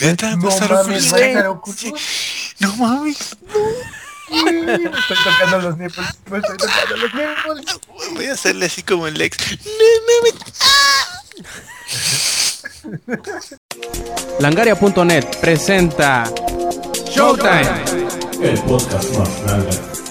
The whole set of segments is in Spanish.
¿Neta? Sí. No mames. Me estoy tocando los nipples. Me estoy tocando los nipples. Voy a hacerle así como el ex. Langaria.net presenta Showtime. El podcast más grande.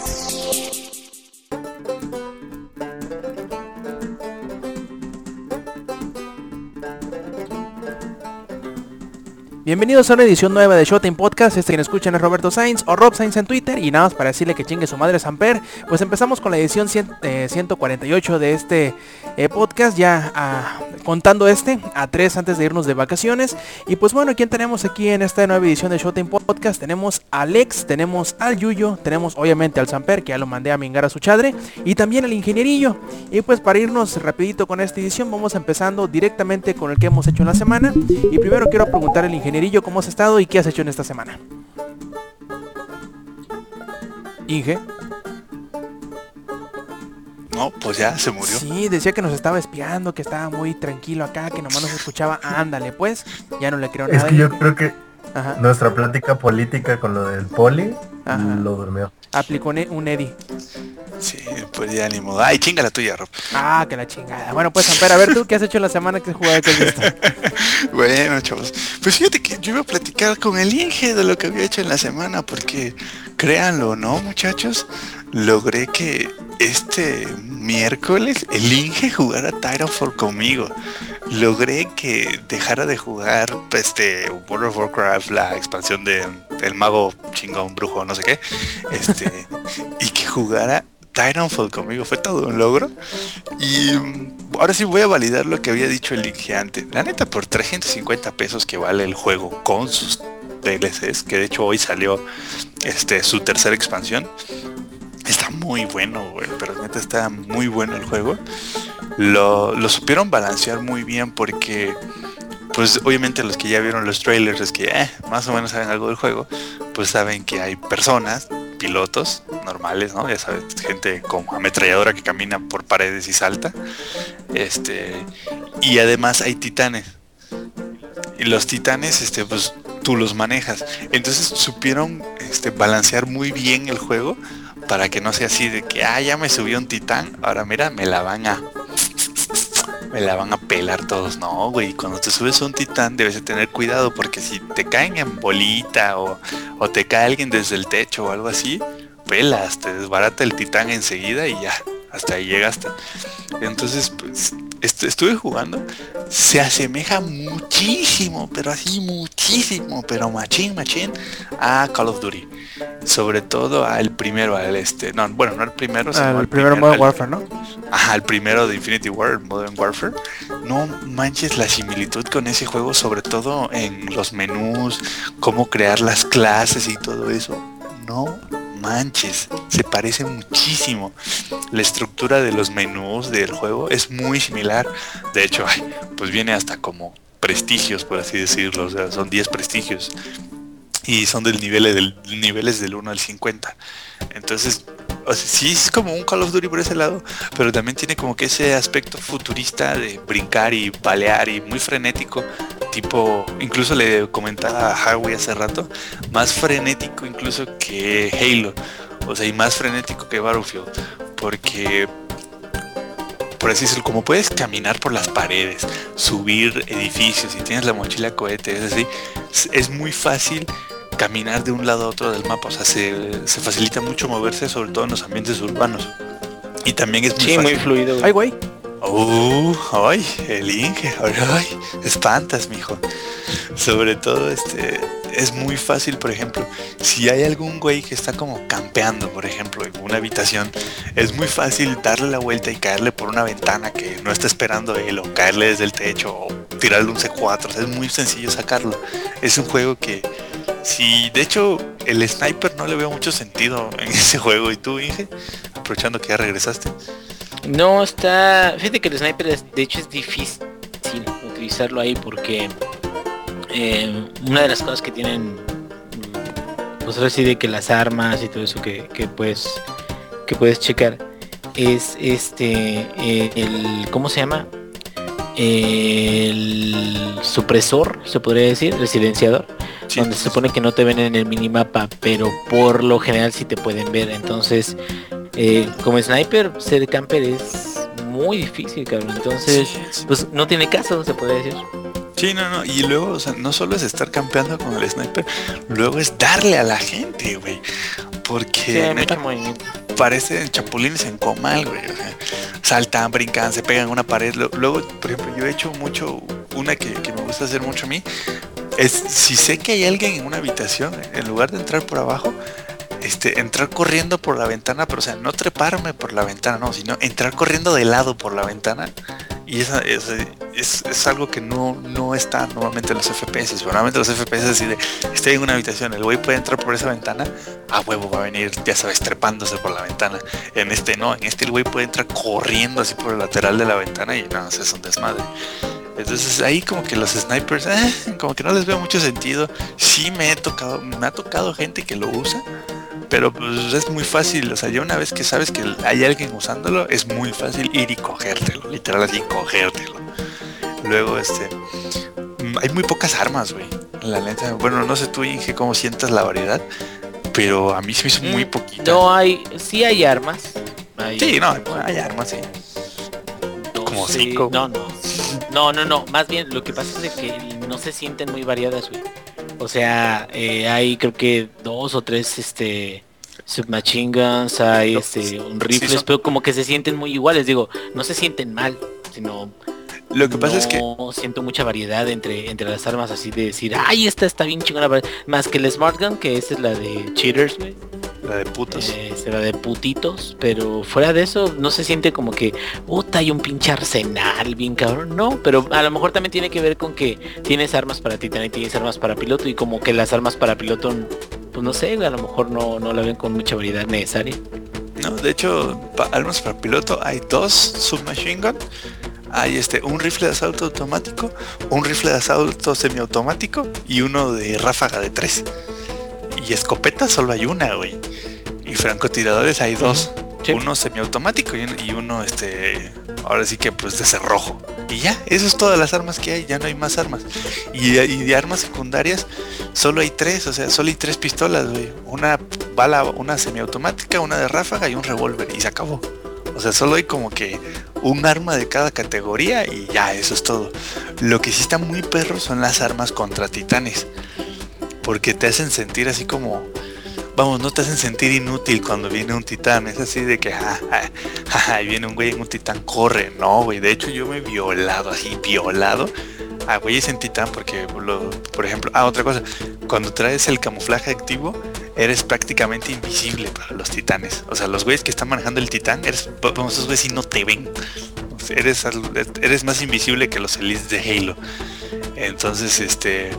Bienvenidos a una edición nueva de Showtime Podcast. Este quien escuchan es Roberto Sainz o Rob Sainz en Twitter. Y nada más para decirle que chingue su madre Samper. Pues empezamos con la edición 100, eh, 148 de este eh, podcast. Ya ah, contando este a tres antes de irnos de vacaciones. Y pues bueno, ¿quién tenemos aquí en esta nueva edición de Showtime Podcast? Tenemos a Alex, tenemos al Yuyo, tenemos obviamente al Samper, que ya lo mandé a mingar a su chadre. Y también al ingenierillo. Y pues para irnos rapidito con esta edición, vamos empezando directamente con el que hemos hecho en la semana. Y primero quiero preguntar al ingenierillo cómo has estado y qué has hecho en esta semana. Inge. No, pues ya se murió. Sí, decía que nos estaba espiando, que estaba muy tranquilo acá, que nomás nos escuchaba. Ándale, pues. Ya no le creo Es nada. que yo creo que Ajá. nuestra plática política con lo del poli Ajá. lo durmió. Aplicó un Eddie. Sí, pues ya ni modo. Ay, chinga la tuya, Rob. Ah, que la chingada. Bueno, pues, Amper, a ver tú, ¿qué has hecho en la semana que has jugado que has visto? Bueno, chavos. Pues fíjate que yo iba a platicar con el Inge de lo que había hecho en la semana, porque créanlo o no, muchachos, logré que este miércoles el Inge jugara Titanfall conmigo. Logré que dejara de jugar este World of Warcraft, la expansión de el mago chingón, brujo, no sé qué. Este, y que jugara Titanfall conmigo. Fue todo un logro. Y mm, ahora sí voy a validar lo que había dicho el Inge antes. La neta, por 350 pesos que vale el juego con sus DLCs, que de hecho hoy salió este su tercera expansión. Está muy bueno, güey, pero neta está muy bueno el juego. Lo, lo supieron balancear muy bien porque, pues obviamente los que ya vieron los trailers, es que eh, más o menos saben algo del juego, pues saben que hay personas, pilotos normales, ¿no? Ya sabes, gente como ametralladora que camina por paredes y salta. Este, y además hay titanes. Y los titanes, este, pues tú los manejas. Entonces supieron este, balancear muy bien el juego para que no sea así de que, ah, ya me subió un titán, ahora mira, me la van a... Me la van a pelar todos. No, güey, cuando te subes a un titán debes de tener cuidado porque si te caen en bolita o, o te cae alguien desde el techo o algo así, pelas, te desbarata el titán enseguida y ya, hasta ahí llegaste. Entonces, pues, est- estuve jugando, se asemeja muchísimo, pero así muchísimo, pero machín, machín, a Call of Duty. Sobre todo al primero, al este, no, bueno, no al primero, sino Al al primero al- Warfare, ¿no? Ajá, el primero de Infinity War, Modern Warfare. No manches la similitud con ese juego, sobre todo en los menús, cómo crear las clases y todo eso. No manches, se parece muchísimo. La estructura de los menús del juego es muy similar. De hecho, pues viene hasta como prestigios, por así decirlo. O sea, son 10 prestigios. Y son del nivel del niveles del 1 al 50. Entonces, o sea, sí es como un Call of Duty por ese lado, pero también tiene como que ese aspecto futurista de brincar y balear y muy frenético, tipo, incluso le comentaba a Harvey hace rato, más frenético incluso que Halo, o sea, y más frenético que Battlefield, porque por así decirlo, como puedes caminar por las paredes, subir edificios y tienes la mochila cohete, es así, es muy fácil caminar de un lado a otro del mapa, o sea, se, se facilita mucho moverse, sobre todo en los ambientes urbanos. Y también es muy Sí, fácil. muy fluido. Ay, güey. Uh, ay, el Inge, ay, espantas, mijo. Sobre todo, este, es muy fácil, por ejemplo, si hay algún güey que está como campeando, por ejemplo, en una habitación, es muy fácil darle la vuelta y caerle por una ventana que no está esperando él, o caerle desde el techo, o tirarle un C4, o sea, es muy sencillo sacarlo. Es un juego que, si, de hecho, el sniper no le veo mucho sentido en ese juego, y tú, Inge, aprovechando que ya regresaste. No está. Fíjate que el sniper es- de hecho es difícil utilizarlo ahí porque eh, una de las cosas que tienen pues ahora sí de que las armas y todo eso que, que puedes que puedes checar es este eh, el ¿cómo se llama? el supresor, se podría decir, el silenciador, Sí. donde se supone que no te ven en el minimapa, pero por lo general sí te pueden ver. Entonces, eh, como sniper, ser camper es muy difícil, cabrón. Entonces, Sí, sí. pues no tiene caso, se podría decir. Sí, no, no. Y luego, o sea, no solo es estar campeando con el sniper, luego es darle a la gente, güey. Porque neta, parecen chapulines en comal, güey. o sea, saltan, brincan, se pegan una pared. Luego, por ejemplo, yo he hecho mucho, una que, que me gusta hacer mucho a mí, si sé que hay alguien en una habitación, en lugar de entrar por abajo, este, entrar corriendo por la ventana, pero o sea, no treparme por la ventana, no, sino entrar corriendo de lado por la ventana. Y es, algo que no, no está normalmente en los FPS. Normalmente los FPS es así de, estoy en una habitación, el güey puede entrar por esa ventana, a huevo va a venir, ya sabes, trepándose por la ventana. En este no, en este el güey puede entrar corriendo así por el lateral de la ventana y no, es un desmadre. Entonces ahí como que los snipers, eh, como que no les veo mucho sentido. Sí me he tocado, me ha tocado gente que lo usa, pero pues es muy fácil. O sea, ya una vez que sabes que hay alguien usándolo, es muy fácil ir y cogértelo, literal así cogértelo. Luego, este, hay muy pocas armas, güey. La neta, bueno, no sé tú, Inge, cómo sientas la variedad, pero a mí se me hizo muy Mm, poquita. No hay, sí hay armas. Hay- Sí, no, hay armas, sí. Como cinco. No, no. No, no, no. Más bien lo que pasa es de que no se sienten muy variadas, güey. O sea, eh, hay creo que dos o tres este submachine guns, hay este un rifles, son- pero como que se sienten muy iguales, digo, no se sienten mal, sino Lo que pasa es que no siento mucha variedad entre, entre las armas así de decir, ay, esta está bien chingona, más que el Smart Gun, que esa es la de cheaters, güey. la de putos. Eh, la de putitos, pero fuera de eso no se siente como que, puta, hay un pinche arsenal bien cabrón, no, pero a lo mejor también tiene que ver con que tienes armas para titán y tienes armas para piloto y como que las armas para piloto, pues no sé, a lo mejor no, no la ven con mucha variedad necesaria. No, de hecho, pa- armas para piloto hay dos submachine gun. Hay este un rifle de asalto automático, un rifle de asalto semiautomático y uno de ráfaga de tres. Y escopeta solo hay una, güey. Y francotiradores hay dos. Sí. Uno semiautomático y uno este ahora sí que pues de cerrojo. Y ya, eso es todas las armas que hay, ya no hay más armas. Y, y de armas secundarias solo hay tres, o sea, solo hay tres pistolas, güey. Una bala, una semiautomática, una de ráfaga y un revólver y se acabó. O sea, solo hay como que un arma de cada categoría y ya, eso es todo. Lo que sí está muy perro son las armas contra titanes. Porque te hacen sentir así como... Vamos, no te hacen sentir inútil cuando viene un titán. Es así de que, ja, ja, ja, viene un güey en un titán, corre. No, güey. De hecho, yo me he violado, así, violado a güeyes en titán. Porque, por ejemplo, ah, otra cosa. Cuando traes el camuflaje activo, eres prácticamente invisible para los titanes. O sea, los güeyes que están manejando el titán, esos güeyes sí no te ven. Eres, eres más invisible que los elites de Halo. Entonces, este,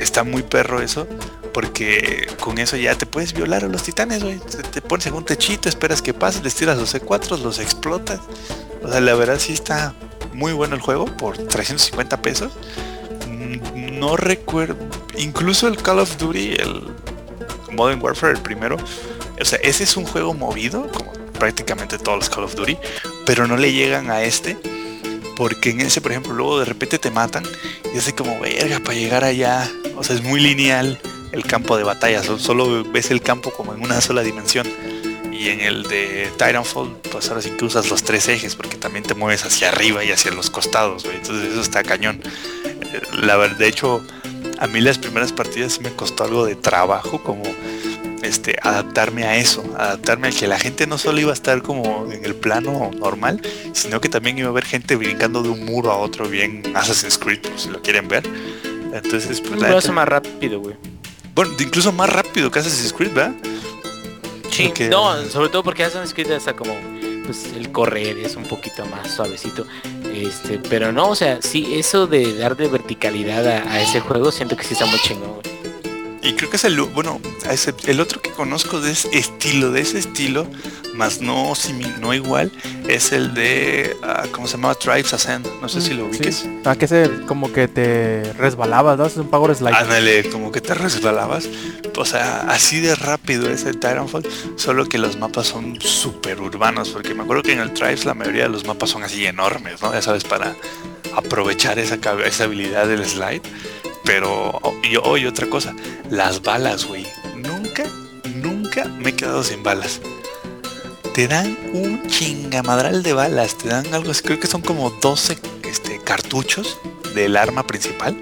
está muy perro eso. Porque con eso ya te puedes violar a los titanes, güey. Te, te pones en un techito, esperas que pase, les tiras los C4, los explotas. O sea, la verdad sí está muy bueno el juego por 350 pesos. Mm, No recuerdo. Incluso el Call of Duty, el Modern Warfare, el primero. O sea, ese es un juego movido, como prácticamente todos los Call of Duty. Pero no le llegan a este. Porque en ese, por ejemplo, luego de repente te matan. Y así como, verga, para llegar allá. O sea, es muy lineal el campo de batalla. so- Solo ves el campo como en una sola dimensión. Y en el de Titanfall, pues ahora sí que usas los tres ejes, porque también te mueves hacia arriba y hacia los costados, güey. Entonces eso está cañón. Eh, La verdad, de hecho, a mí las primeras partidas me costó algo de trabajo, como este, adaptarme a eso, adaptarme a que la gente no solo iba a estar como en el plano normal, sino que también iba a haber gente brincando de un muro a otro bien Assassin's Creed, por si lo quieren ver. Entonces, pues, la más rápido, güey. bueno, incluso más rápido que Assassin's Creed, ¿verdad? Sí, Porque- no, sobre todo porque Assassin's Creed está como pues el correr es un poquito más suavecito. Este, pero no, o sea, sí, eso de darle verticalidad a, a ese juego siento que sí está muy chingón, güey. Y creo que es el, bueno, ese- el otro que conozco de ese estilo, de ese estilo, más no, no igual, es el de, ah, ¿cómo se llama? Tribes Ascend. No sé si lo Sí. ubiques. Ah, que se como que te resbalabas, ¿no? Es un power slide. Ándale, como que te resbalabas. O sea, así de rápido es el Titanfall, solo que los mapas son súper urbanos, porque me acuerdo que en el Tribes la mayoría de los mapas son así enormes, ¿no? Ya sabes, para, aprovechar esa, esa habilidad del slide. Pero, oh, y otra cosa, las balas, güey. Nunca, nunca me he quedado sin balas. Te dan un chingamadral de balas. Te dan algo así, creo que son como 12 este, cartuchos del arma principal.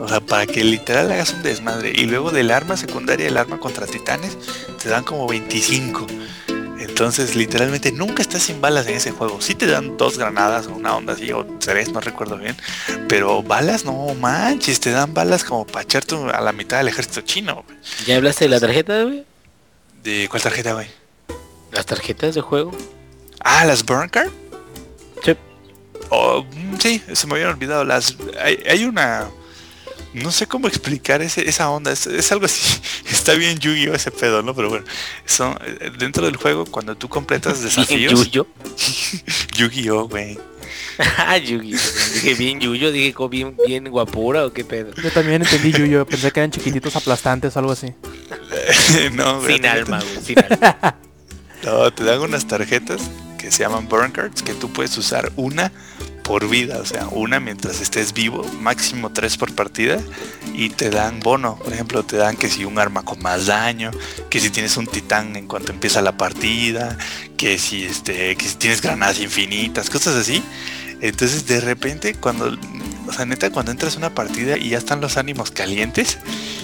O sea, para que literal hagas un desmadre. Y luego del arma secundaria, el arma contra titanes, te dan como 25. Entonces, literalmente nunca estás sin balas en ese juego. Sí te dan dos granadas o una onda así, o tres, no recuerdo bien. Pero balas, no manches, te dan balas como para echarte a la mitad del ejército chino. güey. ¿Ya hablaste de la tarjeta, güey? ¿De cuál tarjeta, güey? Las tarjetas de juego. Ah, las Burn Card. Sí. Oh, mm, sí, se me habían olvidado. Las, hay, hay una. No sé cómo explicar ese, esa onda. Es, es algo así. Está bien Yu-Gi-Oh ese pedo, ¿no? Pero bueno. Son, eh, dentro del juego, cuando tú completas desafíos. Yuyo. Yu-Gi-Oh, güey. Ah, Yugi. Dije bien Yuyo, dije como bien, bien guapura o qué pedo. Yo también entendí Yuyo, pensé que eran chiquititos aplastantes o algo así. no, güey, Sin alma, güey, sin alma. No, te dan unas tarjetas que se llaman burn cards que tú puedes usar una por vida, o sea, una mientras estés vivo, máximo tres por partida y te dan bono, por ejemplo, te dan que si un arma con más daño, que si tienes un titán en cuanto empieza la partida, que si este, que si tienes granadas infinitas, cosas así. Entonces, de repente cuando o sea, neta, cuando entras una partida y ya están los ánimos calientes,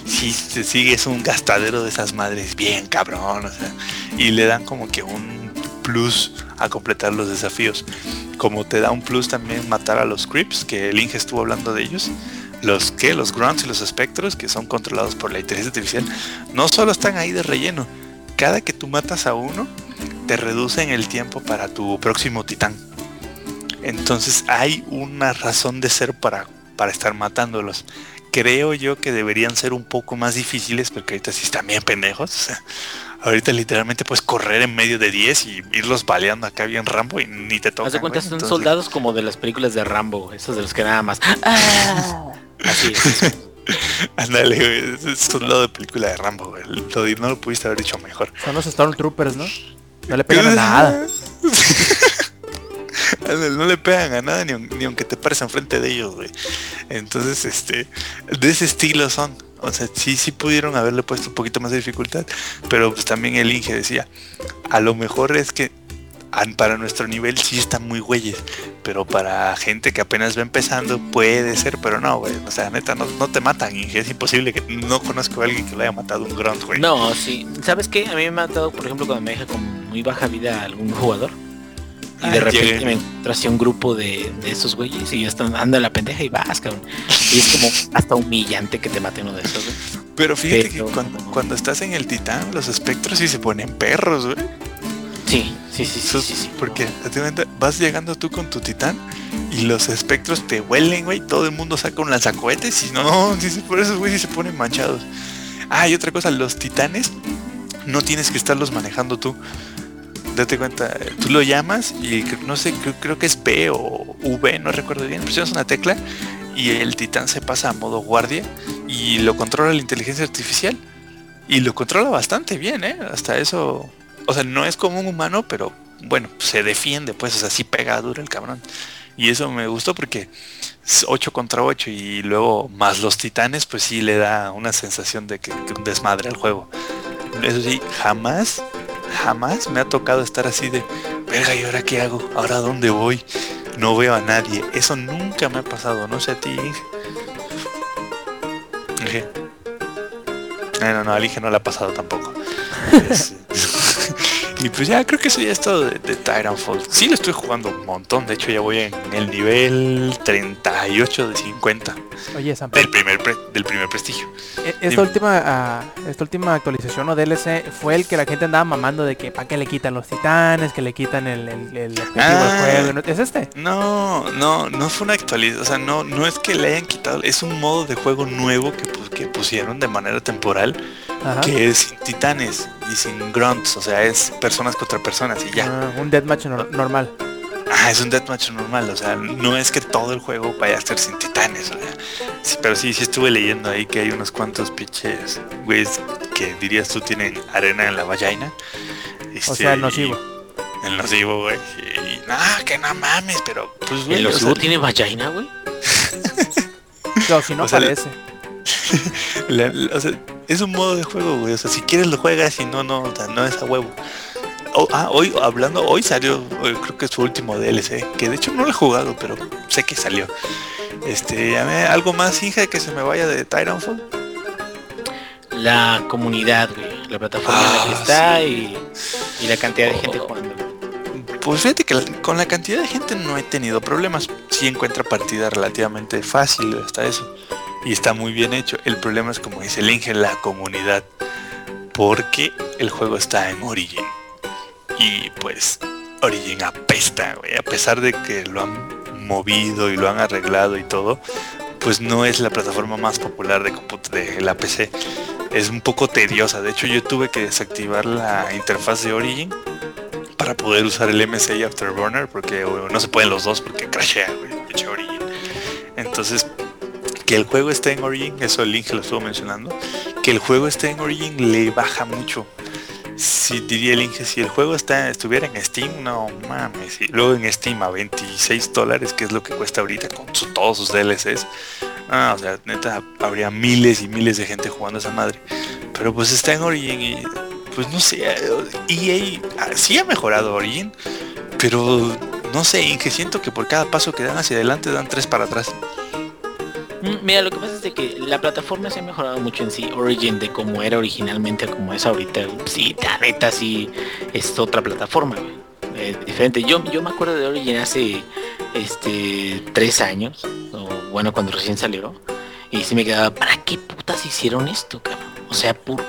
si te sigues un gastadero de esas madres bien cabrón, o sea, y le dan como que un plus a completar los desafíos. Como te da un plus también matar a los creeps, que el Inge estuvo hablando de ellos. Los que, los grunts y los espectros, que son controlados por la inteligencia artificial, no solo están ahí de relleno. Cada que tú matas a uno, te reducen el tiempo para tu próximo titán. Entonces hay una razón de ser para, para estar matándolos. Creo yo que deberían ser un poco más difíciles porque ahorita sí están bien pendejos. Ahorita literalmente puedes correr en medio de 10 y irlos baleando acá bien Rambo y ni te tocan. Haz de cuenta, son Entonces, soldados como de las películas de Rambo, esos de los que nada más. ¡Ah! Así es. Ándale, lado de película de Rambo, güey. No lo pudiste haber dicho mejor. Son los Stormtroopers, ¿no? No le pegan a nada. Ándale, no le pegan a nada ni, ni aunque te pares enfrente de ellos, güey. Entonces, este, de ese estilo son. O sea, sí, sí pudieron haberle puesto un poquito más de dificultad, pero pues también el Inge decía, a lo mejor es que para nuestro nivel sí están muy güeyes, pero para gente que apenas va empezando puede ser, pero no, güey. O sea, neta, no, no te matan, Inge. Es imposible que no conozco a alguien que lo haya matado un grunt, güey. No, sí. ¿Sabes qué? A mí me ha matado, por ejemplo, cuando me deja con muy baja vida algún jugador. Y de Ah, repente llegué. me encuentro así un grupo de, de esos güeyes y ya están anda la pendeja y vas, cabrón. Y es como hasta humillante que te mate uno de esos, güey. Pero fíjate Pero- que cuando, cuando estás en el titán, los espectros sí se ponen perros, güey. Sí, sí, sí, sí, Eso- sí, sí. Porque cuenta, vas llegando tú con tu titán y los espectros te huelen, güey. Todo el mundo saca un lanzacohetes y no, sí, por eso, güey, sí se ponen manchados. Ah, y otra cosa, los titanes no tienes que estarlos manejando tú. Date cuenta, tú lo llamas y no sé, creo, creo que es B o V, no recuerdo bien. Presionas una tecla y el titán se pasa a modo guardia y lo controla la inteligencia artificial. Y lo controla bastante bien, ¿eh? Hasta eso. O sea, no es como un humano, pero bueno, se defiende, pues, o sea, sí pega duro el cabrón. Y eso me gustó porque 8 contra 8 y luego más los titanes, pues sí le da una sensación de que, desmadre al juego. Eso sí, jamás, jamás me ha tocado estar así de, verga, ¿y ahora qué hago? ¿Ahora dónde voy? No veo a nadie. Eso nunca me ha pasado, no sé a ti. No, no, no, al Inge no le ha pasado tampoco. Es- y pues ya creo que eso ya es todo de, de Titanfall. Sí lo estoy jugando un montón. De hecho ya voy en el nivel 38 de 50 Oye, Samper, del primer pre- del primer prestigio. e- esta dime. última, ah, esta última actualización o DLC fue el que la gente andaba mamando de que para qué le quitan los titanes, que le quitan el, el, el objetivo Ah. del juego. ¿Es este? No, no, no fue una actualización. O sea, no, no es que le hayan quitado. Es un modo de juego nuevo que, que pusieron de manera temporal. Ajá. Que es sin titanes y sin grunts. O sea, es personas contra personas y ya. Ah, un deathmatch nor- normal. Ah, es un deathmatch normal, o sea, no es que todo el juego vaya a ser sin titanes, o sea, sí, pero sí, sí estuve leyendo ahí que hay unos cuantos pinches güeyes que dirías tú tienen arena en la vagina. O este, sea, y- nocivo. En los Evo, güey. Y no, que no mames, pero pues güey. ¿El o sea, Osubo tiene vagina, güey? No, si no O sea, parece. la- la- o sea, es un modo de juego, güey. O sea, si quieres lo juegas y no, no, o sea, no es a huevo. Oh, ah, hoy, hablando, hoy salió, creo que es su último DLC, que de hecho no lo he jugado, pero sé que salió. Este, me- algo más, hija, que se me vaya de Titanfall. La comunidad, güey. La plataforma en la que Ah, está y, y la cantidad de gente jugando. Pues fíjate que la- con la cantidad de gente no he tenido problemas. Sí encuentra partida relativamente fácil hasta eso. Y está muy bien hecho. El problema es como dice el Inge, la comunidad. Porque el juego está en Origin. Y pues Origin apesta, güey. A pesar de que lo han movido y lo han arreglado y todo. Pues no es la plataforma más popular de, de la PC. Es un poco tediosa. De hecho yo tuve que desactivar la interfaz de Origin para poder usar el MSI Afterburner porque no se pueden los dos porque crashea, güey. Entonces, que el juego esté en Origin, eso el Inge lo estuvo mencionando, que el juego esté en Origin le baja mucho. Si diría el Inge, si el juego está, estuviera en Steam, no mames. Y luego en Steam a 26 dólares, que es lo que cuesta ahorita con todos sus DLCs. Ah, o sea, neta, habría miles y miles de gente jugando esa madre. Pero pues está en Origin y pues no sé, EA ah, sí ha mejorado Origin, pero no sé, Inge, siento que por cada paso que dan hacia adelante dan tres para atrás. Mm, Mira, lo que pasa es de que la plataforma se ha mejorado mucho en sí. Origin de como era originalmente a como es ahorita. Sí, la neta sí es otra plataforma. Eh, diferente. Yo, yo me acuerdo de Origin hace este tres años. O bueno, cuando recién salió. Y sí me quedaba, ¿para qué putas hicieron esto, cabrón? O sea, ¿por,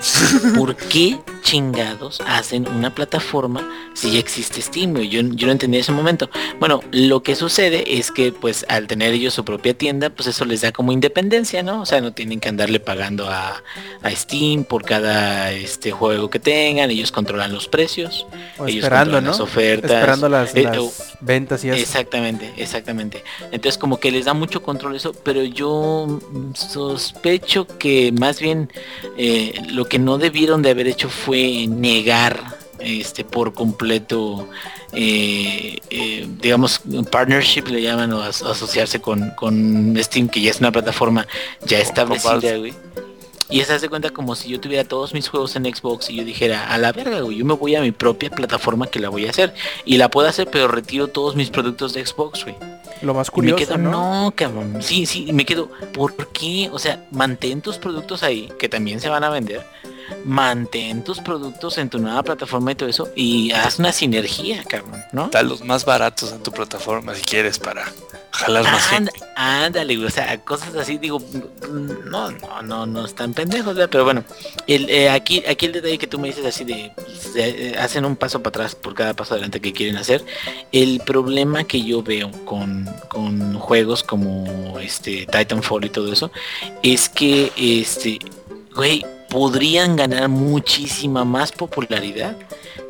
¿por qué chingados hacen una plataforma si ya existe Steam? Yo, yo no entendía ese momento. Bueno, lo que sucede es que pues al tener ellos su propia tienda, pues eso les da como independencia, ¿no? O sea, no tienen que andarle pagando a, a Steam por cada este juego que tengan, ellos controlan los precios, O ellos esperando, controlan ¿no? las ofertas. Esperando las, Eh, las oh, ventas y eso. Exactamente, exactamente. Entonces como que les da mucho control eso, pero yo sospecho que más bien eh, lo que no debieron de haber hecho fue negar este por completo eh, eh, digamos un partnership le llaman o as- asociarse con, con Steam que ya es una plataforma ya establecida güey y esa hace cuenta como si yo tuviera todos mis juegos en Xbox y yo dijera, a la verga, güey, yo me voy a mi propia plataforma que la voy a hacer. Y la puedo hacer, pero retiro todos mis productos de Xbox, güey. Lo más Y me curioso, quedo, ¿no? no, cabrón. Sí, sí, me quedo, ¿por qué? O sea, mantén tus productos ahí, que también se van a vender. Mantén tus productos en tu nueva plataforma y todo eso. Y haz una sinergia, cabrón, ¿no? Da los más baratos en tu plataforma si quieres para jalar más gente. ándale, o sea, cosas así, digo, no, no, no, no están pendejos, ¿verdad? pero bueno, el, eh, aquí, aquí el detalle que tú me dices así de, se- eh, hacen un paso para atrás por cada paso adelante que quieren hacer, el problema que yo veo con, con juegos como este Titanfall y todo eso, es que, este, güey, podrían ganar muchísima más popularidad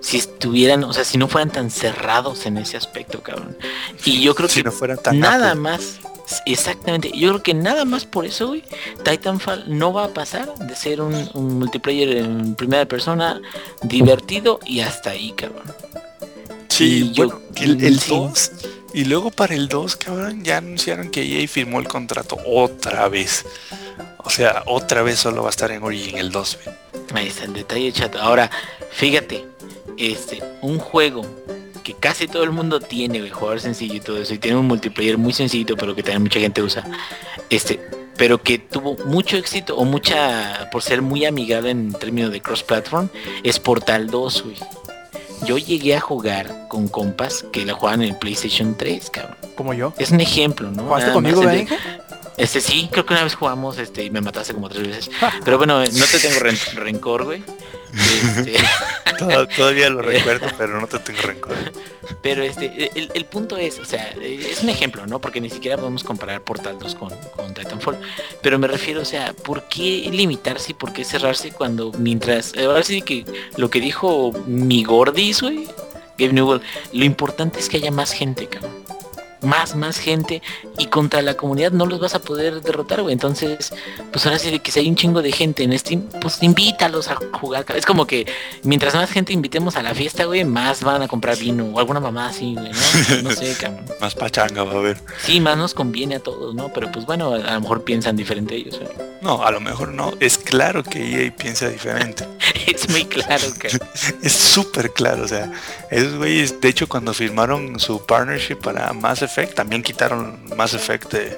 si estuvieran, o sea, si no fueran tan cerrados en ese aspecto, cabrón. Y yo creo Si que no fueran tan nada Apple. más exactamente yo creo que nada más por eso güey Titanfall no va a pasar de ser un, un multiplayer en primera persona divertido y hasta ahí cabrón Sí, y yo- bueno, el, el sí. 2 y luego para el 2, cabrón, ya anunciaron que EA firmó el contrato otra vez. O sea, otra vez solo va a estar en Origin el 2, güey. ahí está el detalle chato ahora fíjate este un juego que casi todo el mundo tiene güey, jugador sencillo y todo eso y tiene un multiplayer muy sencillito pero que también mucha gente usa este pero que tuvo mucho éxito o mucha por ser muy amigable en términos de cross platform es Portal 2 güey. Yo llegué a jugar con compas que la jugaban en el PlayStation 3 cabrón Como yo. es un ejemplo no ¿Jugaste Nada conmigo, más, ¿verdad, el de- este sí, creo que una vez jugamos este y me mataste como tres veces. Pero bueno, no te tengo ren- rencor, güey. Este, Toda- Todavía lo recuerdo, pero no te tengo rencor. pero este, el, el punto es, o sea, es un ejemplo, ¿no? Porque ni siquiera podemos comparar Portal 2 con, con Titanfall. Pero me refiero, o sea, ¿por qué limitarse y por qué cerrarse cuando mientras... Ahora sí que lo que dijo mi Gordis, güey, Gabe Newell, lo importante es que haya más gente, cabrón. Más, más gente y contra la comunidad no los vas a poder derrotar, güey. Entonces, pues ahora sí de que si hay un chingo de gente en Steam, pues invítalos a jugar. Es como que mientras más gente invitemos a la fiesta, güey, más van a comprar vino o alguna mamá así, güey, ¿no? No sé, cabrón. Más pachanga va a haber. Sí, más nos conviene a todos, ¿no? Pero pues bueno, a lo mejor piensan diferente ellos, güey. No, a lo mejor no. Es claro que EA piensa diferente. Es muy claro que... Es súper claro, o sea, esos güeyes, de hecho, cuando firmaron su partnership para Mass Effect, también quitaron Mass Effect de,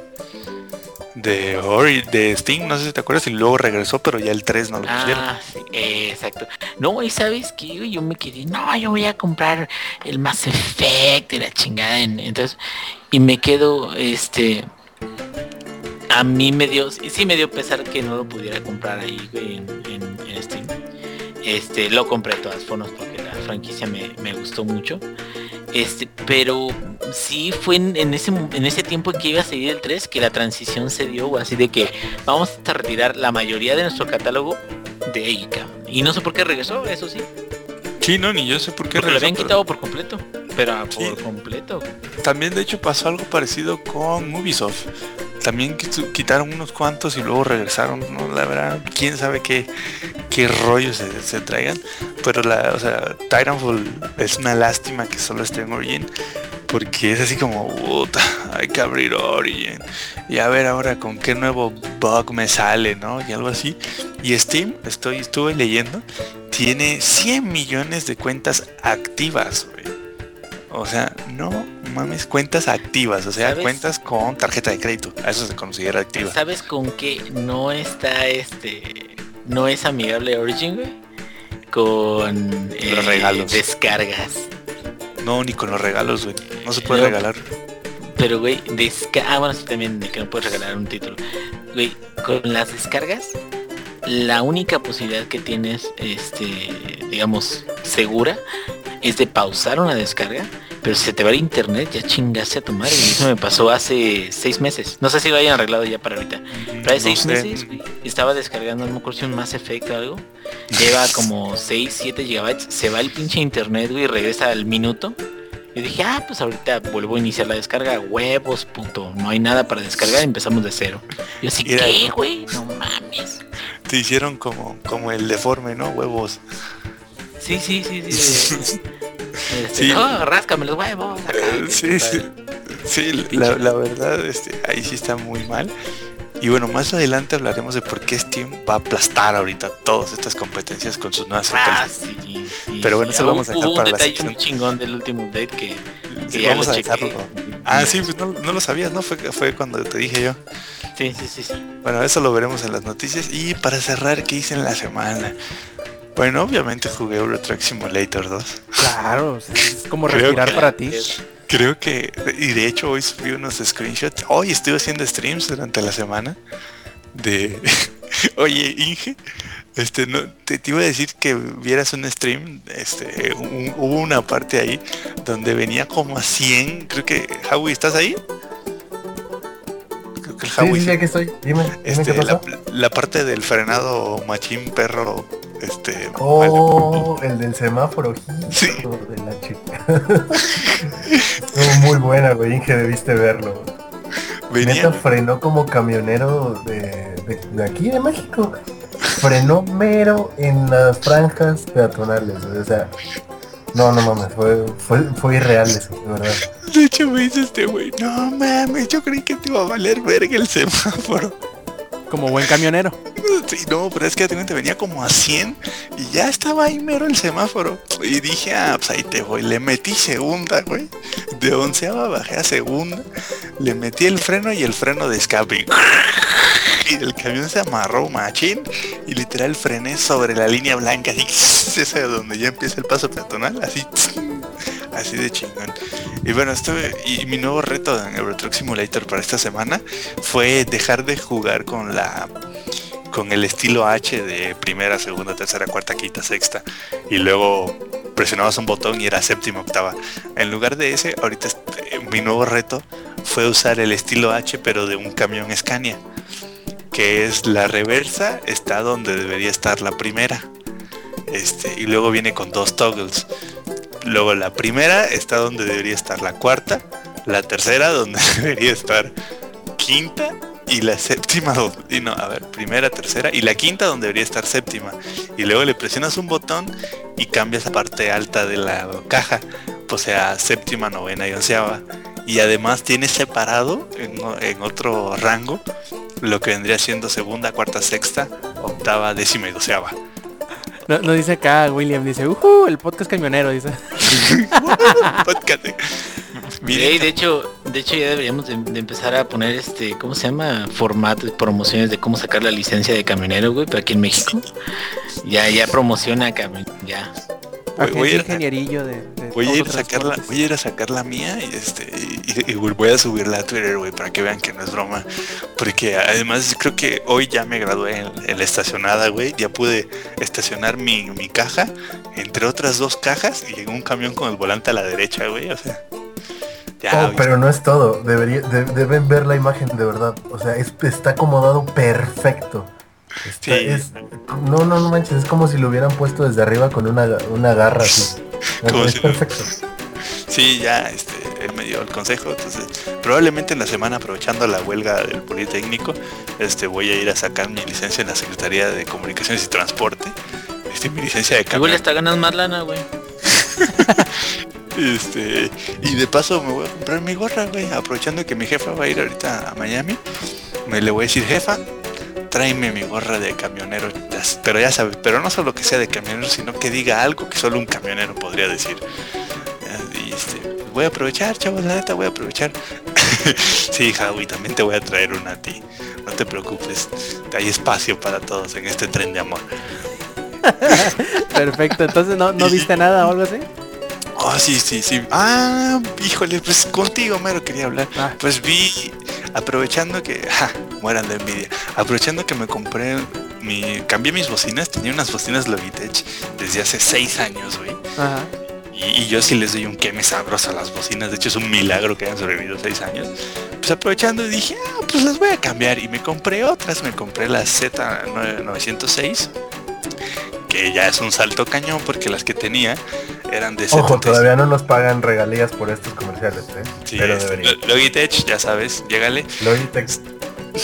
de, Ori- de Steam, no sé si te acuerdas, y luego regresó, pero ya el 3 no lo pusieron. Ah, sí, eh, exacto. No, y sabes que yo me quedé, no, yo voy a comprar el Mass Effect y la chingada. en- entonces, y me quedo, este, a mí me dio, sí sí me dio pesar que no lo pudiera comprar ahí güey, en, en- en Steam. Este, lo compré de todas formas porque la franquicia me, me gustó mucho. Este, pero sí fue en, en ese en ese tiempo en que iba a seguir el 3 que la transición se dio, así de que vamos a retirar la mayoría de nuestro catálogo de cabrón. Y no sé por qué regresó, eso sí. Sí, no, ni yo sé por qué Porque lo regresó, habían pero quitado por completo. Pero Sí. por completo. También de hecho pasó algo parecido con Ubisoft. También quitaron unos cuantos y luego regresaron. La verdad, quién sabe qué, qué rollos se, se traigan. Pero la, o sea, Titanfall es una lástima que solo esté en Origin. Porque es así como, puta, hay que abrir Origin. Y a ver ahora con qué nuevo bug me sale, ¿no? Y algo así. Y Steam, estoy, estuve leyendo, tiene 100 millones de cuentas activas, güey. O sea, no mames, cuentas activas, o sea, ¿Sabes? cuentas con tarjeta de crédito. A eso se considera activa. ¿Sabes con qué no está este. no es amigable Origin, güey? Con eh, Los regalos. descargas. No, ni con los regalos, güey. No se puede No. regalar. Pero, güey, desca ah, bueno, sí, también de que no puedes regalar un título. Güey, con las descargas, la única posibilidad que tienes, este, digamos, segura, es de pausar una descarga, pero si se te va el internet, ya chingaste a tu madre. Y eso me pasó hace seis meses. No sé si lo hayan arreglado ya para ahorita. Pero hace No seis sé. meses, güey, estaba descargando, no me acuerdo si un Mass Effect o algo. Lleva como 6, 7 gigabytes. Se va el pinche internet, güey, y regresa al minuto. Y dije, ah, pues ahorita vuelvo a iniciar la descarga. Huevos, puto. No hay nada para descargar, empezamos de cero. Y yo así, ¿qué, güey? No mames. Te hicieron como, como el deforme, ¿no? Huevos. Sí, sí, sí, sí. Este, Sí. No, ráscame los huevos. acá, sí, sí. Sí, la, la verdad, este, ahí sí está muy mal. Y bueno, más adelante hablaremos de por qué Steam va a aplastar ahorita todas estas competencias con sus nuevas Ah, actualizaciones. sí, sí, Pero bueno, sí. eso lo vamos a dejar un para la detalle sección. muy chingón del último update que, que Sí, ya vamos lo a dejarlo. Ah, sí, pues no, no lo sabías, ¿no? Fue, fue cuando te dije yo. Sí, sí, sí, sí. Bueno, eso lo veremos en las noticias. Y para cerrar, ¿qué hice en la semana? Bueno, obviamente jugué Euro Truck Simulator 2. Claro, es, como respirar que- para ti. Creo que, y de hecho hoy subí unos screenshots. Hoy estuve haciendo streams durante la semana de... Oye, Inge, este, no, te, te iba a decir que vieras un stream, este, un- hubo una parte ahí donde venía como a 100, creo que, Howie, ¿estás ahí? Creo que el Sí, Howie sí, estoy. Dime, dime este, qué la, pasó. la parte del frenado machín perro, este, Oh, el del semáforo. Sí. de la chica. Muy buena, güey. Inge, debiste verlo. venía, Neta frenó como camionero de, de, de aquí, de México. Frenó mero en las franjas peatonales, güey, O sea, no, no mames, fue, fue, fue irreal eso, de verdad. de hecho me dice este güey, no mames, yo creí que te iba a valer verga el semáforo. Como buen camionero. Sí, no, pero es que te venía como a 100 y ya estaba ahí mero el semáforo. Y dije, ah, pues ahí te voy. Le metí segunda, güey. De onceava bajé a segunda. Le metí el freno y el freno de escape. Y el camión se amarró machín y literal frené sobre la línea blanca, así, esa de donde ya empieza el paso peatonal, así, así de chingón. Y bueno, y mi nuevo reto en Euro Truck Simulator para esta semana fue dejar de jugar con la con el estilo H de primera, segunda, tercera, cuarta, quinta, sexta y luego presionabas un botón y era séptima, octava. En lugar de ese, ahorita este, mi nuevo reto fue usar el estilo H pero de un camión Scania, que es la reversa está donde debería estar la primera. Este, y luego viene con dos toggles. Luego la primera está donde debería estar la cuarta la tercera donde debería estar quinta y la séptima, y no, a ver, primera, tercera y la quinta donde debería estar séptima. Y luego le presionas un botón y cambias la parte alta de la caja, o sea, séptima, novena y onceava. Y además tiene separado en, en otro rango lo que vendría siendo segunda, cuarta, sexta, octava, décima y doceava. No, no dice acá William, dice, uh, el podcast camionero, dice. Podcast. Miren, Ey, de hecho, de hecho ya deberíamos de, de empezar a poner este, ¿cómo se llama? Formatos, promociones de cómo sacar la licencia de camionero, güey, pero aquí en México. Ya, ya promociona camión, ya. Voy- voy a ir- ingenierillo de, de Voy a ir a sacarla, autotransportes. voy a ir a sacar la mía y este y, y voy a subirla a Twitter, güey, para que vean que no es broma. Porque además creo que hoy ya me gradué en, en la estacionada, güey. Ya pude estacionar mi, mi caja entre otras dos cajas y llegó un camión con el volante a la derecha, güey. O sea, ya. Oh, pero no es todo. Debería, de- deben ver la imagen de verdad. O sea, es- está acomodado perfecto. Está- Sí. es- no, no, no manches. Es como si lo hubieran puesto desde arriba con una, una garra así. Como es si- perfecto. Sí, ya, este, él me dio el consejo, entonces probablemente en la semana aprovechando la huelga del Politécnico, este, voy a ir a sacar mi licencia en la Secretaría de Comunicaciones y Transporte, este, mi licencia de Igual camión, hasta ganas más lana, güey. este, y de paso me voy a comprar mi gorra, güey, aprovechando que mi jefa va a ir ahorita a Miami, me le voy a decir, jefa, tráeme mi gorra de camionero, pero ya sabes, pero no solo que sea de camionero, sino que diga algo que solo un camionero podría decir. Y este, voy a aprovechar, chavos, la neta voy a aprovechar. sí, Javi, también te voy a traer una a ti. No te preocupes, hay espacio para todos en este tren de amor. Perfecto, entonces no, no viste nada o algo así. Oh, sí, sí, sí. Ah, híjole, pues contigo, mero quería hablar. Ah. Pues vi, aprovechando que, ja, mueran de envidia, aprovechando que me compré mi, cambié mis bocinas, tenía unas bocinas Logitech desde hace seis años, güey. Ajá. Y, y yo sí les doy un queme sabroso a las bocinas. De hecho, es un milagro que hayan sobrevivido seis años. Pues aprovechando dije, ah, pues las voy a cambiar. Y me compré otras. Me compré la Z906. Que ya es un salto cañón porque las que tenía eran de Ojo, 76. todavía no nos pagan regalías por estos comerciales, ¿eh? Sí, Pero este, Logitech, ya sabes, llégale. Logitech,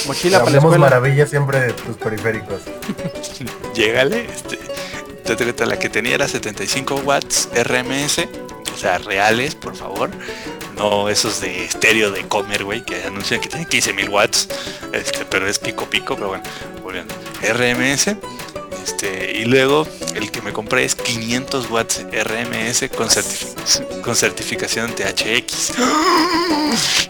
Mochila para la hablemos escuela. maravilla siempre de tus periféricos. Llégale. Este, la que tenía era 75 watts RMS. O sea, reales, por favor. No esos de estéreo de comer, güey, que anuncian que tienen 15.000 watts. Este, pero es pico pico, pero bueno, volviendo. RMS. Este, y luego el que me compré es 500 watts RMS con, certifi- con certificación THX.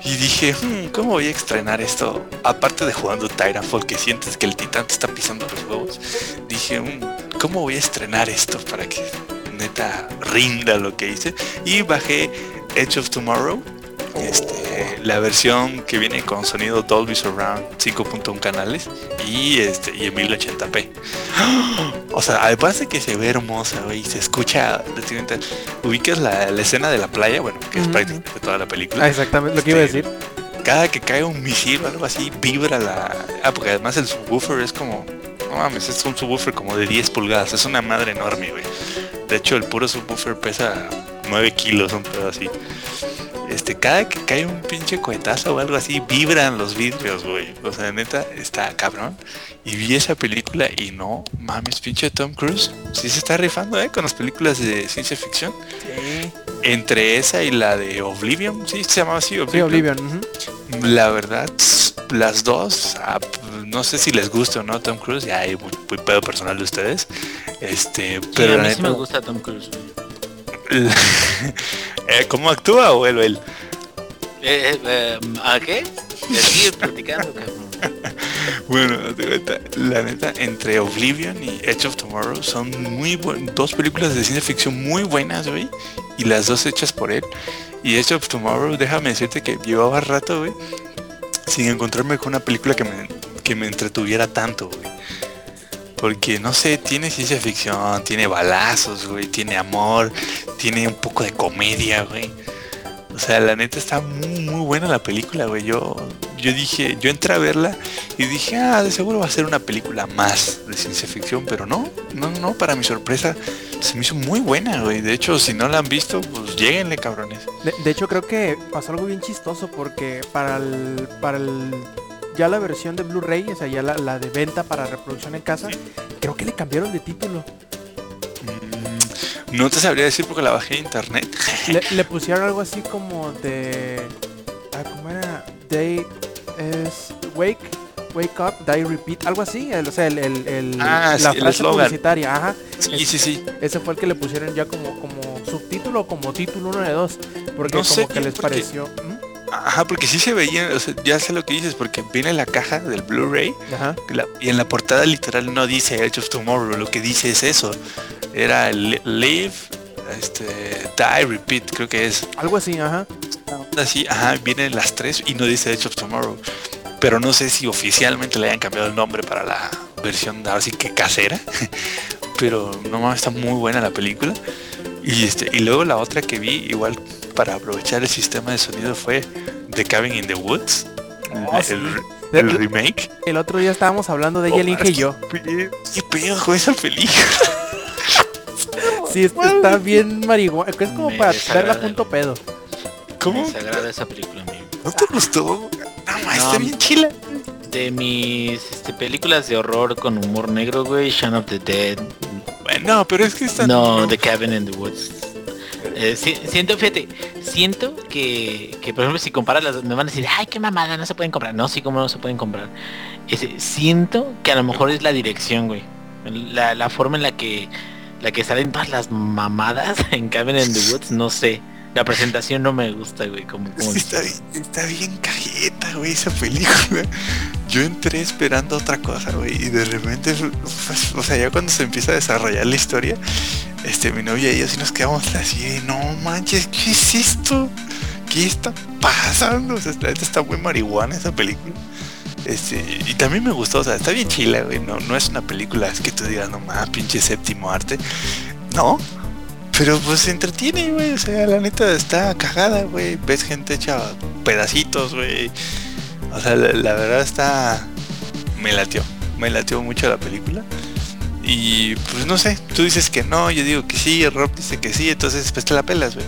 Y dije, "Hmm, ¿cómo voy a estrenar esto? Aparte de jugando Titanfall, que sientes que el titán te está pisando los huevos. Dije, "Hmm, ¿cómo voy a estrenar esto para que neta rinda lo que hice? Y bajé Edge of Tomorrow. Este, la versión que viene con sonido Dolby Surround 5.1 canales y este y en 1080p. O sea, además de que se ve hermosa, güey, y se escucha, ubicas la, la escena de la playa, bueno, que es Ujú. prácticamente toda la película. Ah, exactamente lo que iba a Este, decir. Cada que cae un misil o algo así, vibra la... Ah, porque además el subwoofer es como... No mames, es un subwoofer como de 10 pulgadas, es una madre enorme, güey. De hecho, el puro subwoofer pesa 9 kilos, un pedo así. Este, cada que cae un pinche cohetazo o algo así, vibran los vidrios, güey. O sea, neta, está cabrón. Y vi esa película y no mames, pinche Tom Cruise. Sí se está rifando, ¿eh? Con las películas de ciencia ficción. Sí, Entre esa y la de Oblivion, sí, se llamaba así, sí, Oblivion. La verdad, las dos, ah, no sé si les gusta o no Tom Cruise, ya hay muy, muy pedo personal de ustedes. Este, Sí, pero a mí sí me gusta Tom Cruise. güey. eh, ¿cómo actúa o él o él? Eh, eh, eh, ¿A qué? Platicando, cabrón. Bueno, cuenta, la neta, entre Oblivion y Edge of Tomorrow son muy dos películas de ciencia ficción muy buenas, güey, y las dos hechas por él. Y Edge of Tomorrow, déjame decirte que llevaba rato, güey, sin encontrarme con una película que me, que me entretuviera tanto, güey. Porque, no sé, tiene ciencia ficción, tiene balazos, güey, tiene amor, tiene un poco de comedia, güey. O sea, la neta está muy, muy buena la película, güey. Yo, yo dije, yo entré a verla y dije, ah, de seguro va a ser una película más de ciencia ficción, pero no, no, no, para mi sorpresa, se me hizo muy buena, güey. De hecho, si no la han visto, pues lleguenle, cabrones. De, de hecho creo que pasó algo bien chistoso porque para el, para el ya la versión de Blu-ray, o sea, ya la, la de venta para reproducción en casa, creo que le cambiaron de título. Mm, No te sabría decir porque la bajé de internet. Le, le pusieron algo así como de... Ah, ¿Cómo era? Day es... Wake, wake up, die repeat, algo así. el- o sea, el, el- el- Ah, la sí, frase publicitaria, ajá. Sí, sí, sí. Ese fue el que le pusieron ya como, como subtítulo o como título uno de dos. Porque No como que les pareció... Ajá, porque sí se veía, o sea, ya sé lo que dices, porque viene la caja del Blu-ray y en la portada literal no dice Edge of Tomorrow, lo que dice es eso. Era li- Live, este, Die, Repeat, creo que es. Algo así, ajá. Así, ajá, vienen las tres y no dice Edge of Tomorrow. Pero no sé si oficialmente le hayan cambiado el nombre para la versión ahora sí que casera. Pero no mames, está muy buena la película. Y este, y luego la otra que vi, igual para aprovechar el sistema de sonido fue The Cabin in the Woods. Oh, el, sí. el remake. El otro día estábamos hablando de ella, el Oh, Inge y yo. ¿Qué qué pedo con esa película? Sí, es- está bien marihuana. Es como Me para desagrada. verla punto pedo. ¿Cómo? Me desagrada esa película, amigo. ¿No te gustó? No, ma, está No. bien chila. De mis este, películas de horror con humor negro, güey, Shaun of the Dead. Bueno, pero es que está... No, The Cabin in the Woods. Eh, si- siento, fíjate, siento que, que, por ejemplo, si comparas las, me van a decir, ay, qué mamada, no se pueden comprar. No, sí, como no se pueden comprar. Siento que a lo mejor es la dirección, güey. La, la forma en la que la que salen todas las mamadas en Cabin in the Woods, no sé. La presentación no me gusta, güey, como, que está, bien, está bien cajeta, güey, esa película. Yo entré esperando otra cosa, güey, y de repente, pues, o sea, ya cuando se empieza a desarrollar la historia, este, mi novia y yo sí nos quedamos así de, no manches, ¿qué es esto? ¿Qué está pasando? O sea, está muy marihuana esa película. Este, y también me gustó, o sea, está bien chila, güey, no, no es una película es que tú digas, no más, pinche séptimo arte. No, pero pues se entretiene, güey. O sea, la neta está cagada, güey. Ves gente hecha pedacitos, güey. O sea, la, la verdad está... Me latió. Me latió mucho la película. Y pues no sé, tú dices que no, yo digo que sí, Rob dice que sí, entonces pues te la pelas, güey.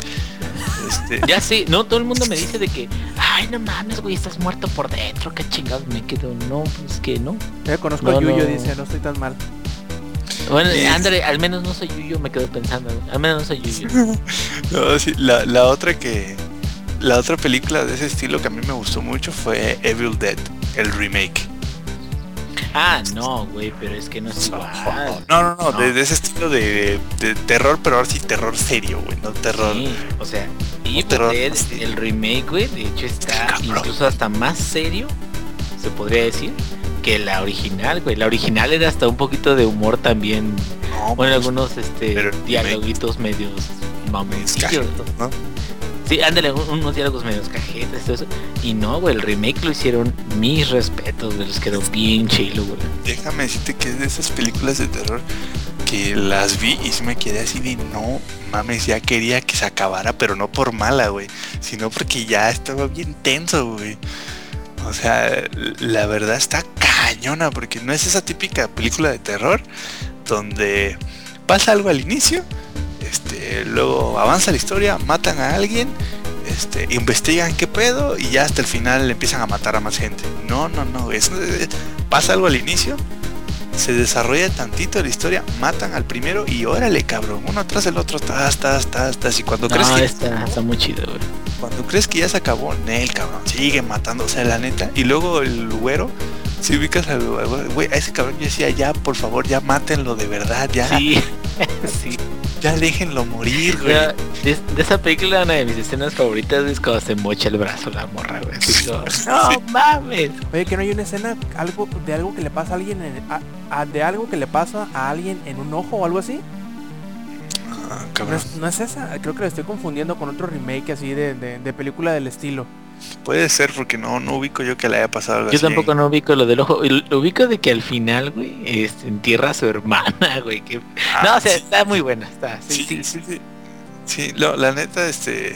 Este, Ya sé, no, todo el mundo me dice de que, ay, no mames, güey, estás muerto por dentro, qué chingados me quedo. No, pues que no. Yo conozco No, a Yuyo, no. dice, no estoy tan mal. Bueno, ándale, al menos no soy Yuyo, me quedo pensando. Al menos no soy Yuyo. no, sí, la, la otra que... La otra película de ese estilo que a mí me gustó mucho fue Evil Dead, el remake. Ah, no, güey, pero es que no es igual. No, no, no, No. De, de ese estilo de, de terror, pero ahora sí terror serio, güey, no terror. Sí, o sea, y terror, Dead, el remake, güey, de hecho está Cabrón. incluso hasta más serio, se podría decir, que la original, güey. La original era hasta un poquito de humor también. No, Bueno, pues, algunos este pero dialoguitos medios mamoncillos. ¿no? Sí, ándale, un- unos diálogos medios cajetas, todo eso. Y no, güey, el remake lo hicieron mis respetos, güey, les quedó bien chilo, güey. Déjame decirte que es de esas películas de terror que las vi y sí me quedé así de no mames, ya quería que se acabara, pero no por mala, güey, sino porque ya estaba bien tenso, güey. O sea, la verdad está cañona, porque no es esa típica película de terror donde pasa algo al inicio, este, luego avanza la historia, matan a alguien, este, investigan qué pedo y ya hasta el final empiezan a matar a más gente. No, no, no, es, pasa algo al inicio, se desarrolla tantito la historia, matan al primero y órale, cabrón, uno tras el otro, tas, tas, tas, tas, y cuando crees que está, está muy chido, güey. cuando crees que ya se acabó, Nel, cabrón, sigue matando, o sea, la neta. Y luego el güero, si ubicas al güey, a ese cabrón yo decía, ya, por favor, ya mátenlo de verdad, ya, Sí, sí. ya déjenlo morir, güey. De, de esa película una de mis escenas favoritas es cuando se mocha el brazo la morra, güey. No mames. Oye, que no hay una escena algo de algo que le pasa a alguien en, a- a- de algo que le pasa a alguien en un ojo o algo así. Ah, No es, no es esa, creo que la estoy confundiendo con otro remake así de, de- de película del estilo. Puede ser porque no, no ubico yo que le haya pasado algo Yo así. tampoco no ubico lo del ojo. Lo ubico de que al final, güey, este, entierra a su hermana, güey. Que... Ah, no, o sea, sí, está muy buena. Está, sí, sí, sí. sí, sí. Lo- la neta, este,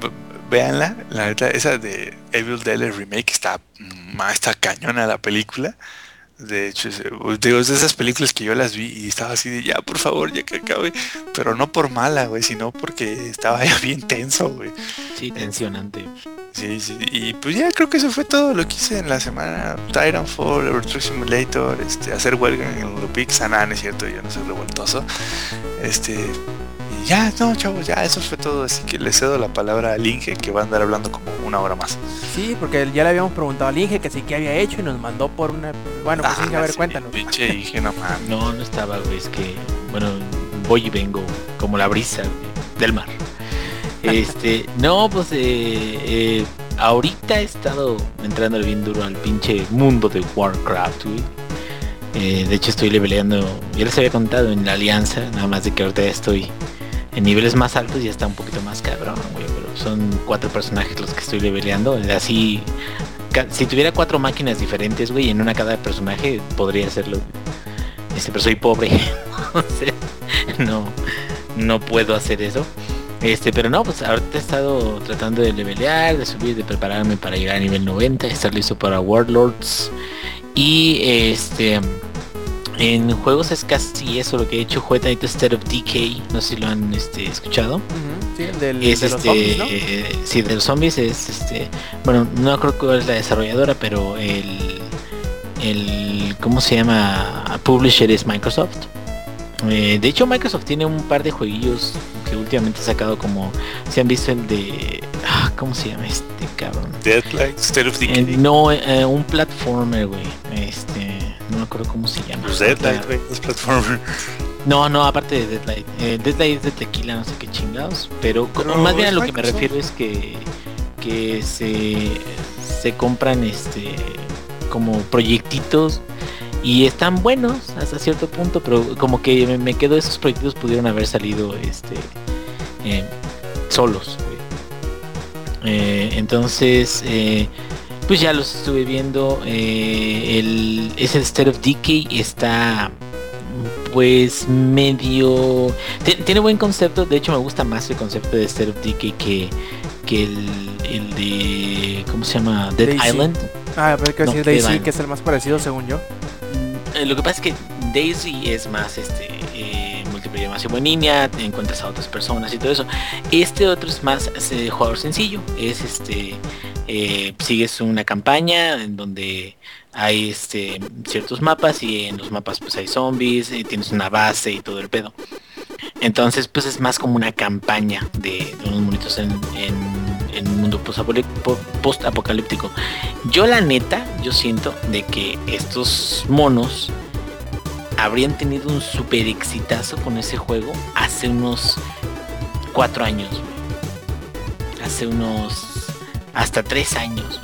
v- véanla, la neta, esa de Evil Dead remake está, mm, está cañona la película. De hecho, es, digo, es de esas películas que yo las vi y estaba así de ya, por favor, ya que acabe. Pero no por mala, güey, sino porque estaba ya bien tenso, güey. Sí, tensionante. Sí, sí. Y pues ya creo que eso fue todo lo que hice en la semana. Titanfall, Euro Truck Simulator, este, hacer huelga en el Pix, nada, no es cierto, yo no soy revoltoso. Este, y ya, no, chavos, ya eso fue todo. Así que le cedo la palabra al Inge que va a andar hablando como una hora más. Sí, porque ya le habíamos preguntado al Inge que sí que había hecho y nos mandó por una... Bueno, pues Inge, a ver, sí, cuéntanos. Pinche Inge, no mames. No, no estaba, güey, es que, bueno, voy y vengo como la brisa del mar. Este, no, pues eh, eh, ahorita he estado entrando bien duro al pinche mundo de Warcraft, güey. Eh, de hecho estoy leveleando, ya les había contado en la alianza, nada más de que ahorita estoy en niveles más altos y está un poquito más cabrón, güey. Pero son cuatro personajes los que estoy leveleando. Así, si tuviera cuatro máquinas diferentes, güey, en una cada personaje podría hacerlo. Este, pero soy pobre. No, no puedo hacer eso. Este, pero no, pues ahorita he estado tratando de levelear, de subir, de prepararme para llegar a nivel 90, estar listo para Warlords. Y este en juegos es casi eso lo que he hecho, juega Night State of Decay, no sé si lo han este, escuchado. Ujú, Sí, del, Es de los este, zombies, ¿no? eh, sí, de los zombies es este, bueno, no creo que es la desarrolladora, pero el, el, ¿cómo se llama? Publisher es Microsoft. Eh, de hecho, Microsoft tiene un par de jueguillos que últimamente ha sacado como, se han visto el de, ah, ¿cómo se llama este cabrón? Deadlight, State of Eh, Decay. no, eh, un platformer, güey. Este, no me acuerdo cómo se llama. Pues Deadlight, güey, es platformer. No, no, aparte de Deadlight. Eh, Deadlight es de tequila, no sé qué chingados. Pero, Pero más bien a lo que me Microsoft. refiero es que, que se, se compran este como proyectitos y están buenos hasta cierto punto, pero como que me, me quedo esos proyectitos pudieron haber salido este eh, solos. Eh, entonces, eh, pues ya los estuve viendo. el, ese State of Decay está pues medio ti- tiene buen concepto de hecho me gusta más el concepto de State of Decay que que el, el de cómo se llama Dead Daisy. Island Ah, pero que no, sí, Daisy, que es el más parecido según yo. Eh, lo que pasa es que Daisy es más este eh, multiplayer más en línea, te encuentras a otras personas y todo eso. Este otro es más eh, jugador sencillo, es este eh, sigues una campaña en donde hay este ciertos mapas y en los mapas pues hay zombies, eh, tienes una base y todo el pedo. Entonces pues es más como una campaña de, unos monitos en- en un mundo post-apocalíptico. Yo la neta, yo siento de que estos monos habrían tenido un super exitazo con ese juego hace unos cuatro años. Hace unos hasta tres años.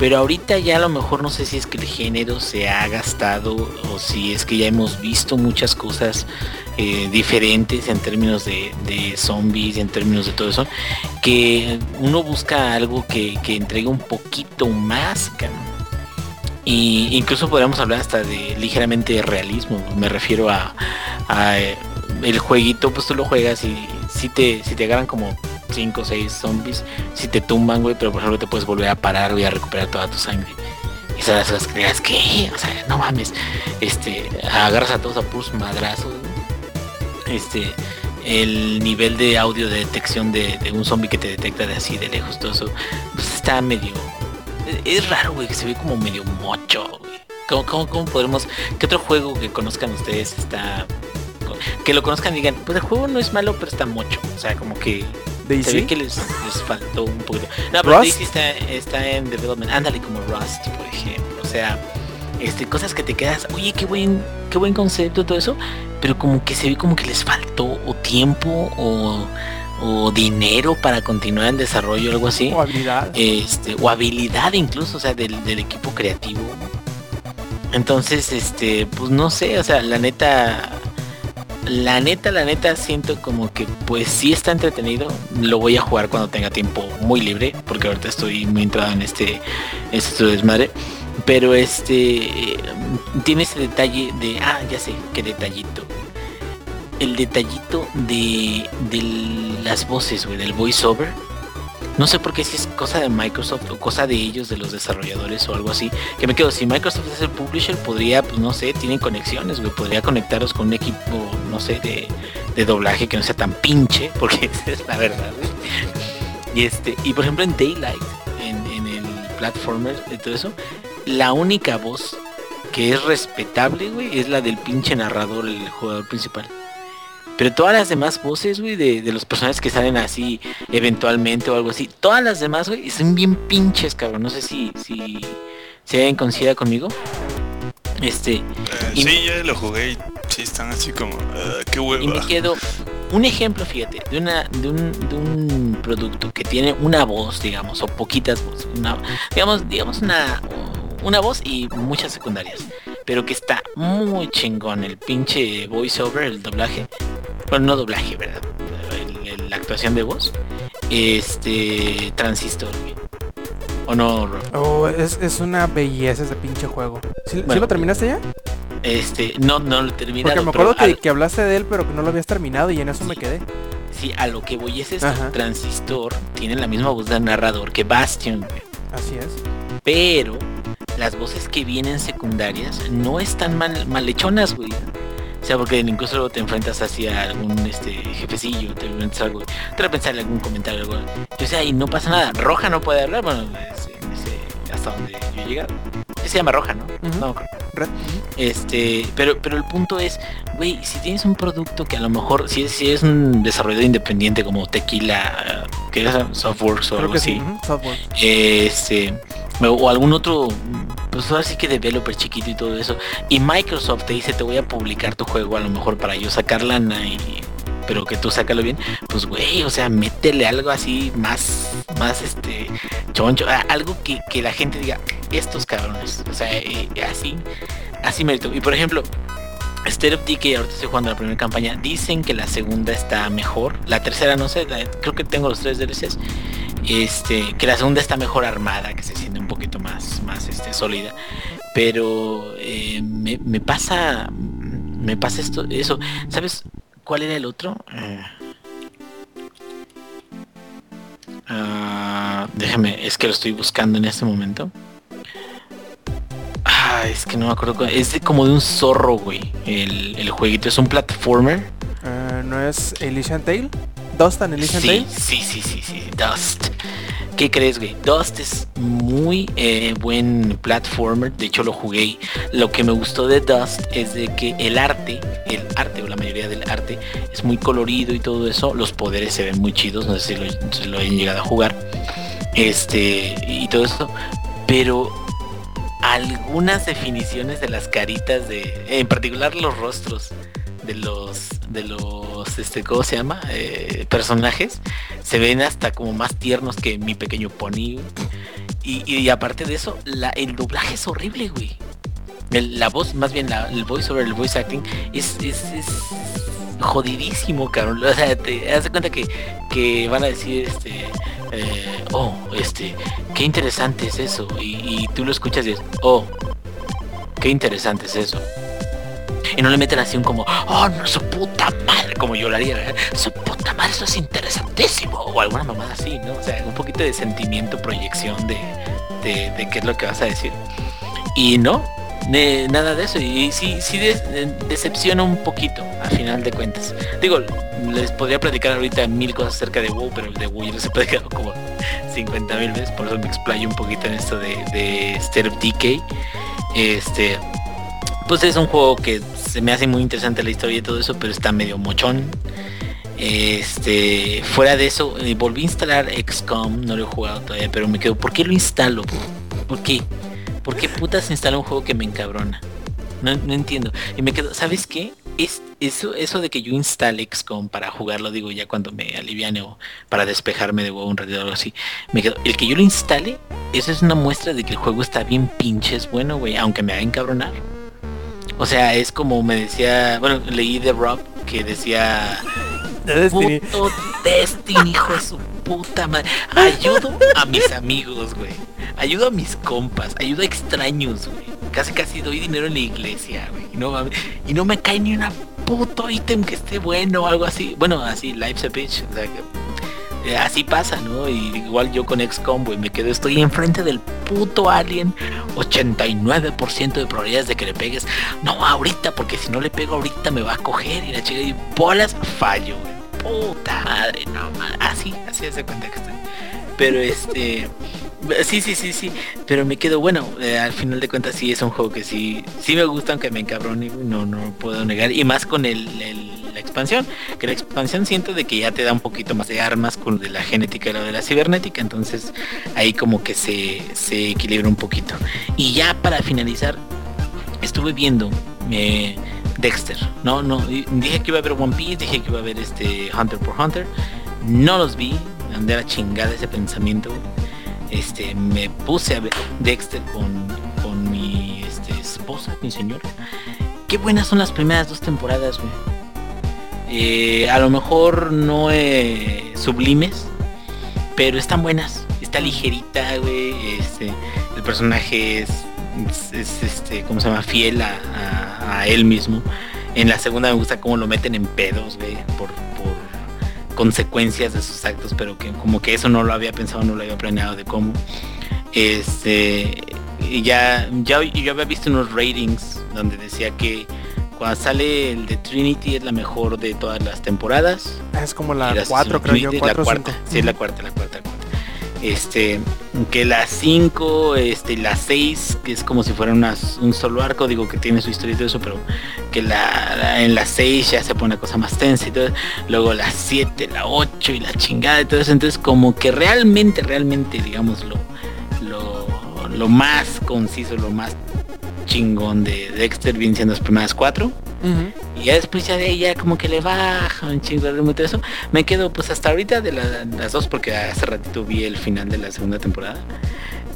Pero ahorita ya a lo mejor no sé si es que el género se ha gastado o si es que ya hemos visto muchas cosas eh, diferentes en términos de, de zombies en términos de todo eso, que uno busca algo que, que entregue un poquito más. Y incluso podríamos hablar hasta de ligeramente de realismo. Me refiero a, a, eh, el jueguito, pues tú lo juegas y si te, si te agarran como 5 o 6 zombies, si te tumban, güey, pero por ejemplo te puedes volver a parar, güey, a recuperar toda tu sangre. Y esas creas que, o sea, no mames, este, agarras a todos a puros madrazos. Este, el nivel de audio de detección de, un zombie que te detecta de así de lejos, todo eso, pues está medio es raro, güey, que se ve como medio mocho, güey. ¿Cómo, cómo, cómo podremos... ¿Qué otro juego que conozcan ustedes está... Que lo conozcan y digan, pues el juego no es malo, pero está mocho. O sea, como que se ve que les, les faltó un poquito. No, pero Rust. Daisy está, está en development. Ándale como Rust, por ejemplo. O sea, este, cosas que te quedas, oye, qué buen, qué buen concepto, todo eso. Pero como que se ve como que les faltó o tiempo o, o dinero para continuar el desarrollo o algo así O habilidad. este o habilidad incluso o sea del, del equipo creativo entonces este pues no sé o sea la neta la neta la neta siento como que pues sí está entretenido. Lo voy a jugar cuando tenga tiempo muy libre porque ahorita estoy muy entrado en este este desmadre. Pero este tiene ese detalle de ah ya sé qué detallito. El detallito de, de las voces güey del voiceover No sé por qué si es cosa de Microsoft o cosa de ellos, de los desarrolladores o algo así. Que me quedo, si Microsoft es el publisher, podría, pues no sé, tienen conexiones, güey. Podría conectaros con un equipo, no sé, de, de doblaje que no sea tan pinche, porque esa es la verdad, güey. Y este, y por ejemplo en Daylight, en, el platformer y todo eso, la única voz que es respetable, güey, es la del pinche narrador, el jugador principal. Pero todas las demás voces, güey, de, de los personajes que salen así eventualmente o algo así, todas las demás, güey, son bien pinches, cabrón. No sé si, si se coincida conmigo. Este, Eh, Y- sí, yo lo jugué y sí están así como, "Ah, qué y me hueva. quedo un ejemplo, fíjate, de una, de un, de un producto que tiene una voz, digamos, o poquitas voces, una, digamos, digamos una, una voz y muchas secundarias, pero que está muy chingón el pinche voiceover, el doblaje, bueno, no doblaje, ¿verdad? El- el- la actuación de voz, este transistor, güey. ¿O no? Oh, es, es una belleza ese pinche juego. ¿Sí, lo terminaste ya? Este, no, no lo he terminado. Porque me acuerdo que, al- que hablaste de él, pero que no lo habías terminado y en eso me quedé. Sí, a lo que voy es esto. Ajá. Transistor tiene la misma voz del narrador que Bastion, güey. Así es. Pero las voces que vienen secundarias no están mal, malhechonas, güey. O sea, porque incluso te enfrentas hacia algún este jefecillo, te enfrentas a algo, te repente sale algún comentario, algo. O sea, y no pasa nada. Roja no puede hablar, bueno, es- ese- hasta donde yo he llegado. Sí Se llama Roja, ¿no? No, creo. Red. Este, pero, pero el punto es, güey, si tienes un producto que a lo mejor, si es, si es un desarrollador independiente como Tequila, eh, que es Softworks o Creo algo que así, sí. Software. este, o, algún otro, pues ahora sí que developer chiquito y todo eso, y Microsoft te dice te voy a publicar tu juego a lo mejor para yo sacar lana y pero que tú sácalo bien, pues güey, o sea, métele algo así más, más este, choncho, algo que, que la gente diga, estos cabrones, o sea, eh, así, así mérito. Y por ejemplo, State of Decay, ahorita estoy jugando la primera campaña, dicen que la segunda está mejor, la tercera no sé, creo que tengo los tres DLCs, este, que la segunda está mejor armada, que se siente un poquito más, más este, sólida, pero eh, me, pasa, me pasa esto, eso, ¿sabes cuál era el otro? Ah, déjame, es que lo estoy buscando en este momento. Ah, es que no me acuerdo. Es de- como de un zorro, güey. El, el jueguito es un platformer. Eh, ¿No es Elysian Tale? ¿Dust and Elysian Sí, sí, sí, sí, sí. Dust. ¿Qué crees, güey? Dust es muy eh, buen platformer. De hecho, lo jugué. Lo que me gustó de Dust es de que el arte, el arte o la mayoría del arte es muy colorido y todo eso. Los poderes se ven muy chidos. No sé si lo, si lo hayan llegado a jugar. Este y todo eso. Pero algunas definiciones de las caritas de, en particular los rostros de los de los este cómo se llama Eh, personajes se ven hasta como más tiernos que mi pequeño pony y, aparte de eso la, el doblaje es horrible güey. La voz más bien la- el voice over el voice acting es, es, es jodidísimo cabrón. O sea te das cuenta que, que van a decir este eh, oh este qué interesante es eso. Y, y tú lo escuchas y es oh qué interesante es eso y no le meten así un como, oh, no, su puta madre, como yo lo haría, ¿verdad? su puta madre, eso es interesantísimo, o alguna mamada así, ¿no? O sea, un poquito de sentimiento, proyección de, de, de qué es lo que vas a decir. Y no, ne- nada de eso, y sí, sí de- decepciona un poquito, a final de cuentas. Digo, les podría platicar ahorita mil cosas acerca de WoW, pero de WoW ya les he platicado como 50 mil veces, por eso me explayo un poquito en esto de, de of Decay. Este, pues es un juego que se me hace muy interesante la historia y todo eso, pero está medio mochón. Este, fuera de eso, eh, volví a instalar XCOM, no lo he jugado todavía, pero me quedo, ¿por qué lo instalo? ¿Por qué? ¿Por qué putas instala un juego que me encabrona? No, entiendo. Y me quedo, ¿sabes qué? Es eso, eso de que yo instale XCOM para jugarlo, digo ya cuando me aliviane o para despejarme de huevo un ratito o algo así. Me quedo, el que yo lo instale, eso es una muestra de que el juego está bien pinches bueno, güey, aunque me haga encabronar. O sea, es como me decía, bueno, leí de Rob que decía, Destiny. puto Destiny, hijo de su puta madre. Ayudo a mis amigos, güey. Ayudo a mis compas, ayudo a extraños, güey. Casi casi doy dinero en la iglesia, güey. Y no, y no me cae ni una puto ítem que esté bueno o algo así. Bueno, así, life's a bitch. O sea, que así pasa, ¿no? Y igual yo con XCOM, güey, me quedo, estoy enfrente del puto alien, 89% de probabilidades de que le pegues. No, ahorita, porque si no le pego ahorita me va a coger y la chica y bolas, fallo, güey. Puta madre, no, así, así se cuenta que estoy. Pero este, Sí, sí, sí, sí. Pero me quedo bueno. Eh, al final de cuentas sí es un juego que sí, sí me gusta, aunque me encabrone, no, no puedo negar. Y más con el, la expansión. Que la expansión siento de que ya te da un poquito más de armas con de la genética y lo de la cibernética. Entonces ahí como que se, se equilibra un poquito. Y ya para finalizar, estuve viendo eh, Dexter. No, no. Dije que iba a haber One Piece, dije que iba a haber este Hunter por Hunter. No los vi. Andé a chingada ese pensamiento este, me puse a ver Dexter con, con mi este, esposa, mi señora. Qué buenas son las primeras dos temporadas, güey. Eh, a lo mejor no sublimes, pero están buenas. Está ligerita, güey. Este, el personaje es, este, ¿cómo se llama? Fiel a, él mismo. En la segunda me gusta cómo lo meten en pedos, güey, por, consecuencias de sus actos, pero que como que eso no lo había pensado, no lo había planeado de cómo. Este, ya, ya yo había visto unos ratings donde decía que cuando sale el de Trinity es la mejor de todas las temporadas. Es como la 4, creo yo, la cuarta, sí, la cuarta, la cuarta, la cuarta este que las 5 este las 6 que es como si fuera un solo arco digo que tiene su historia y todo eso pero que la, en las 6 ya se pone cosa más tensa y todo luego las 7 la 8 y la chingada y todo eso entonces como que realmente realmente digamos lo lo, más conciso lo más chingón de Dexter viene siendo las primeras 4 y ya después ya de ella como que le baja un chingo de ritmo eso. Me quedo pues hasta ahorita de las dos porque hace ratito vi el final de la segunda temporada.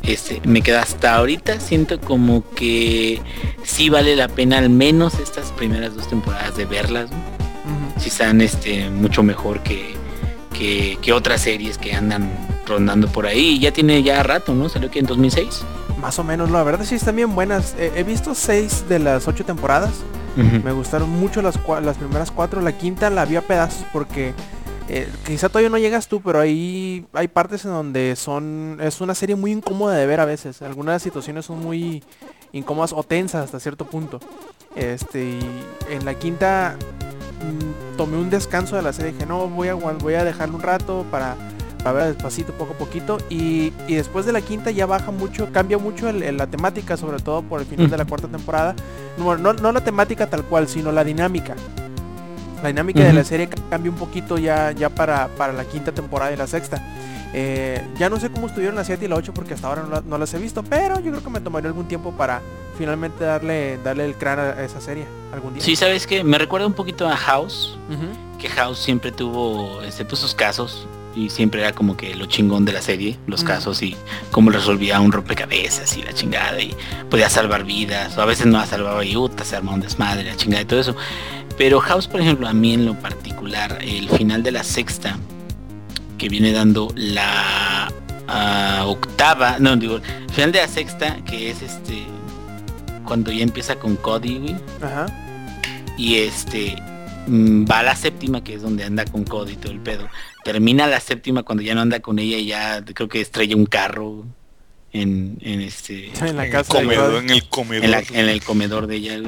Este, me quedo hasta ahorita, siento como que sí vale la pena al menos estas primeras dos temporadas de verlas. Si están este, mucho mejor que, que, otras series que andan rondando por ahí. Ya tiene ya rato, ¿no? Salió que en 2006. Más o menos, la verdad sí están bien buenas. he visto seis de las ocho temporadas. Me gustaron mucho las, las primeras cuatro. La quinta la vi a pedazos porque eh, quizá todavía no llegas tú, pero ahí hay partes en donde son es una serie muy incómoda de ver a veces. Algunas situaciones son muy incómodas o tensas hasta cierto punto. Este, en la quinta mm, tomé un descanso de la serie, dije, no, voy a, voy a dejarlo un rato para a ver despacito, poco a poquito. Y, después de la quinta ya baja mucho, cambia mucho la temática, sobre todo por el final de la cuarta temporada. No, no, la temática tal cual, sino la dinámica. La dinámica de la serie cambia un poquito ya, ya para, para la quinta temporada y la sexta. Eh, ya no sé cómo estuvieron la 7 y la 8 porque hasta ahora no, las he visto, pero yo creo que me tomaría algún tiempo para finalmente darle darle el crán a esa serie algún día. Sí, sabes que me recuerda un poquito a House, que House siempre tuvo este, pues, sus casos, y siempre era como que lo chingón de la serie, los casos y cómo resolvía un rompecabezas y la chingada y podía salvar vidas, o a veces no la salvaba y uta, se armaba un desmadre, la chingada y todo eso. Pero House, por ejemplo, a mí en lo particular, el final de la sexta, que viene dando la ah, octava, no digo, el final de la sexta, que es este, cuando ya empieza con Cody, güey. Ajá. Y este, va a la séptima, que es donde anda con Cody y todo el pedo. Termina la séptima cuando ya no anda con ella y ya creo que estrella un carro en, este en la casa en el comedor. en, el comedor de ella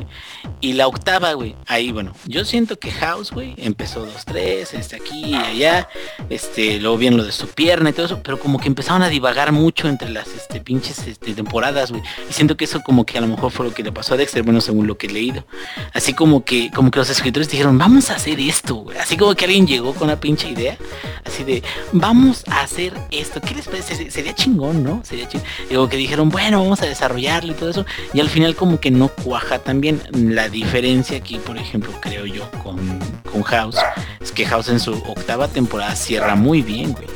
y la octava güey ahí bueno yo siento que House güey empezó dos tres este aquí y allá este luego bien lo de su pierna y todo eso pero como que empezaron a divagar mucho entre las este pinches este, temporadas güey. Y siento que eso como que a lo mejor fue lo que le pasó a Dexter bueno según lo que he leído. Así como que como que los escritores dijeron vamos a hacer esto güey así como que alguien llegó con una pinche idea así de vamos a hacer esto qué les parece sería chingón no sería chingón Digo que dijeron, bueno, vamos a desarrollarlo y todo eso. Y al final como que no cuaja también. La diferencia aquí, por ejemplo, creo yo, con, con House, es que House en su octava temporada cierra muy bien, güey.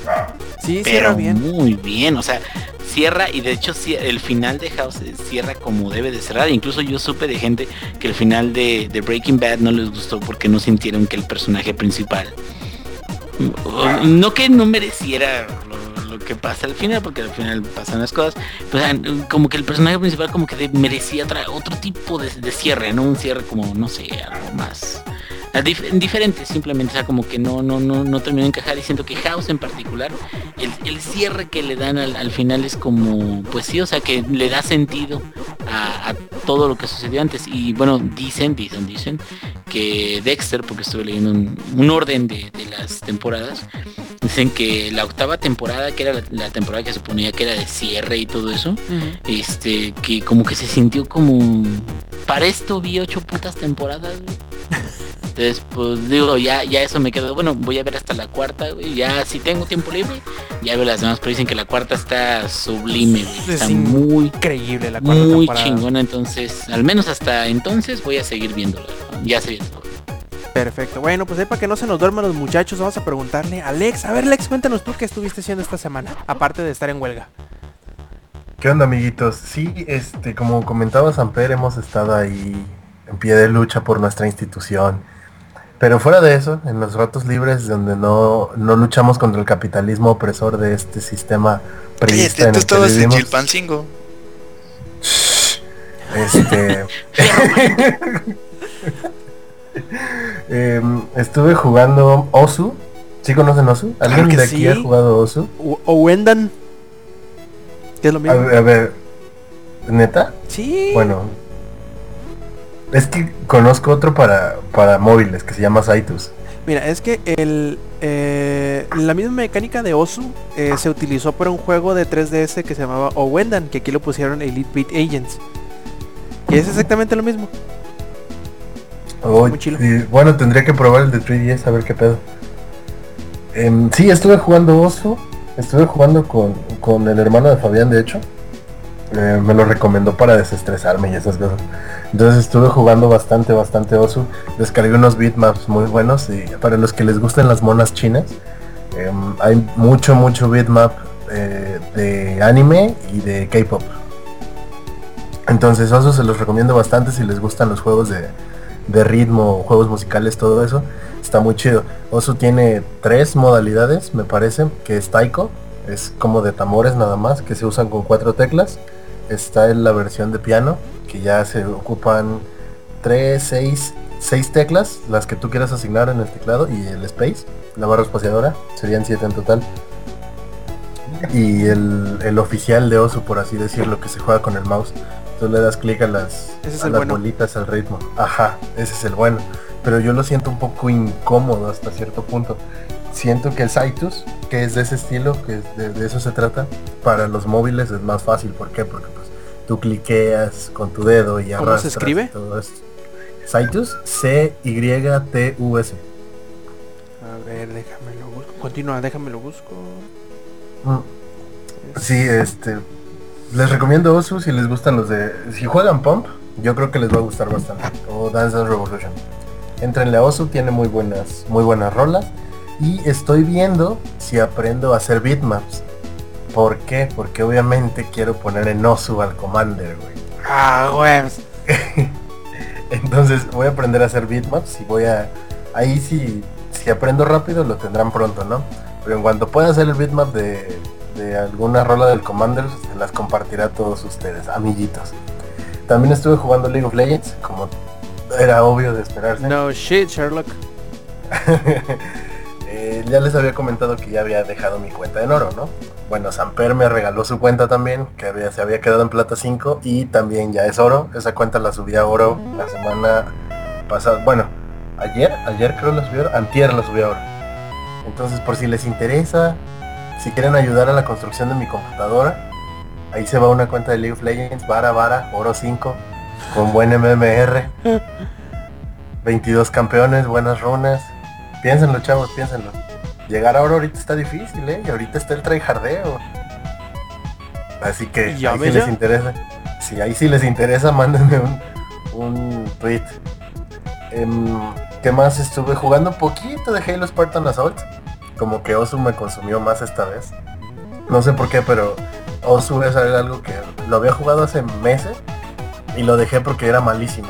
Sí, cierra bien. Muy bien, o sea, cierra y de hecho el final de House cierra como debe de cerrar. Incluso yo supe de gente que el final de, de Breaking Bad no les gustó porque no sintieron que el personaje principal no que no mereciera pasa al final, porque al final pasan las cosas, pues como que el personaje principal como que merecía otro tipo de, cierre, ¿no? Un cierre como, no sé, algo más a dif- diferentes simplemente, o sea, como que no, no, no, no terminó de encajar y siento que House en particular, el, el cierre que le dan al, al final es como, pues sí, o sea, que le da sentido a, todo lo que sucedió antes. Y bueno, dicen, dicen, dicen que Dexter, porque estuve leyendo un, orden de, de las temporadas, dicen que la octava temporada, que era la, la temporada que suponía que era de cierre y todo eso, este, que como que se sintió como, para esto vi ocho putas temporadas, güey. Entonces, pues digo, ya, ya eso me quedó, bueno, voy a ver hasta la cuarta, güey, ya si tengo tiempo libre, ya veo las demás, pero dicen que la cuarta está sublime, güey, Es está muy, Increíble la cuarta muy temporada. chingona, entonces, al menos hasta entonces voy a seguir viéndolo, ¿no? ya se viene. Perfecto. Bueno, pues ahí para que no se nos duerman los muchachos, vamos a preguntarle a Alex. A ver, Alex, cuéntanos tú qué estuviste haciendo esta semana, aparte de estar en huelga. ¿Qué onda amiguitos? Sí, este, como comentaba Samper, hemos estado ahí en pie de lucha por nuestra institución. Pero fuera de eso, en los ratos libres donde no, no luchamos contra el capitalismo opresor de este sistema priista Cállate, en tú el que estabas en vivimos, Chilpancingo. este, em, estuve jugando Osu. ¿Sí conocen Osu? ¿Alguien que de aquí sí. ha jugado Osu? O, Wendan. ¿Qué es lo A, mismo? ver, a ver, ¿neta? Sí. Bueno, es que conozco otro para, para móviles que se llama Saitus. Mira, es que el, eh, la misma mecánica de Osu eh, se utilizó para un juego de 3DS que se llamaba Owendan, que aquí lo pusieron Elite Beat Agents. Y es exactamente lo mismo. Oh, Muy chilo. y, bueno, tendría que probar el de 3DS a ver qué pedo. Em, sí, estuve jugando Osu. Estuve jugando con, con el hermano de Fabián, de hecho. Eh, me lo recomendó para desestresarme y esas cosas. Entonces estuve jugando bastante, bastante Osu. Descargué unos bitmaps muy buenos y para los que les gusten las monas chinas, em, hay mucho, mucho bitmap eh, de anime y de K-pop. Entonces Osu se los recomiendo bastante si les gustan los juegos de, de ritmo, juegos musicales, todo eso. Está muy chido. Osu tiene tres modalidades, me parece, que es Taiko, es como de tambores nada más, que se usan con cuatro teclas. Está en la versión de piano, que ya se ocupan tres, seis, seis teclas, las que tú quieras asignar en el teclado, y el space, la barra espaciadora, serían siete en total. Y el, el oficial de Osu, por así decirlo, que se juega con el mouse. Tú le das clic a las, a las bueno. bolitas al ritmo. Ajá, ese es el bueno. Pero yo lo siento un poco incómodo hasta cierto punto. Siento que el Saitus, que es de ese estilo, que es de, de eso se trata, para los móviles es más fácil. ¿Por qué? Porque pues tú cliqueas con tu dedo y ¿Cómo se arrastras escribe? y todo esto. Saitus, C-Y-T-U-S. A ver, déjamelo busco. Continúa, déjamelo busco. Mm. Sí, este. Les recomiendo Osu si les gustan los de. Si juegan Pump, yo creo que les va a gustar bastante. O Dance Dance Revolution. Entrenle a Osu, tiene muy buenas, muy buenas rolas. Y estoy viendo si aprendo a hacer bitmaps. ¿Por qué? Porque obviamente quiero poner en Osu al Commander, güey. Ah, güey. Entonces voy a aprender a hacer bitmaps y voy a... Ahí sí, si aprendo rápido lo tendrán pronto, ¿no? Pero en cuanto pueda hacer el bitmap de, de alguna rola del Commander, se las compartirá a todos ustedes, amiguitos. También estuve jugando League of Legends, como era obvio de esperarse. No shit, Sherlock. Eh, ya les había comentado que ya había dejado mi cuenta en oro, ¿no? Bueno, Samper me regaló su cuenta también, que había, se había quedado en plata 5 y también ya es oro. Esa cuenta la subí a oro la semana pasada. Bueno, ayer, ayer creo la oro, antier la subí a oro. Entonces por si les interesa, si quieren ayudar a la construcción de mi computadora, ahí se va una cuenta de League of Legends, vara, vara, oro 5, con buen MMR. 22 campeones, buenas runas. Piénsenlo, chavos, piénsenlo. Llegar a oro ahorita está difícil, ¿eh? Y ahorita está el tryhardeo. Así que Ya ahí si les interesa. Si ahí sí les interesa, mándenme un, un tweet. Em, ¿Qué más? Estuve jugando un poquito de Halo Spartan Assault. Como que Osu me consumió más esta vez. No sé por qué, pero Osu es algo que lo había jugado hace meses y lo dejé porque era malísimo.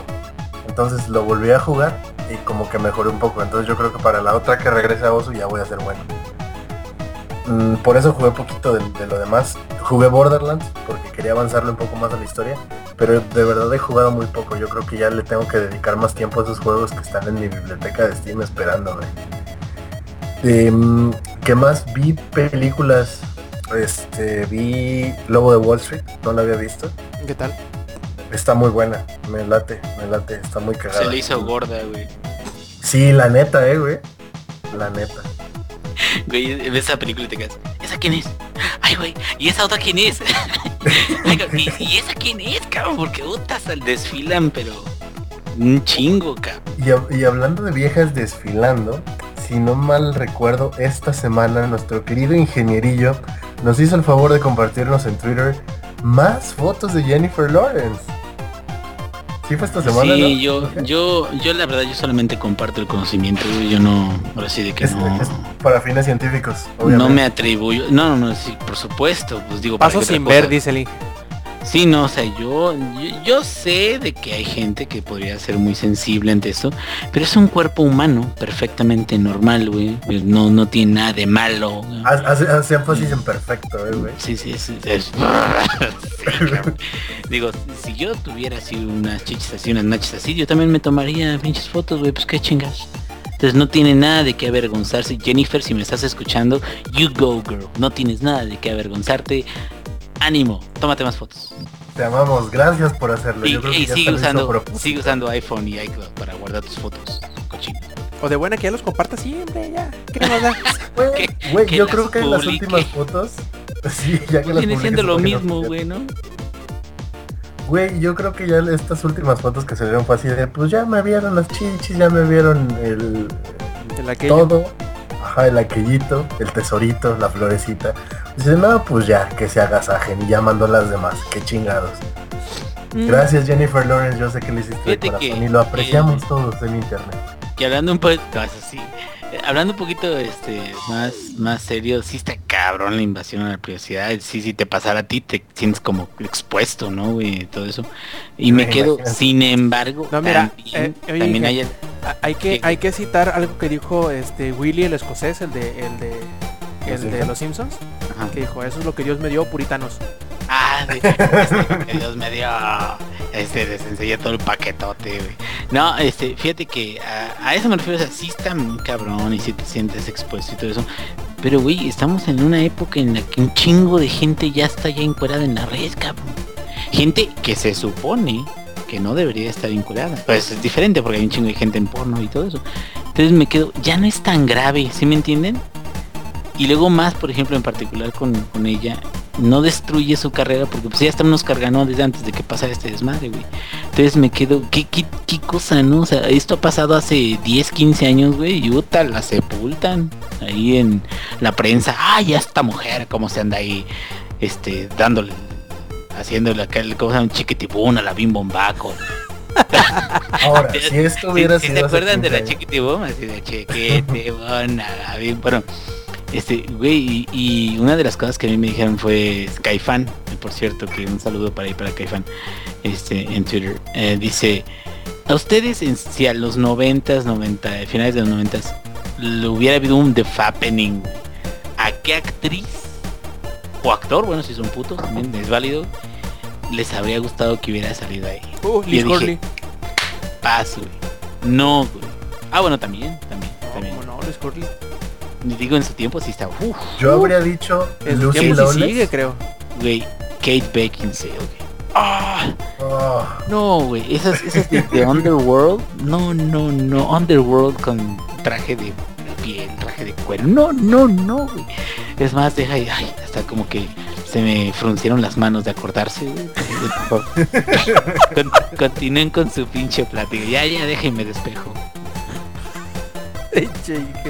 Entonces lo volví a jugar y como que mejoré un poco. Entonces yo creo que para la otra que regrese a Osu ya voy a ser bueno. Mm, por eso jugué poquito de, de lo demás. Jugué Borderlands porque quería avanzarle un poco más a la historia. pero de verdad he jugado muy poco. Yo creo que ya le tengo que dedicar más tiempo a esos juegos que están en mi biblioteca de Steam esperándome. Em, ¿Qué más? Vi películas. Este, vi Lobo de Wall Street, no la había visto. ¿Qué tal? Está muy buena, me late, me late, está muy cagada. Se le hizo gorda, güey. Sí, la neta, eh, güey. La neta. Güey, ves esa película y te quedas. ¿Esa quién es? Ay, güey, ¿y esa otra quién es? ¿Y, y esa quién es, cabrón? Porque al desfilan, pero un chingo, cabrón. Y hablando de viejas desfilando, si no mal recuerdo, esta semana nuestro querido ingenierillo nos hizo el favor de compartirnos en Twitter más fotos de Jennifer Lawrence. Sí fue esta semana, Sí, ¿no? yo, yo, yo la verdad, yo solamente comparto el conocimiento. Yo no, ahora sí de que Es- no, es para fines científicos, no me atribuyo. No, no, no, sí, por supuesto, pues digo, ¿para Paso sin ver, dice Lee. Sí, no, o sea, yo, yo, yo sé de que hay gente que podría ser muy sensible ante esto, pero es un cuerpo humano perfectamente normal, güey. Pues No, no tiene nada de malo. Hace, énfasis en perfecto, eh, güey. Sí, sí, sí. es-. Digo, si yo tuviera así unas chichis así, unas nachas así, yo también me tomaría pinches fotos, güey, pues qué chingas. Entonces no tiene nada de qué avergonzarse. Jennifer, si me estás escuchando, you go girl. No tienes nada de qué avergonzarte. Ánimo, tómate más fotos. Te amamos, gracias por hacerlo. Y, Yo creo que y ya sigue usando, propósito. sigue usando iPhone y iCloud para guardar tus fotos. Cochino. O de buena que ya los comparta siempre, ya. ¿Qué nos da? Güey, yo las creo que en las últimas fotos... Sí, ya que las Viene siendo lo mismo, güey, ¿no? Güey, yo creo que ya estas últimas fotos que salieron fue así de, pues ya me vieron las chichis, ya me vieron el El aquello. todo, ajá, el aquellito, el tesorito, la florecita. Dice, no, pues ya, que se agasajen y ya mandó las demás, qué chingados. Mm. Gracias Jennifer Lawrence, yo sé que lo hiciste de Fíjate corazón que- y lo apreciamos que- todos en internet. que hablando un poco así hablando un poquito este más más serio sí está cabrón la invasión a la privacidad. Sí si te pasara a ti te sientes como expuesto no güey todo eso. Y me quedo sin embargo No, mira, también, eh, oye, también Inge, hay Hay que, hay que citar algo que dijo este Willy el escocés, el de el de el ¿Los de los Simpsons, ajá. que dijo, eso es lo que Dios me dio, puritanos. Ah, de- este, Dios me dio. Este, les enseñé todo el paquetote, güey. No, este, fíjate que a, eso me refiero, o sea, sí está muy cabrón y sí te sientes expuesto y todo eso. Pero, güey, estamos en una época en la que un chingo de gente ya está ya encuerada en la red, cabrón. Gente que se supone que no debería estar encuerada. Pues es diferente porque hay un chingo de gente en porno y todo eso. Entonces me quedo, ya no es tan grave, ¿sí me entienden? Y luego más, por ejemplo, en particular con, con ella, no destruye su carrera porque pues ya estamos cargando desde antes de que pasara este desmadre, güey. Entonces me quedo, ¿qué, qué, qué cosa, no? O sea, esto ha pasado hace 10, 15 años, güey, y puta, la sepultan ahí en la prensa. Ah, ya esta mujer, cómo se anda ahí, este, dándole, haciéndole acá, el- ¿cómo se llama? Un chiquitibún a la bim bombaco. Ahora, si esto ¿Sí, hubiera sí sido se acuerdan de 15 la años, chiquitibum? Así de chiquitibum, a la bim- Bueno, este, güey, y, y una de las cosas que a mí me dijeron fue Skyfan, por cierto, que un saludo para ahí para Skyfan, este, en Twitter, eh, dice, a ustedes, en- si a los 90s, 90, finales de los 90s, le hubiera habido un The Fappening, ¿a qué actriz o actor, bueno, si son putos, también es válido, les habría gustado que hubiera salido ahí? Uh, Yo Liz dije. Paso, güey. No, güey. Ah, bueno, también, también, también. ¿cómo no, Liz Corley. Digo, en su tiempo sí estaba, uff, yo habría dicho En su tiempo sí sigue, creo. güey, Kate Beckinsale. Ah, Oh, no, güey, esas, esas de, de Underworld, no, no, no, Underworld con traje de piel, traje de cuero, no, no, no, güey. Es más, deja, y- ay, hasta como que se me fruncieron las manos de acordarse, güey. Continúen con su pinche plática, ya, ya, déjenme despejo.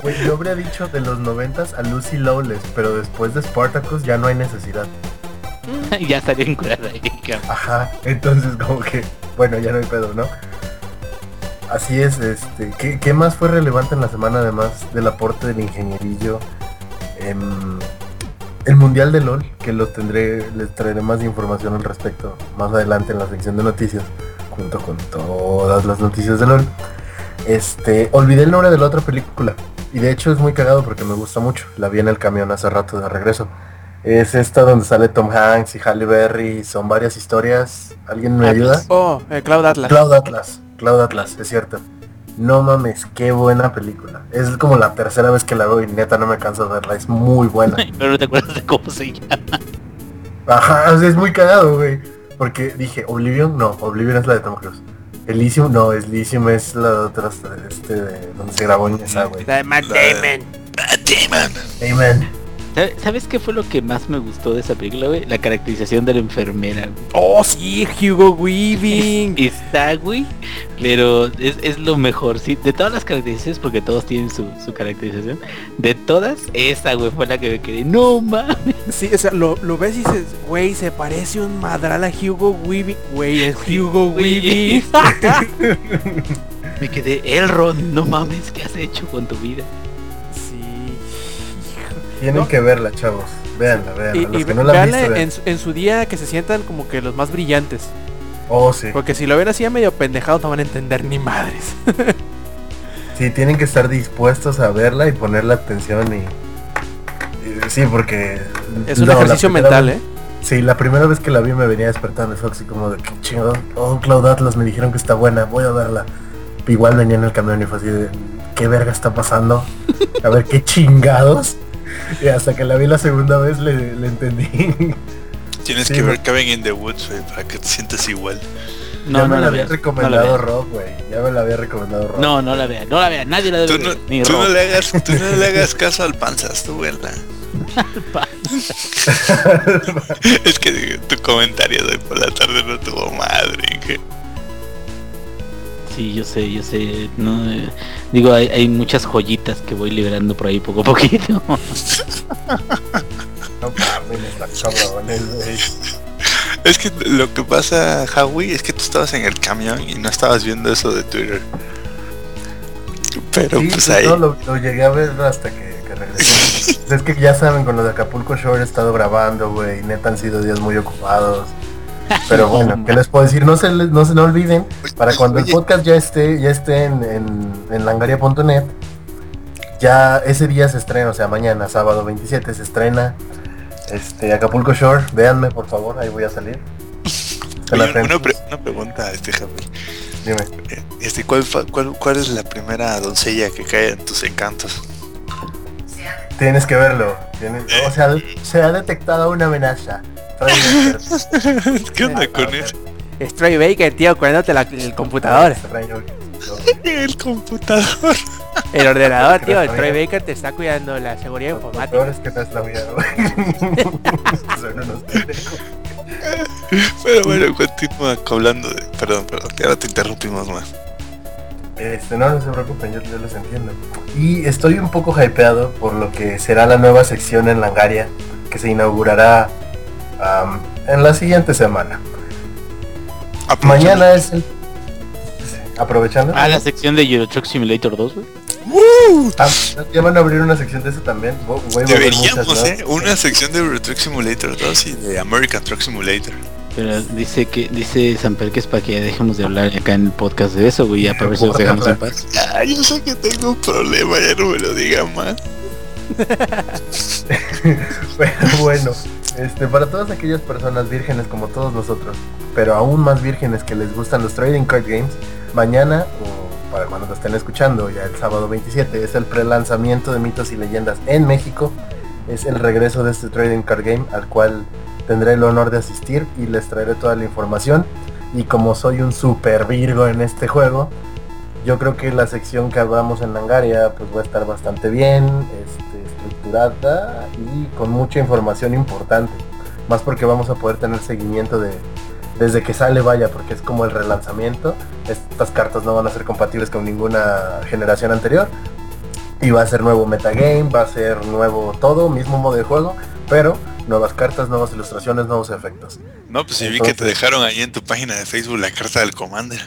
Güey, yo habría dicho de los noventas a Lucy Lawless, pero después de Spartacus ya no hay necesidad. ya ahí, cabrón. Ajá, entonces como que, bueno, ya no hay pedo, ¿no? Así es, este, ¿qué, qué más fue relevante en la semana además del aporte del ingenierillo? Em, el Mundial de LOL, que lo tendré, les traeré más información al respecto más adelante en la sección de noticias, junto con todas las noticias de LOL. Este, olvidé el nombre de la otra película, y de hecho es muy cagado porque me gusta mucho, la vi en el camión hace rato de regreso. Es esta donde sale Tom Hanks y Halle Berry. Son varias historias. ¿Alguien me Atlas. ayuda? Oh, eh, Cloud Atlas. Cloud Atlas. Cloud Atlas, es cierto. No mames, qué buena película. Es como la tercera vez que la veo y neta no me canso de verla. Es muy buena. Pero no te acuerdas de cómo se llama. Ajá, o sea, es muy cagado, güey. Porque dije, Oblivion, no, Oblivion es la de Tom Cruise. Elysium, no, Elysium es la de otra, este, de donde se grabó en esa, güey. La de Matt Damon. Ah, Damon. Amen. ¿Sabe- ¿Sabes qué fue lo que más me gustó de esa película, güey? La caracterización de la enfermera. güey. Oh, sí, Hugo Weaving. Está, güey, pero es, es lo mejor, sí. De todas las caracterizaciones, porque todos tienen su, su caracterización, de todas, esa, güey, fue la que me quedé. No mames. Sí, o sea, lo, lo ves y dices, güey, se parece un madral a Hugo Weaving. Güey, es Hugo Weaving. Me quedé, Elrond, no mames, ¿qué has hecho con tu vida? Tienen No. que verla, chavos. Véanla, véanla. Y, Los y que no la han visto, en, su- en su día que se sientan como que los más brillantes. Oh, sí. Porque si lo ven así a medio pendejado no van a entender ni madres. Sí, tienen que estar dispuestos a verla y ponerle atención y... y sí, porque... Es un no, ejercicio mental, vez- ¿eh? Sí, la primera vez que la vi me venía despertando, así como de que chingado, oh Cloud Atlas me dijeron que está buena, voy a verla. Igual venía en el camión y fue así de qué verga está pasando, a ver qué chingados. Y hasta que la vi la segunda vez le, le entendí. Tienes Sí, que güey. ver Cabin in the Woods, güey, para que te sientas igual. ya No, me no la había veas. No la recomendado. Rob, güey. Ya me la había recomendado Rob. No, no la vean, no la vean, nadie la debe Tú no, ver, ni tú no Rob. le hagas, tú no le hagas caso al panzas, tú vela. Es que tu comentario de por la tarde no tuvo madre. que- Sí, yo sé, yo sé. No, eh, digo, hay, hay muchas joyitas que voy liberando por ahí poco a poquito. No mames, está cabrón, eh. Es que lo que pasa, Howie, es que tú estabas en el camión y no estabas viendo eso de Twitter. Pero Sí, pues ahí. no, lo, lo llegué a ver hasta que, que regresé. es que ya saben, con lo de Acapulco Shore he estado grabando, güey. Neta han sido días muy ocupados. Pero bueno, ¿qué les puedo decir? No se, les- no se no olviden, para cuando el podcast ya esté, ya esté en, en, en langaria.net, ya ese día se estrena, o sea, mañana, sábado 27, se estrena este Acapulco Shore. Véanme, por favor, ahí voy a salir. Oye, una, atentos. pre- una pregunta, este Javi. Dime. Eh, Este, ¿cuál, cuál, ¿Cuál es la primera doncella que cae en tus encantos? Tienes que verlo. Tienes- o sea, se ha detectado una amenaza. ¿Qué onda con eso? Troy Baker, tío, cuidándote la- el computador. El computador. El ordenador, tío. El Troy. Baker te está cuidando la seguridad Lo peor informática. es que no es la mía, güey. Son unos pendejos. Pero bueno, continúa hablando de... Perdón, perdón, ya no te interrumpimos más. Este, no, no se preocupen, yo, yo los entiendo. Y estoy un poco hypeado por lo que será la nueva sección en Langaria, que se inaugurará en la siguiente semana. Mañana es el... Aprovechando. Ah, la sección de Euro Truck Simulator 2, güey. Ah, ya van a abrir una sección de eso también. Deberíamos, muchas, ¿no? ¿eh? Una sección de Euro Truck Simulator 2 y de American Truck Simulator. Pero dice que dice Samper que es para que ya dejemos de hablar acá en el podcast de eso, güey, ya para ver si nos dejamos en paz. Ah, yo sé que tengo un problema, ya no me lo diga más. Pero bueno, este, para todas aquellas personas vírgenes como todos nosotros, pero aún más vírgenes que les gustan los trading card games, mañana, o para cuando lo estén escuchando, ya el sábado 27, es el pre-lanzamiento de mitos y leyendas en México. Es el regreso de este trading card game al cual tendré el honor de asistir y les traeré toda la información. Y como soy un super virgo en este juego, yo creo que la sección que hablamos en Langaria pues va a estar bastante bien, este, estructurada y con mucha información importante. Más porque vamos a poder tener seguimiento de desde que sale vaya, porque es como el relanzamiento. Estas cartas no van a ser compatibles con ninguna generación anterior. Y va a ser nuevo metagame, va a ser nuevo todo, mismo modo de juego, pero nuevas cartas, nuevas ilustraciones, nuevos efectos. No, pues sí vi que te dejaron ahí en tu página de Facebook la carta del Commander.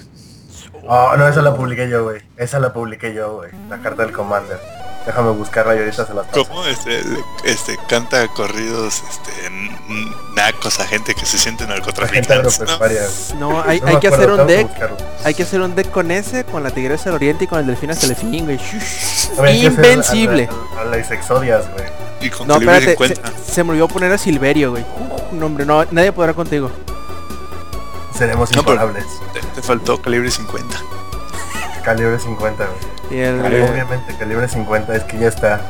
Oh, no, esa la publiqué yo, güey. Esa la publiqué yo, güey. La carta del Commander. Déjame buscarla y ahorita se las paso. ¿Cómo este, este canta corridos este nacos a gente que se siente La gente narcotraficante? ¿no? No, hay, No hay que hacer un deck. Hay que hacer un deck con ese, con la tigresa del oriente y con el delfín hasta el fin, güey. Invencible. A, la- a las exodias, güey. Y con No, espérate, se, 50. se me olvidó poner a Silverio, güey. Uh, no, hombre, no, nadie podrá contigo. Seremos imparables. Te, te faltó calibre 50. Calibre 50, güey. Y el, Calibre, Obviamente, calibre 50 es que ya está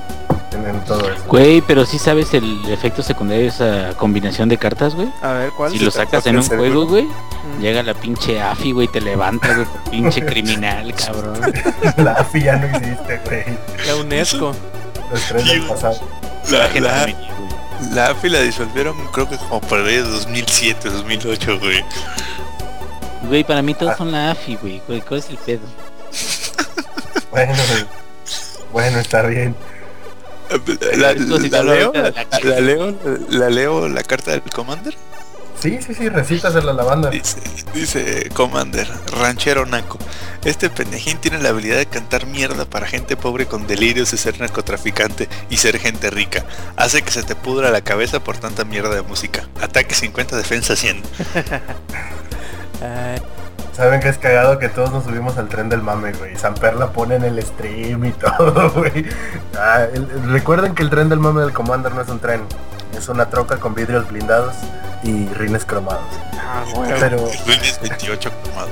en, todo eso. Güey, pero sí sabes el efecto secundario de esa combinación de cartas, güey. a ver, ¿cuál? Si lo sacas en un juego, güey, Mm. llega la pinche AFI, güey, te levanta, güey, pinche criminal, cabrón. La AFI ya no existe, güey. La UNESCO. Los tres del pasado. La, AFI la disolvieron creo que como por ahí de 2007, 2008, güey. Güey, para mí todos son la AFI, güey, ¿Cuál es el pedo? Bueno, bueno, está bien. La, leo, la, leo, la leo la carta del Commander. Sí, sí, sí, recitas en la lavanda. Dice, dice Commander, ranchero naco. Este pendejín tiene la habilidad de cantar mierda para gente pobre con delirios de ser narcotraficante y ser gente rica. Hace que se te pudra la cabeza por tanta mierda de música. Ataque 50, defensa 100. Ah, Saben que es cagado que todos nos subimos al tren del mame, güey. Samper la pone en el stream y todo, güey. Ah, el- recuerden que el tren del mame del Commander no es un tren. Es una troca con vidrios blindados y rines cromados. ah, güey. Pero, Lunes 28 comado.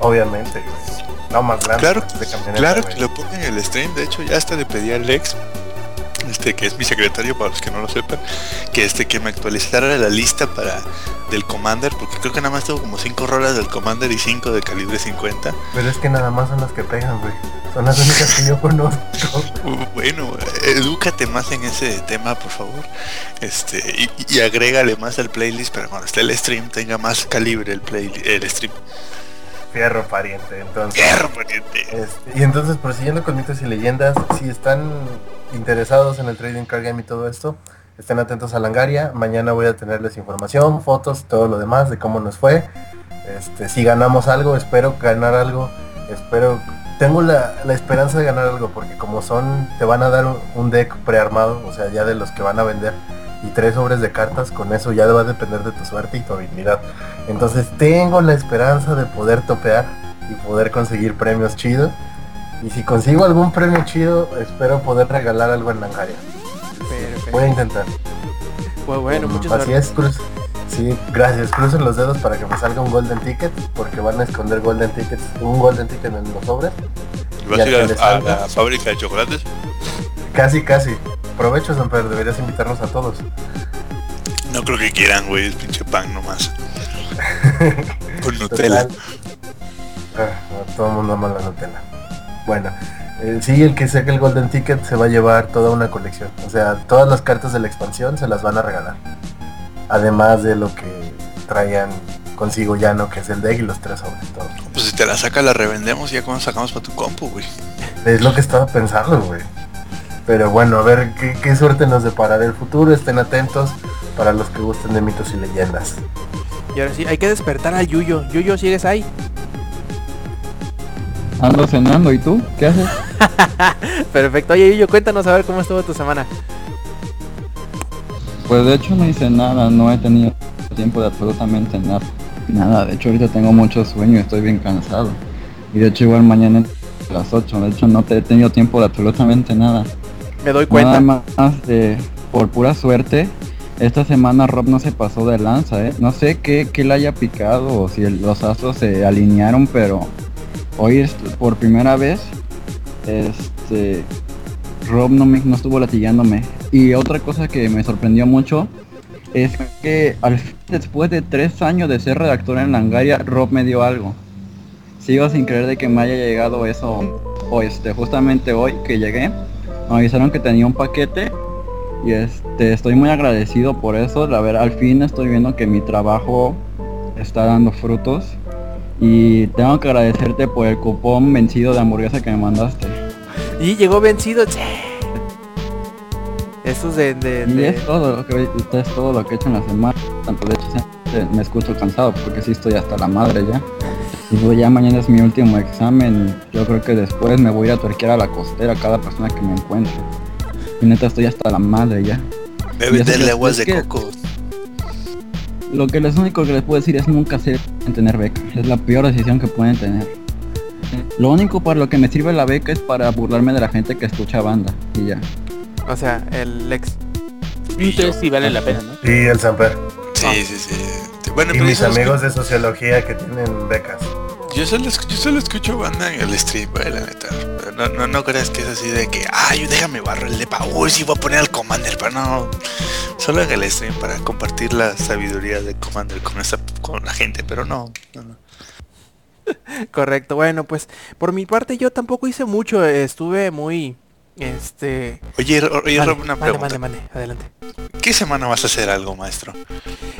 obviamente, güey. No más grande. Claro, de Claro que lo pongo en el stream, de hecho ya hasta le pedí al Lex, este que es mi secretario para los que no lo sepan, que este que me actualizara la lista para del Commander, porque creo que nada más tengo como 5 rolas del Commander y 5 de calibre 50. Pero es que nada más son las que pegan, güey. Son las únicas que yo conozco. Uh, Bueno, edúcate más en ese tema, por favor. Este, y, y agrégale más al playlist para cuando esté el stream tenga más calibre el play, el stream. Fierro pariente, entonces. Fierro, pariente. Este, y entonces, prosiguiendo con mitos y leyendas, si están interesados en el trading card game y todo esto, estén atentos a Langaria. Mañana voy a tenerles información, fotos, todo lo demás de cómo nos fue. Este, si ganamos algo, espero ganar algo. Espero, tengo la, la esperanza de ganar algo porque como son, te van a dar un, un deck prearmado, o sea, ya de los que van a vender y tres sobres de cartas, con eso ya va a depender de tu suerte y tu habilidad. Entonces tengo la esperanza de poder topear y poder conseguir premios chidos. Y si consigo algún premio chido, espero poder regalar algo en Langaria. Perfecto. Voy a intentar. Pues bueno, muchas Así gracias. es, cruz. Sí, gracias. Crucen los dedos para que me salga un golden ticket, porque van a esconder golden tickets, un golden ticket en los sobres. ¿Y ¿Vas a ir a, la fábrica de chocolates? Casi, casi. Provecho, Samper, deberías invitarnos a todos. No creo que quieran, güey, es pinche pan nomás. Con Nutella. Total. Ah, no, todo el mundo ama la Nutella. Bueno, eh, sí, el que saque el Golden Ticket se va a llevar toda una colección. O sea, todas las cartas de la expansión se las van a regalar. Además de lo que traían consigo Llano, que es el deck y los tres sobres. Todo. Pues si te la sacas la revendemos y ya cuando sacamos para tu compu, güey. Es lo que estaba pensando, güey. Pero bueno, a ver qué, qué suerte nos deparará el futuro. Estén atentos para los que gusten de mitos y leyendas. Y ahora sí, hay que despertar al Yuyo. Yuyo, ¿sigues ahí? Ando cenando, ¿y tú? ¿Qué haces? Perfecto. Oye, Yuyo, cuéntanos a ver cómo estuvo tu semana. Pues de hecho no hice nada, no he tenido tiempo de absolutamente nada. Nada, de hecho ahorita tengo mucho sueño, estoy bien cansado. Y de hecho igual mañana a las 8, de hecho no te he tenido tiempo de absolutamente nada. Me doy cuenta. Nada más de, por pura suerte, esta semana Rob no se pasó de lanza, ¿eh? No sé qué, qué le haya picado o si el- los astros se alinearon, pero hoy por primera vez, este, Rob no, me, no estuvo latigándome. Y otra cosa que me sorprendió mucho es que después de tres años de ser redactor en Langaria, Rob me dio algo. Sigo sin creer de que me haya llegado eso o este, justamente hoy que llegué. Me avisaron que tenía un paquete y este estoy muy agradecido por eso. La verdad, al fin estoy viendo que mi trabajo está dando frutos. Y tengo que agradecerte por el cupón vencido de hamburguesa que me mandaste. Y llegó vencido. che. Estos de... de, Y de- es todo lo que es todo lo que he hecho en la semana. Tanto de hecho me escucho cansado porque sí estoy hasta la madre ya. Y pues ya mañana es mi último examen. Yo creo que después me voy a ir a tuerquear a la costera a cada persona que me encuentre. Y neta estoy hasta la madre ya. Debe eso darle aguas es de que- coco. Lo que les único que les puedo decir es nunca se en tener beca. Es la peor decisión que pueden tener. Lo único para lo que me sirve la beca es para burlarme de la gente que escucha banda. Y ya. O sea, el ex... Entonces sí vale la pena, ¿no? Y el Samper. Sí, sí, sí. Bueno, Y mis amigos de sociología que tienen becas. Yo solo, solo escucho banda en el stream, güey, la No, no, no creas que es así de que, ay, déjame barro el depa. Uy, sí voy a poner al Commander, pero no. Solo en el stream para compartir la sabiduría de Commander con esa, con la gente, pero no. no, no. Correcto, bueno, pues por mi parte yo tampoco hice mucho, estuve muy, este... Oye, Rob, una pregunta. adelante. ¿Qué semana vas a hacer algo, maestro?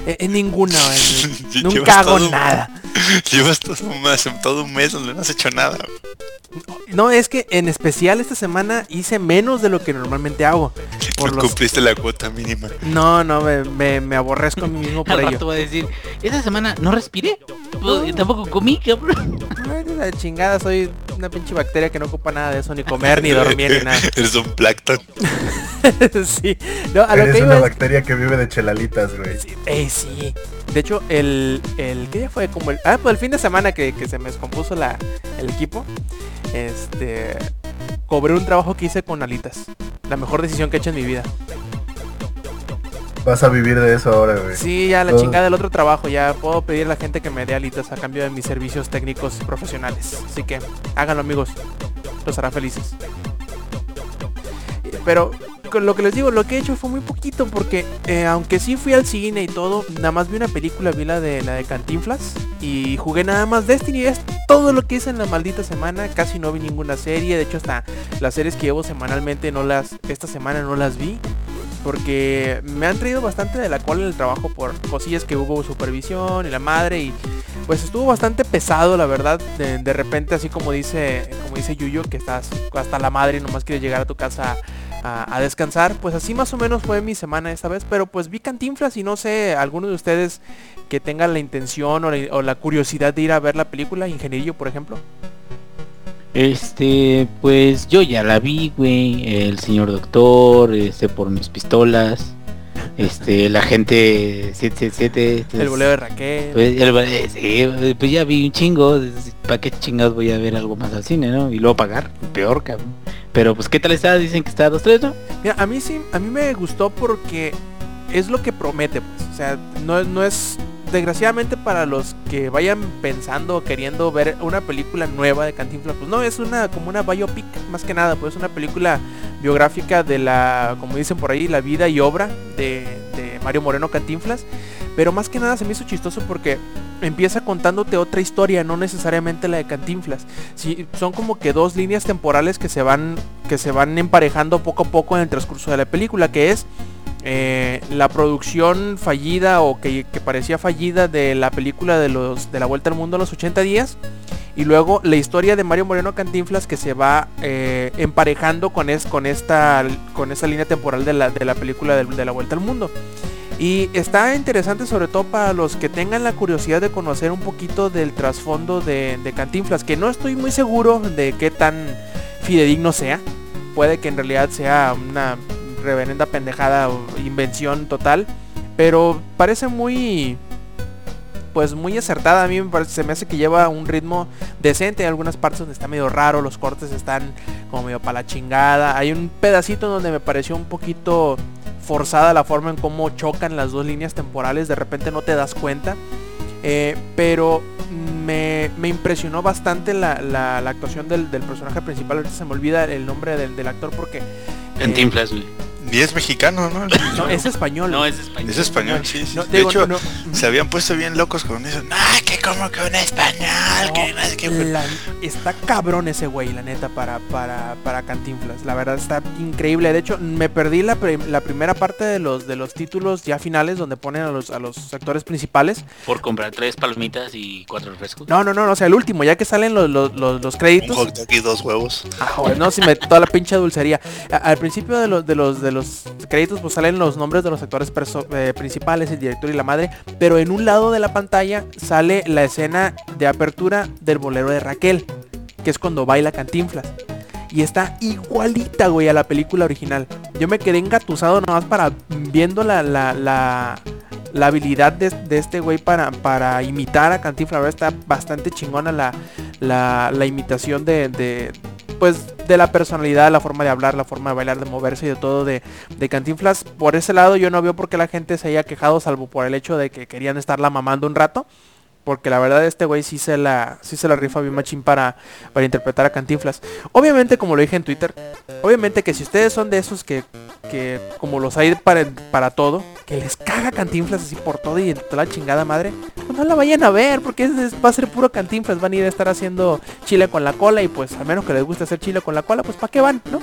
Eh, En ninguna, nunca hago todo- nada. Llevas todo un mes, todo un mes donde no has hecho nada. No, es que en especial esta semana hice menos de lo que normalmente hago. Por no los... cumpliste la cuota mínima. No, no, me, me, me aborrezco a mí mismo por ello. rato va a decir, esta semana no respiré. Tampoco comí, cabrón. La chingada, soy una pinche bacteria que no ocupa nada de eso, ni comer, ni dormir, ni nada. Eres un plancton. sí, no, a lo Eres que una es- bacteria que vive de chelalitas, güey. Sí, ey, sí. De hecho, el, el ¿qué día fue? Como el, ah, pues el fin de semana que, que se me descompuso la, el equipo. Este, cobré un trabajo que hice con alitas. La mejor decisión que he hecho en mi vida. Vas a vivir de eso ahora, güey. Sí, ya la chingada del otro trabajo. Ya puedo pedir a la gente que me dé alitas a cambio de mis servicios técnicos profesionales. Así que háganlo, amigos. Los hará felices. Pero con lo que les digo, lo que he hecho fue muy poquito porque eh, aunque sí fui al cine y todo, nada más vi una película, vi la de la de Cantinflas y jugué nada más Destiny. Es todo lo que hice en la maldita semana. Casi no vi ninguna serie. De hecho, hasta las series que llevo semanalmente no las, esta semana no las vi porque me han traído bastante de la cola en el trabajo por cosillas que hubo supervisión y la madre y pues estuvo bastante pesado la verdad de, repente así como dice como dice Yuyo que estás hasta la madre y nomás quieres llegar a tu casa a, descansar pues así más o menos fue mi semana esta vez pero pues vi Cantinflas y no sé alguno de ustedes que tengan la intención o la, o la curiosidad de ir a ver la película Ingenierillo por ejemplo Este, pues yo ya la vi, güey. El señor doctor, este, por mis pistolas. Este, la gente 777. el entonces, boleo de Raquel Pues, el boleo- sí, pues ya vi un chingo. ¿Para qué chingados voy a ver algo más al cine, no? Y luego pagar, peor, cabrón. Pero pues, ¿qué tal está? Dicen que está a 2-3, ¿no? Mira, a mí sí, a mí me gustó porque es lo que promete, pues. O sea, no, no es. Desgraciadamente para los que vayan pensando o queriendo ver una película nueva de Cantinflas, pues no, es una como una biopic, más que nada, pues una película biográfica de la, como dicen por ahí, la vida y obra de, de Mario Moreno Cantinflas. Pero más que nada se me hizo chistoso porque empieza contándote otra historia, no necesariamente la de Cantinflas. Sí, son como que dos líneas temporales que se van que se van emparejando poco a poco en el transcurso de la película, que es eh, la producción fallida o que, parecía fallida de la película de los de la vuelta al mundo a los 80 días y luego la historia de Mario Moreno Cantinflas que se va eh, emparejando con, es, con esta con esta línea temporal de la, de la película de, de la vuelta al mundo. Y está interesante sobre todo para los que tengan la curiosidad de conocer un poquito del trasfondo de, de Cantinflas, que no estoy muy seguro de qué tan fidedigno sea. Puede que en realidad sea una reverenda pendejada o invención total. Pero parece muy... Pues muy acertada, a mí me parece, se me hace que lleva un ritmo decente, hay algunas partes donde está medio raro, los cortes están como medio para la chingada, hay un pedacito donde me pareció un poquito forzada la forma en cómo chocan las dos líneas temporales, de repente no te das cuenta. Eh, pero me, me impresionó bastante la, la- la actuación del, del personaje principal. Ahorita se me olvida el nombre del, del actor porque... eh, Cantinflas, güey. Y es mexicano, ¿no? no, es español. No, es español. Es español, sí, sí. No, de digo, hecho, no, se habían puesto bien locos con eso. No, que como que un español, que no sé qué. La- está cabrón ese güey, la neta, para, para, para Cantinflas. La verdad está increíble. De hecho, me perdí la, la primera parte de los, de los títulos ya finales donde ponen a los, a los actores principales. Por comprar tres palomitas y cuatro refrescos. No, no, no, no, o sea, el último, ya que salen los, los, los, los Un créditos. hot dog y dos huevos. Ah, joder, no, si me toda la pinche dulcería. A- al principio de los, de los de los créditos pues salen los nombres de los actores eh, principales, el director y la madre, pero en un lado de la pantalla sale la escena de apertura del bolero de Raquel, que es cuando baila Cantinflas. Y está igualita, güey, a la película original. Yo me quedé engatusado nomás para viendo la, la, la, la habilidad de, de este güey para, para imitar a Cantinflas. Está bastante chingona la, la, la imitación de, de, pues de la personalidad, la forma de hablar, la forma de bailar, de moverse y de todo de, de Cantinflas. Por ese lado yo no veo por qué la gente se haya quejado, salvo por el hecho de que querían estarla mamando un rato. Porque la verdad este güey sí se la, sí se la rifa bien machín para, para interpretar a Cantinflas. Obviamente, como lo dije en Twitter, obviamente que si ustedes son de esos que, que como los hay para, para todo, que les caga Cantinflas así por todo y toda la chingada madre, pues no la vayan a ver, porque va a ser puro Cantinflas, van a ir a estar haciendo chile con la cola y pues a menos que les guste hacer chile con la cola, pues ¿para qué van, no?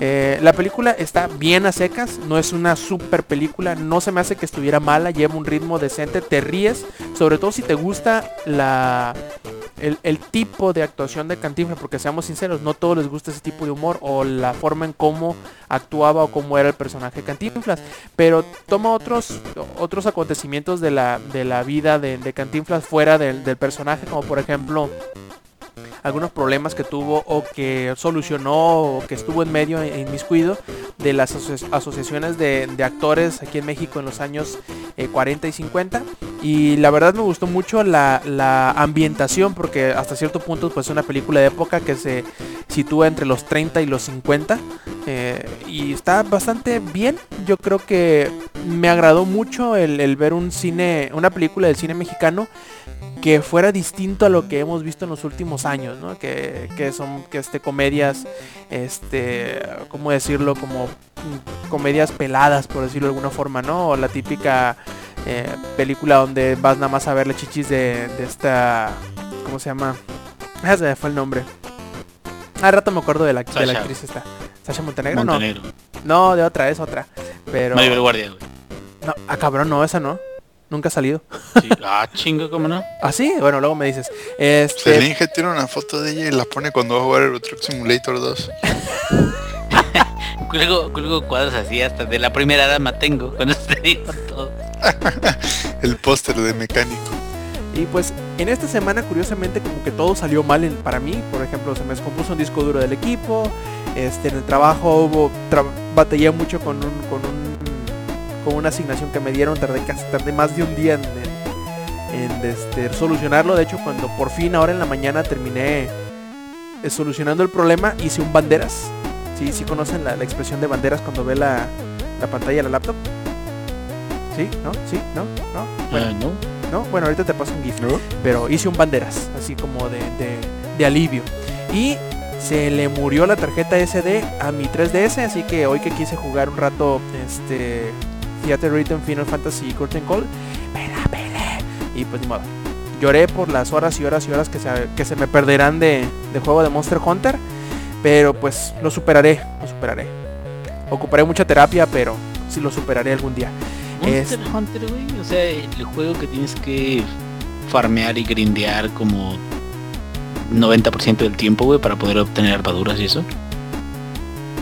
Eh, la película está bien a secas, no es una super película, no se me hace que estuviera mala, lleva un ritmo decente, te ríes, sobre todo si te gusta la el, tipo de actuación de Cantinflas, porque seamos sinceros, no todos les gusta ese tipo de humor o la forma en cómo actuaba o cómo era el personaje Cantinflas, pero toma otros otros acontecimientos de la, de la vida de, de Cantinflas fuera del, del personaje, como por ejemplo algunos problemas que tuvo o que solucionó o que estuvo en medio en inmiscuido de las aso- asociaciones de, actores aquí en México en los años eh, 40 y 50 y la verdad me gustó mucho la, la ambientación porque hasta cierto punto pues es una película de época que se sitúa entre los 30 y los 50 eh, y está bastante bien. Yo creo que me agradó mucho el, el ver un cine una película del cine mexicano que fuera distinto a lo que hemos visto en los últimos años, ¿no? Que, que son que este comedias, este, ¿cómo decirlo? Como mm, comedias peladas, por decirlo de alguna forma, ¿no? O la típica eh, película donde vas nada más a ver las chichis de, de esta, ¿cómo se llama? Ah, se me fue el nombre. Al rato me acuerdo de la, de la actriz esta. Sasha Montenegro, no. Montenegro. No, de otra, es otra. Pero... Maribel Guardia, güey. No, ah, cabrón, no, esa no. Nunca ha salido. Sí. Ah, chingo, ¿cómo no? ¿Ah, sí? Bueno, luego me dices. Este... el Inge tiene una foto de ella y la pone cuando va a jugar Euro Truck Simulator 2. Cuelgo, cuelgo cuadros así hasta de la primera dama tengo. Con eso te digo todo. El póster de mecánico. Y pues en esta semana curiosamente como que todo salió mal en- para mí. Por ejemplo, se me descompuso un disco duro del equipo. Este, en el trabajo hubo tra- batallé mucho con un, con un con una asignación que me dieron. Tardé casi tardé más de un día en, en- en, este, solucionarlo. De hecho, cuando por fin ahora en la mañana terminé eh, solucionando el problema, hice un banderas. Sí, sí conocen la, la expresión de banderas cuando ve la, la pantalla de la laptop. ¿Sí? ¿No? ¿Sí? ¿No? ¿No? Bueno, Ah, ¿no? ¿no? Bueno, ahorita te paso un GIF. Pero hice un banderas, así como de, de- de alivio. Y se le murió la tarjeta SD a mi 3DS, así que hoy que quise jugar un rato este Theater Written Final Fantasy Curtain Call, me la pelé. Y pues ni modo. Lloré por las horas y horas y horas que se, que se me perderán de, de juego de Monster Hunter. Pero pues lo superaré, lo superaré. Ocuparé mucha terapia, pero sí lo superaré algún día. Monster Hunter, güey. O sea, el juego que tienes que farmear y grindear como 90% del tiempo, güey, para poder obtener armaduras y eso.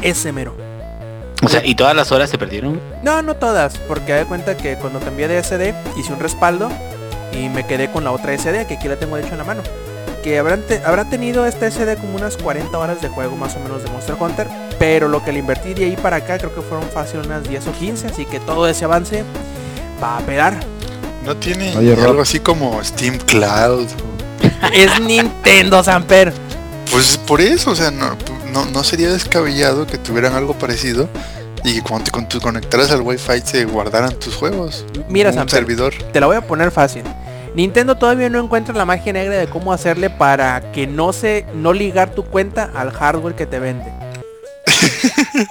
Ese mero. O sea, y todas las horas se perdieron. No, no todas, porque de cuenta que cuando cambié de SD hice un respaldo y me quedé con la otra SD, que aquí la tengo de hecho en la mano. Que habrán te- habrá tenido esta SD como unas 40 horas de juego más o menos de Monster Hunter, pero lo que le invertí de ahí para acá creo que fueron fácil unas 10 o 15, así que todo ese avance va a pegar. ¿No tiene Oye, algo así como Steam Cloud? es Nintendo Samper. Pues por eso, o sea, no, no, no sería descabellado que tuvieran algo parecido y que cuando te conectaras al Wi-Fi se guardaran tus juegos. Mira Samper, servidor. te la voy a poner fácil. Nintendo todavía no encuentra la magia negra de cómo hacerle para que no se no ligar tu cuenta al hardware que te vende.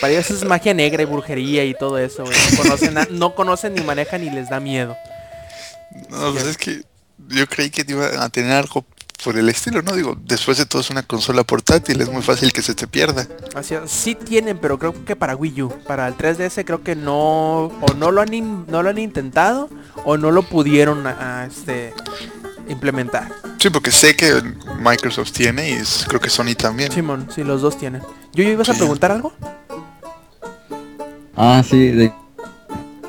Para ellos es magia negra y brujería y todo eso, güey. No conocen, no conocen ni manejan ni les da miedo. No, pues es que yo creí que iba a tener algo por el estilo, ¿no? Digo, después de todo es una consola portátil, es muy fácil que se te pierda. Así, sí tienen, pero creo que para Wii U, para el 3DS creo que no o no lo han in- no lo han intentado o no lo pudieron a- a, este implementar. Sí, porque sé que Microsoft tiene y es- creo que Sony también. Simón, sí los dos tienen. Yo ibas a preguntar algo? Ah, sí, de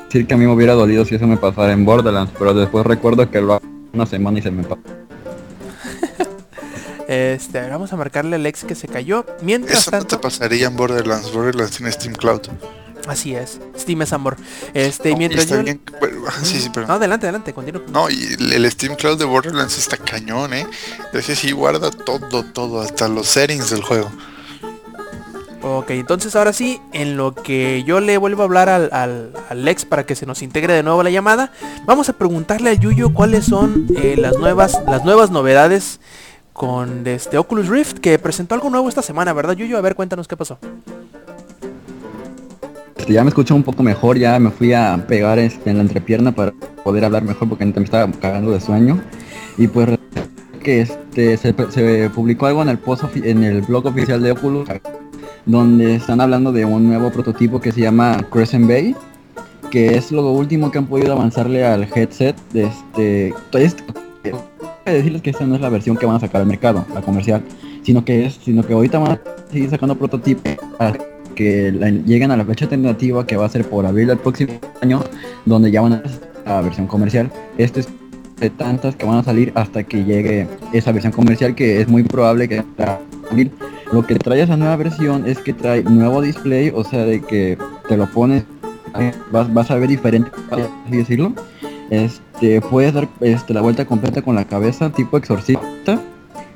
decir que a mí me hubiera dolido si eso me pasara en Borderlands, pero después recuerdo que lo hago una semana y se me pasó. Este, vamos a marcarle al ex que se cayó. Mientras Eso no te tanto, pasaría en Borderlands. Borderlands tiene Steam Cloud. así es. Steam es amor. Este, No, y mientras está yo bien, sí, sí, pero... No, adelante, adelante, continúa. No, y el, Steam Cloud de Borderlands está cañón, ¿eh? Ese sí guarda todo, todo, hasta los settings del juego. Ok, entonces ahora sí, en lo que yo le vuelvo a hablar al, al, al Lex para que se nos integre de nuevo a la llamada, vamos a preguntarle a Yuyo cuáles son eh, las nuevas las nuevas novedades con este Oculus Rift que presentó algo nuevo esta semana, ¿verdad Yuyo? A ver, cuéntanos qué pasó. Este, ya me escucho un poco mejor, ya me fui a pegar este, en la entrepierna para poder hablar mejor porque me estaba cagando de sueño. Y pues que este se, publicó algo en el post en el blog oficial de Oculus donde están hablando de un nuevo prototipo que se llama Crescent Bay que es lo último que han podido avanzarle al headset de este decirles que esta no es la versión que van a sacar al mercado la comercial sino que es sino que ahorita van a seguir sacando prototipos hasta que lleguen a la fecha tentativa que va a ser por abril del próximo año donde ya van a la versión comercial este es de tantas que van a salir hasta que llegue esa versión comercial que es muy probable que salir lo que trae esa nueva versión es que trae nuevo display, o sea, de que te lo pones, vas, vas a ver diferente, así decirlo. Este, puedes dar este, la vuelta completa con la cabeza, tipo exorcista,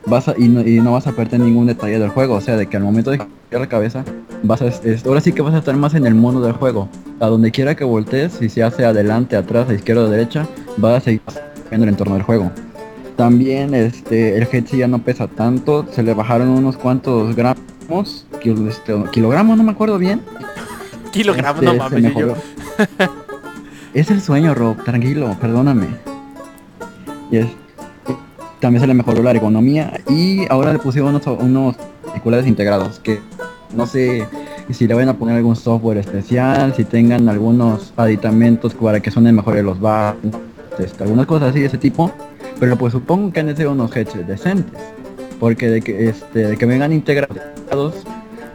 vas a, y, no, y no vas a perder ningún detalle del juego, o sea, de que al momento de girar la cabeza, vas a, es- ahora sí que vas a estar más en el mundo del juego. A donde quiera que voltees, si se hace adelante, atrás, a izquierda o derecha, vas a seguir viendo el entorno del juego. También este el headset ya no pesa tanto, se le bajaron unos cuantos gramos, kil- este, kilogramos, no me acuerdo bien. Kilogramos, Este, no se mames. Es el sueño, Rob, tranquilo, perdóname. Y es- también se le mejoró la ergonomía y ahora le pusieron unos, unos auriculares integrados que no sé si le van a poner algún software especial, si tengan algunos aditamentos para que suenen mejor los bajos, este, algunas cosas así de ese tipo. Pero pues supongo que han de ser unos headsets decentes. Porque de que este de que vengan integrados,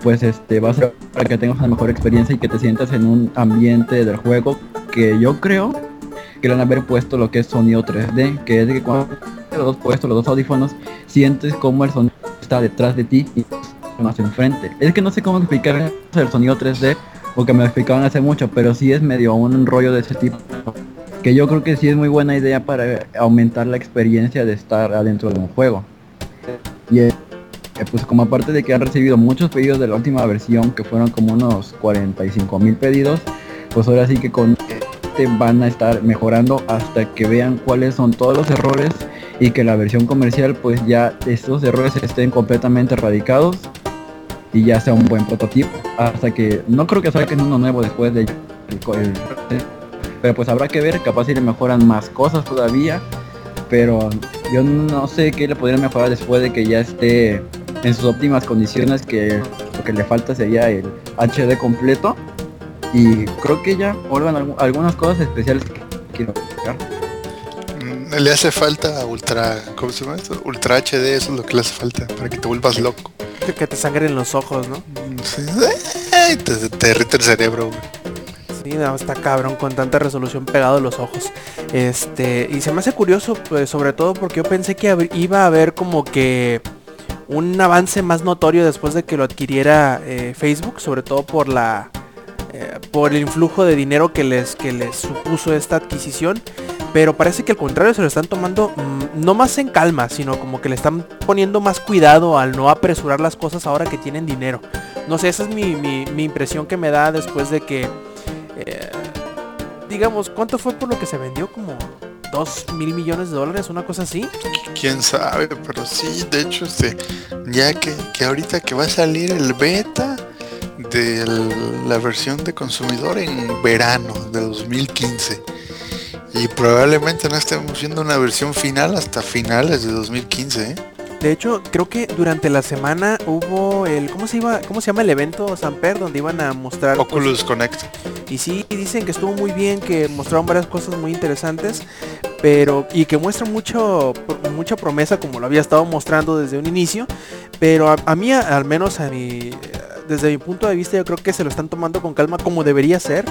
pues este va a ser para que tengas una mejor experiencia y que te sientas en un ambiente del juego que yo creo que le han haber puesto lo que es sonido 3D, que es que cuando los dos puestos, los dos audífonos, sientes como el sonido está detrás de ti y más enfrente. Es que no sé cómo explicar el sonido 3D, porque me lo explicaban hace mucho, pero sí es medio un rollo de ese tipo que yo creo que sí es muy buena idea para aumentar la experiencia de estar adentro de un juego. Y pues como aparte de que han recibido muchos pedidos de la última versión, que fueron como unos 45 mil pedidos, pues ahora sí que con van a estar mejorando hasta que vean cuáles son todos los errores y que la versión comercial pues ya estos errores estén completamente erradicados y ya sea un buen prototipo. Hasta que no creo que saquen uno nuevo después de pero pues habrá que ver, capaz si le mejoran más cosas todavía. Pero yo no sé qué le podrían mejorar después de que ya esté en sus óptimas condiciones, que lo que le falta sería el HD completo. Y creo que ya vuelvan algu- algunas cosas especiales que quiero explicar. Mm, Le hace falta ultra, ¿cómo se llama eso? Ultra HD, eso es lo que le hace falta, para que te vuelvas loco. Que- Que te sangren los ojos, ¿no? Mm, sí. Te, te derrite el cerebro, güey. Sí, no, está cabrón con tanta resolución pegado a los ojos. Este, y se me hace curioso, pues, sobre todo porque yo pensé que iba a haber como que un avance más notorio después de que lo adquiriera eh, Facebook, sobre todo por la eh, por el influjo de dinero que les que les supuso esta adquisición. Pero parece que al contrario se lo están tomando mm, no más en calma, sino como que le están poniendo más cuidado al no apresurar las cosas ahora que tienen dinero. No sé, esa es mi, mi- impresión que me da después de que eh, digamos, ¿cuánto fue por lo que se vendió? Como 2 mil millones de dólares, una cosa así. Quién sabe, pero sí, de hecho, este, ya que, que ahorita que va a salir el beta de la versión de consumidor en verano de 2015. Y probablemente no estemos viendo una versión final hasta finales de 2015, ¿eh? De hecho, creo que durante la semana hubo el ¿cómo se iba cómo se llama el evento Samper donde iban a mostrar pues, Oculus Connect. y sí dicen que estuvo muy bien, que mostraron varias cosas muy interesantes, pero y que muestran mucho mucha promesa como lo había estado mostrando desde un inicio, pero a, a mí al menos a mi desde mi punto de vista yo creo que se lo están tomando con calma como debería ser,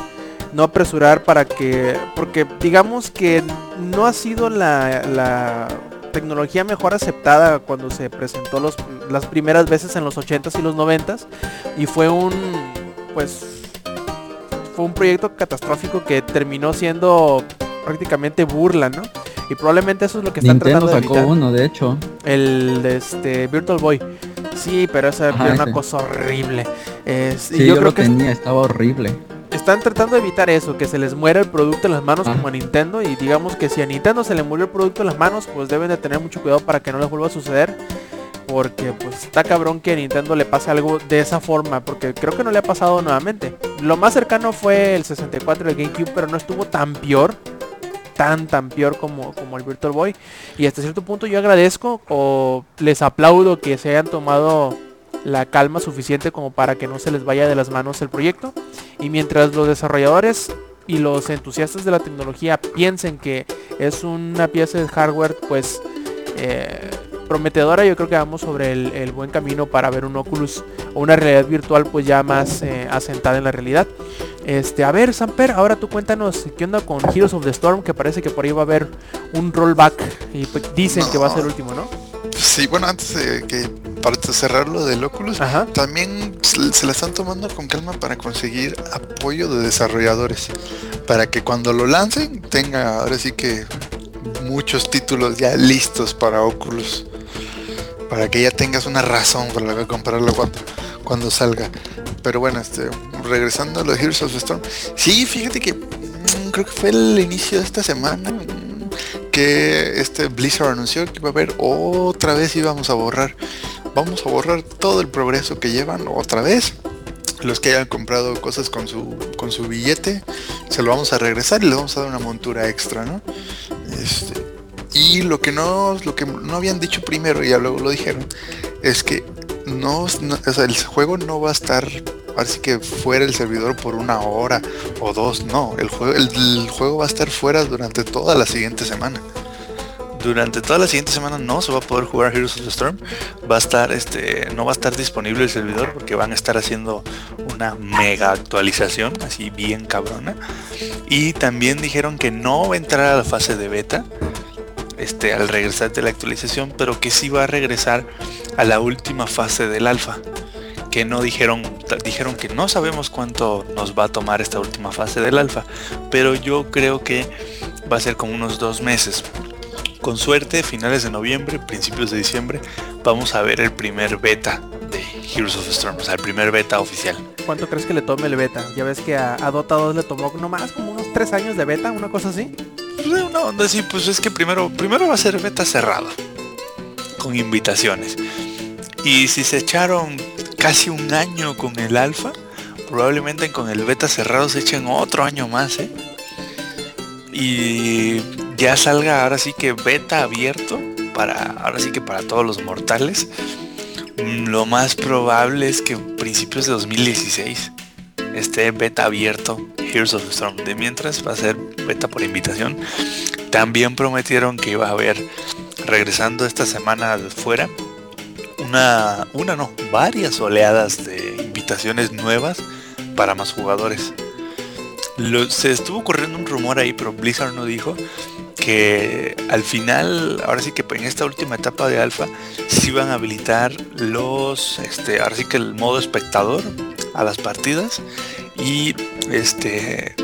no apresurar para que porque digamos que no ha sido la, la tecnología mejor aceptada cuando se presentó los, las primeras veces en los 80s y los 90s y fue un pues fue un proyecto catastrófico que terminó siendo prácticamente burla, ¿no? Y probablemente eso es lo que están Nintendo tratando de sacó evitar. uno, de hecho. El de este Virtual Boy. Sí, pero esa Ajá, era una cosa horrible. Es- y Sí, yo, yo, creo lo que tenía, estaba horrible. Están tratando de evitar eso, que se les muera el producto en las manos como a Nintendo. Y digamos que si a Nintendo se le murió el producto en las manos, pues deben de tener mucho cuidado para que no les vuelva a suceder. Porque pues está cabrón que a Nintendo le pase algo de esa forma. Porque creo que no le ha pasado nuevamente. Lo más cercano fue el 64 y el GameCube, pero no estuvo tan peor. Tan tan peor como, como el Virtual Boy. Y hasta cierto punto yo agradezco o les aplaudo que se hayan tomado la calma suficiente como para que no se les vaya de las manos el proyecto. Y mientras los desarrolladores y los entusiastas de la tecnología piensen que es una pieza de hardware pues eh, prometedora, yo creo que vamos sobre el, el buen camino para ver un Oculus o una realidad virtual pues ya más eh, asentada en la realidad. Este, a ver, Samper, ahora tú cuéntanos qué onda con Heroes of the Storm, que parece que por ahí va a haber un rollback y pues, dicen que va a ser el último, ¿no? Sí, bueno, antes de que para cerrar lo del Oculus, Ajá. también se la están tomando con calma para conseguir apoyo de desarrolladores. Para que cuando lo lancen tenga ahora sí que muchos títulos ya listos para Oculus. Para que ya tengas una razón para comprarlo cuando, cuando salga. Pero bueno, este, regresando a los Heroes of the Storm. Sí, fíjate que mm, creo que fue el inicio de esta semana este Blizzard anunció que iba a haber otra vez íbamos a borrar. Vamos a borrar todo el progreso que llevan otra vez. Los que hayan comprado cosas con su con su billete, se lo vamos a regresar y le vamos a dar una montura extra, ¿no? Este, y lo que no lo que no habían dicho primero, y ya luego lo dijeron, es que no, el juego no va a estar así que fuera el servidor por una hora o dos, no, el juego, el, el juego va a estar fuera durante toda la siguiente semana. Durante toda la siguiente semana no se va a poder jugar Heroes of the Storm. Va a estar, este, no va a estar disponible el servidor porque van a estar haciendo una mega actualización, así bien cabrona. Y también dijeron que no va a entrar a la fase de beta, este, al regresar de la actualización, pero que sí va a regresar a la última fase del alfa. Que no dijeron, dijeron que no sabemos cuánto nos va a tomar esta última fase del alfa, pero yo creo que va a ser como unos dos meses. Con suerte, finales de noviembre, principios de diciembre, vamos a ver el primer beta de Heroes of Storm, o sea, el primer beta oficial. ¿Cuánto crees que le tome el beta? Ya ves que a, a Dota 2 le tomó nomás como unos 3 años de beta, una cosa así. Pues, Una onda así, pues es que primero, primero va a ser beta cerrado, con invitaciones. Y si se echaron casi un año con el alfa, probablemente con el beta cerrado se echen otro año más, ¿eh? Y ya salga ahora sí que beta abierto para ahora sí que para todos los mortales. Mm, Lo más probable es que principios de 2016 esté beta abierto Heroes of Storm. De mientras va a ser beta por invitación. También prometieron que iba a haber regresando esta semana fuera una, una no, varias oleadas de invitaciones nuevas para más jugadores. Se estuvo corriendo un rumor ahí, pero Blizzard no dijo que al final, ahora sí que en esta última etapa de alfa, sí van a habilitar los, este, ahora sí que el modo espectador a las partidas y este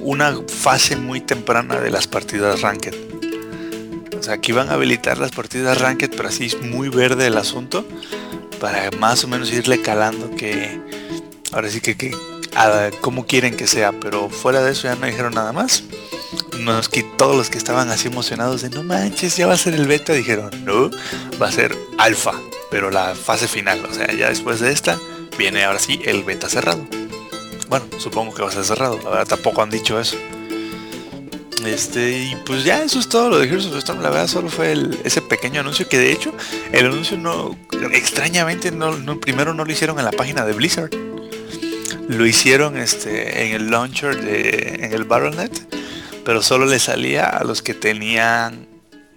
una fase muy temprana de las partidas ranked. Sea, aquí van a habilitar las partidas ranked, pero así es muy verde el asunto para más o menos irle calando que ahora sí que, que a cómo quieren que sea, pero fuera de eso ya no dijeron nada más. Nos todos los que estaban así emocionados de no manches, ya va a ser el beta, dijeron, no, va a ser alfa, pero la fase final, o sea, ya después de esta viene ahora sí el beta cerrado. Bueno, supongo que va a ser cerrado, la verdad tampoco han dicho eso. Este, y pues ya eso es todo lo de Heroes of the Storm, la verdad solo fue ese pequeño anuncio que de hecho el anuncio no, extrañamente no, no- primero no lo hicieron en la página de Blizzard. Lo hicieron este, en el launcher de, en el Battle.net, pero solo le salía a los que tenían,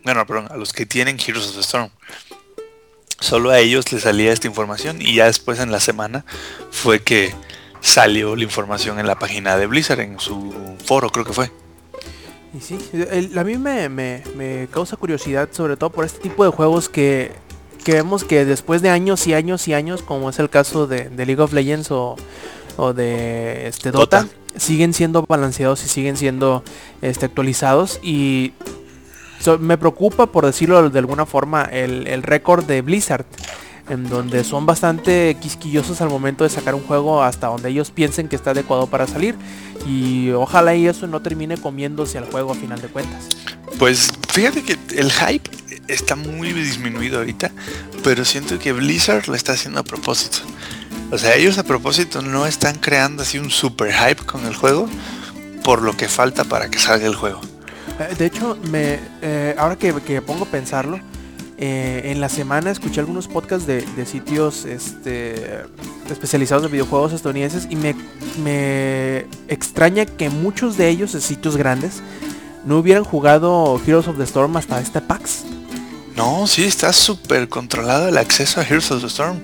bueno, perdón, a los que tienen Heroes of the Storm. Solo a ellos les salía esta información y ya después en la semana fue que salió la información en la página de Blizzard, en su foro creo que fue. Y sí, el- a mí me, me- me causa curiosidad sobre todo por este tipo de juegos que, que vemos que después de años y años y años, como es el caso de, de League of Legends o, o de este Dota, Dota. siguen siendo balanceados y siguen siendo este, actualizados y so- me preocupa por decirlo de alguna forma el, el récord de Blizzard. En donde son bastante quisquillosos al momento de sacar un juego hasta donde ellos piensen que está adecuado para salir y ojalá y eso no termine comiéndose al juego a final de cuentas. Pues fíjate que el hype está muy disminuido ahorita, pero siento que Blizzard lo está haciendo a propósito. O sea, ellos a propósito no están creando así un super hype con el juego por lo que falta para que salga el juego. Eh, De hecho, me, eh, ahora que, que pongo a pensarlo, eh, en la semana escuché algunos podcasts de, sitios este, especializados en videojuegos estadounidenses y me, extraña que muchos de ellos, sitios grandes, no hubieran jugado Heroes of the Storm hasta este PAX. No, sí, está súper controlado el acceso a Heroes of the Storm.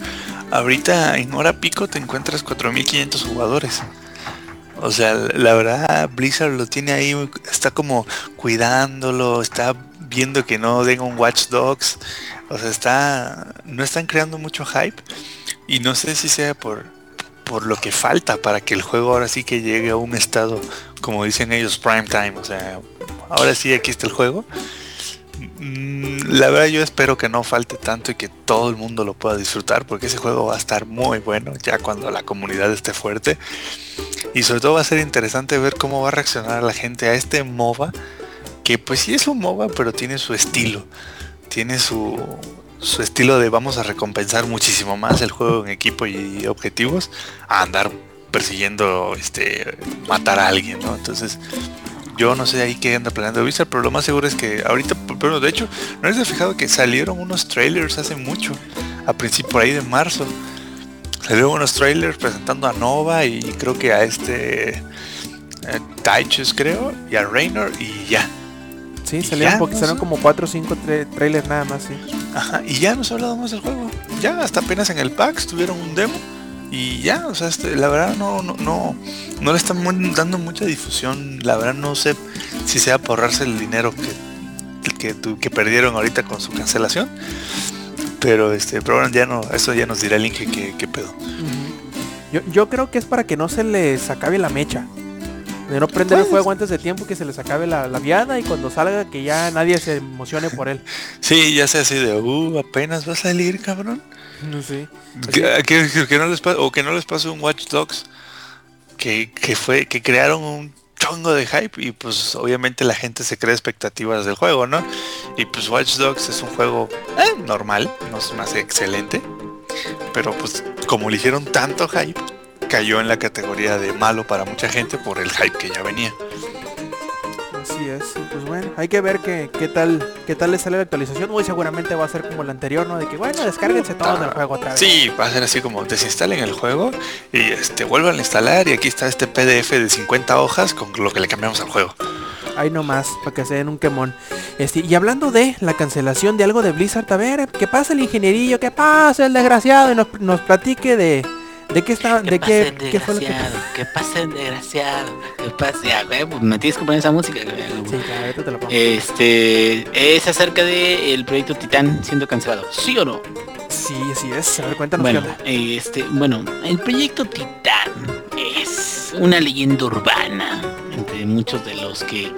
Ahorita en hora pico te encuentras 4500 jugadores. O sea, la verdad Blizzard lo tiene ahí, está como cuidándolo, está viendo que no den un Watch Dogs. O sea, está no están creando mucho hype y no sé si sea por por lo que falta para que el juego ahora sí que llegue a un estado como dicen ellos prime time, o sea, ahora sí aquí está el juego. Mm, La verdad yo espero que no falte tanto y que todo el mundo lo pueda disfrutar porque ese juego va a estar muy bueno ya cuando la comunidad esté fuerte. Y sobre todo va a ser interesante ver cómo va a reaccionar la gente a este MOBA, que pues sí es un MOBA, pero tiene su estilo. Tiene su, su estilo de vamos a recompensar muchísimo más el juego en equipo y objetivos a andar persiguiendo este matar a alguien, ¿no? Entonces, yo no sé ahí qué anda planeando Blizzard, pero lo más seguro es que ahorita, pero de hecho, no les he fijado que salieron unos trailers hace mucho, a principio por ahí de marzo. Salieron unos trailers presentando a Nova y creo que a este eh, Taichus creo, y a Raynor y ya. Sí, salieron, porque salieron como 4 o 5 trailers nada más, sí. Ajá, y ya no se ha hablado más del juego. Ya hasta apenas en el PAX tuvieron un demo. Y ya, o sea, este, la verdad no, no, no, no le están dando mucha difusión. La verdad no sé si sea por ahorrarse el dinero que, que, tu- que perdieron ahorita con su cancelación. Pero este, pero bueno, ya no, eso ya nos dirá el Inge que, que pedo. Yo, yo creo que es para que no se les acabe la mecha. De no prender el fuego antes de tiempo que se les acabe la, la viada y cuando salga que ya nadie se emocione por él. Sí, ya sea así de, uh, apenas va a salir, cabrón. No sé. Que, que- que no les o que no les pase un Watch Dogs que, que fue que crearon un chongo de hype y pues obviamente la gente se crea expectativas del juego, ¿no? Y pues Watch Dogs es un juego eh, normal, no es más excelente, pero pues como le hicieron tanto hype, cayó en la categoría de malo para mucha gente por el hype que ya venía. Así es. Pues bueno, hay que ver qué, qué tal qué tal le sale la actualización. Hoy seguramente va a ser como el anterior, ¿no? De que bueno, descárguense todo en el juego otra vez. Sí, va a ser así como desinstalen el juego y este vuelvan a instalar y aquí está este PDF de 50 hojas con lo que le cambiamos al juego. Ahí nomás, para que se den un quemón. Este, y hablando de la cancelación de algo de Blizzard, a ver, que pase el ingenierillo, que pase el desgraciado y nos, nos platique de, de qué está, Que de pase qué, qué fue lo que que pase el desgraciado, que pase, ah, güey, pues me tienes que poner esa música. Sí, claro, te lo pongo. Este es acerca del proyecto Titán siendo cancelado, ¿sí o no? Sí, así es. A ver, cuéntanos Bueno, qué este, bueno, el proyecto Titán es una leyenda urbana entre muchos de los que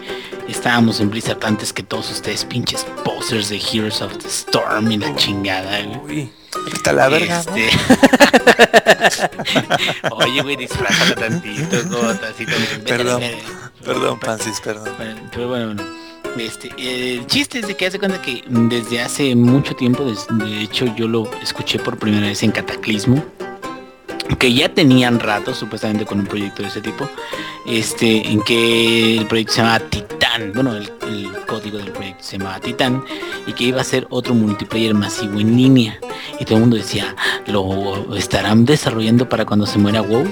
estábamos en Blizzard antes que todos ustedes pinches posers de Heroes of the Storm y la chingada. güey. Uy, Está la verga, ¿no? Este- Oye, güey, disfrázala tantito, así Perdón, vete, Perdón, Pansis, perdón. bueno, pero bueno, bueno. Este, el chiste es de que hace cuenta que desde hace mucho tiempo, de hecho yo lo escuché por primera vez en Cataclismo, que ya tenían rato supuestamente con un proyecto de ese tipo, este, en que el proyecto se llama Titán, bueno, el, el código del proyecto se llamaba Titán, y que iba a ser otro multiplayer masivo en línea. Y todo el mundo decía, ¿lo estarán desarrollando para cuando se muera WoW?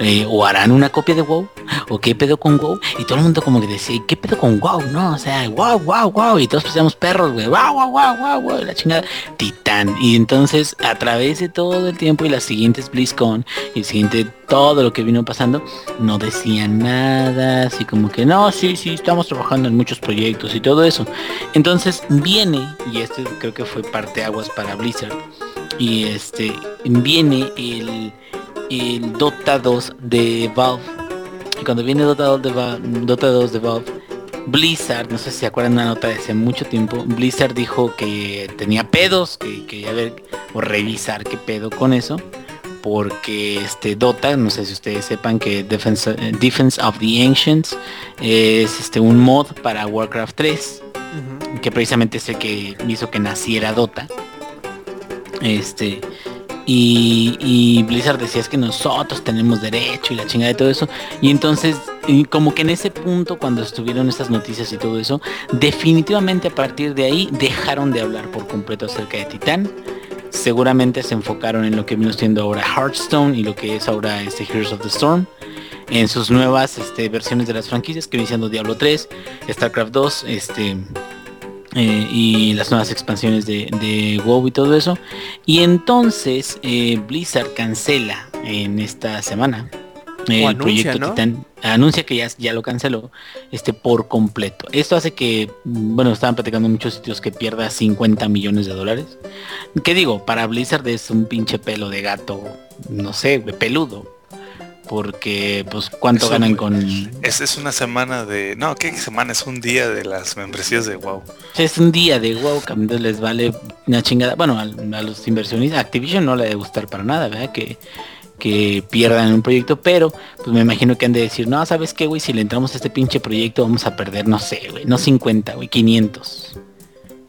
Eh, o harán una copia de WoW o qué pedo con WoW y todo el mundo como que decía qué pedo con WoW no o sea wow wow wow y todos parecíamos perros güey wow wow wow wow wow la chingada titán. Y entonces a través de todo el tiempo y las siguientes BlizzCon y el siguiente todo lo que vino pasando no decían nada así como que no sí sí estamos trabajando en muchos proyectos y todo eso. Entonces viene y este creo que fue parte aguas para Blizzard y este viene el el Dota 2 de Valve. Y cuando viene Dota 2 de, Va- Dota 2 de Valve, Blizzard, no sé si se acuerdan una nota de hace mucho tiempo, Blizzard dijo que tenía pedos, que quería ver o revisar qué pedo con eso, porque este Dota, no sé si ustedes sepan que Defense, eh, Defense of the Ancients es este un mod para Warcraft 3, Ujú. que precisamente es el que hizo que naciera Dota. Este y, y Blizzard decía es que nosotros tenemos derecho y la chingada de todo eso. Y entonces, como que en ese punto, cuando estuvieron estas noticias y todo eso, definitivamente a partir de ahí dejaron de hablar por completo acerca de Titán. Seguramente se enfocaron en lo que vino siendo ahora Hearthstone y lo que es ahora este Heroes of the Storm. En sus nuevas este, versiones de las franquicias, que viene siendo Diablo 3, StarCraft 2, este, eh, y las nuevas expansiones de, de WoW y todo eso. Y entonces eh, Blizzard cancela en esta semana eh, el anuncia, proyecto ¿no? Titan. Anuncia que ya, ya lo canceló este por completo. Esto hace que, bueno, estaban platicando en muchos sitios que pierda 50 millones de dólares. ¿Qué digo? Para Blizzard es un pinche pelo de gato, no sé, peludo. Porque, pues, ¿cuánto ganan con, Es, es una semana de... No, ¿qué semana? Es un día de las membresías de WoW. Es un día de wow, que a mí les vale una chingada. Bueno, a, a los inversionistas, Activision no le debe gustar para nada, ¿verdad? Que, que pierdan un proyecto, pero pues me imagino que han de decir, no, ¿sabes qué, güey? Si le entramos a este pinche proyecto vamos a perder, no sé, güey, no 50, güey, 500.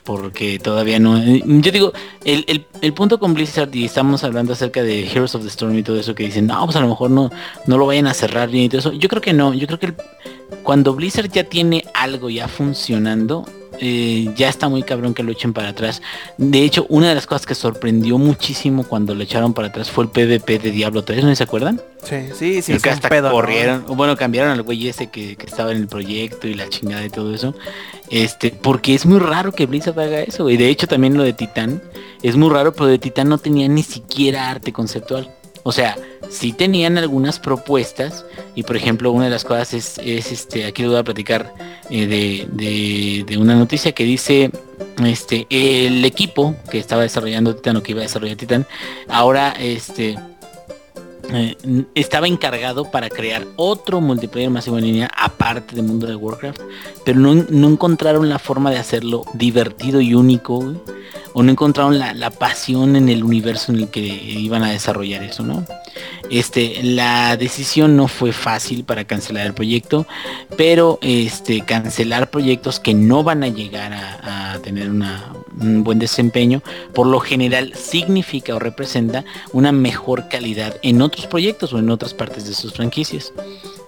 Porque todavía no... eh, Yo digo, el, el- punto con Blizzard, y estamos hablando acerca de Heroes of the Storm y todo eso, que dicen, no, pues a lo mejor no, no lo vayan a cerrar bien y todo eso. Yo creo que no, yo creo que cuando Blizzard ya tiene algo ya funcionando, eh, ya está muy cabrón que lo echen para atrás. De hecho, una de las cosas que sorprendió muchísimo cuando lo echaron para atrás fue el PvP de Diablo 3, ¿no se acuerdan? Sí, sí, sí. que hasta corrieron, bueno, cambiaron al güey ese que, que estaba en el proyecto y la chingada y todo eso. Este, porque es muy raro que Blizzard haga eso, y de hecho también lo de Titán es muy raro, pero de Titán no tenía ni siquiera arte conceptual. O sea, sí tenían algunas propuestas, y por ejemplo, una de las cosas es, es, este, aquí les voy a platicar eh, de, una noticia que dice este el equipo que estaba desarrollando Titán o que iba a desarrollar Titán, ahora este eh, estaba encargado para crear otro multiplayer masivo en línea aparte del mundo de Warcraft, pero no, encontraron la forma de hacerlo divertido y único, o no encontraron la, la pasión en el universo en el que iban a desarrollar eso, ¿no? Este, la decisión no fue fácil para cancelar el proyecto, pero este, cancelar proyectos que no van a llegar a, tener un buen desempeño, por lo general significa o representa una mejor calidad en otros proyectos o en otras partes de sus franquicias.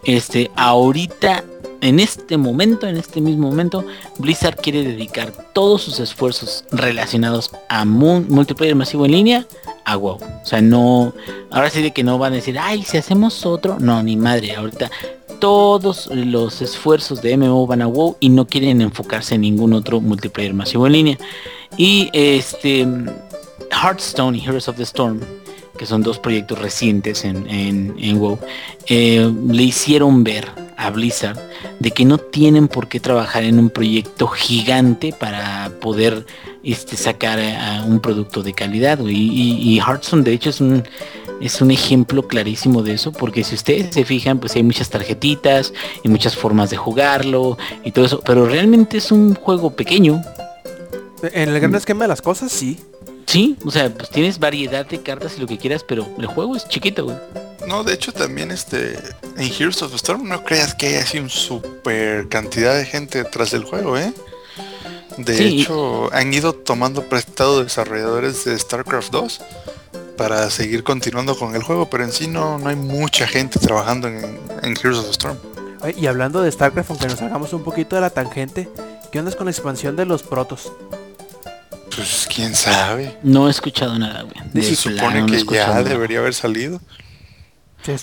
Este, ahorita, en este momento, en este mismo momento, Blizzard quiere dedicar todos sus esfuerzos relacionados a mu- multiplayer masivo en línea a WoW. O sea, no, ahora sí de que no van a decir, ay, si hacemos otro, no, ni madre, ahorita todos los esfuerzos de MMO van a WoW y no quieren enfocarse en ningún otro multiplayer masivo en línea. Y este Hearthstone y Heroes of the Storm, que son dos proyectos recientes en, en, en WoW, eh, le hicieron ver a Blizzard de que no tienen por qué trabajar en un proyecto gigante para poder este, sacar a, a un producto de calidad. Y, y Hearthstone de hecho es un, es un ejemplo clarísimo de eso, porque si ustedes se fijan, pues hay muchas tarjetitas y muchas formas de jugarlo y todo eso, pero realmente es un juego pequeño, En el gran esquema de las cosas, sí. Sí, o sea, pues tienes variedad de cartas y lo que quieras, pero el juego es chiquito, güey. No, de hecho también este en Heroes of the Storm no creas que haya así un super cantidad de gente detrás del juego, ¿eh? De Sí. hecho, han ido tomando prestado desarrolladores de StarCraft 2 para seguir continuando con el juego, pero en sí no, no hay mucha gente trabajando en, en Heroes of the Storm. Y hablando de StarCraft, aunque nos hagamos un poquito de la tangente, ¿qué onda con la expansión de los protos? Pues quién sabe. No he escuchado nada, güey. De Se supone que ya nada. debería haber salido.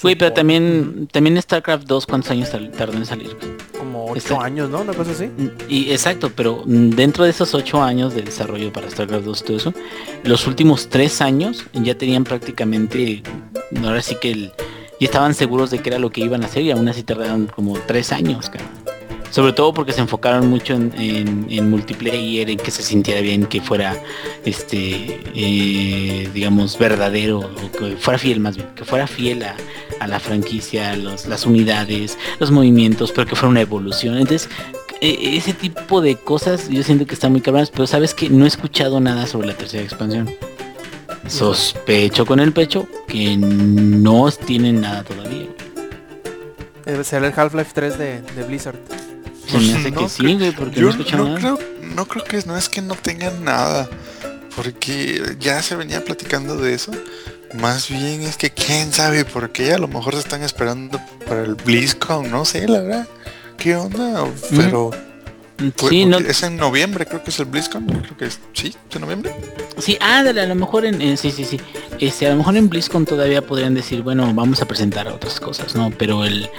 Güey, pero también, también StarCraft 2, ¿cuántos años tardó en salir? Como ocho Está- años, ¿no? Una cosa así. Y exacto, pero dentro de esos ocho años de desarrollo para StarCraft 2 y todo eso, los últimos tres años ya tenían prácticamente, ahora sí que el- ya estaban seguros de que era lo que iban a hacer y aún así tardaron como tres años, cabrón. Sobre todo porque se enfocaron mucho en, en- en multiplayer, en que se sintiera bien, que fuera, este, eh, digamos, verdadero, o que fuera fiel más bien, que fuera fiel a, la franquicia, las unidades, los movimientos, pero que fuera una evolución. Entonces, e- ese tipo de cosas yo siento que están muy cabronas, pero sabes que no he escuchado nada sobre la tercera expansión. Sospecho con el pecho que no tienen nada todavía. Debe ser el Half-Life 3 de, de Blizzard. Se me hace No que sí, güey, porque no Yo he escuchado no nada. creo, no creo que no es que no tengan nada, porque ya se venía platicando de eso. Más bien es que quién sabe por qué, a lo mejor se están esperando para el BlizzCon, no sé, la verdad. ¿Qué onda? Pero pues, Sí, no, es en noviembre, creo que es el BlizzCon, creo que es, sí, es en noviembre. Sí, ándale, a lo mejor en, sí, sí, sí. Este, a lo mejor en BlizzCon todavía podrían decir, bueno, vamos a presentar otras cosas, ¿no? Pero el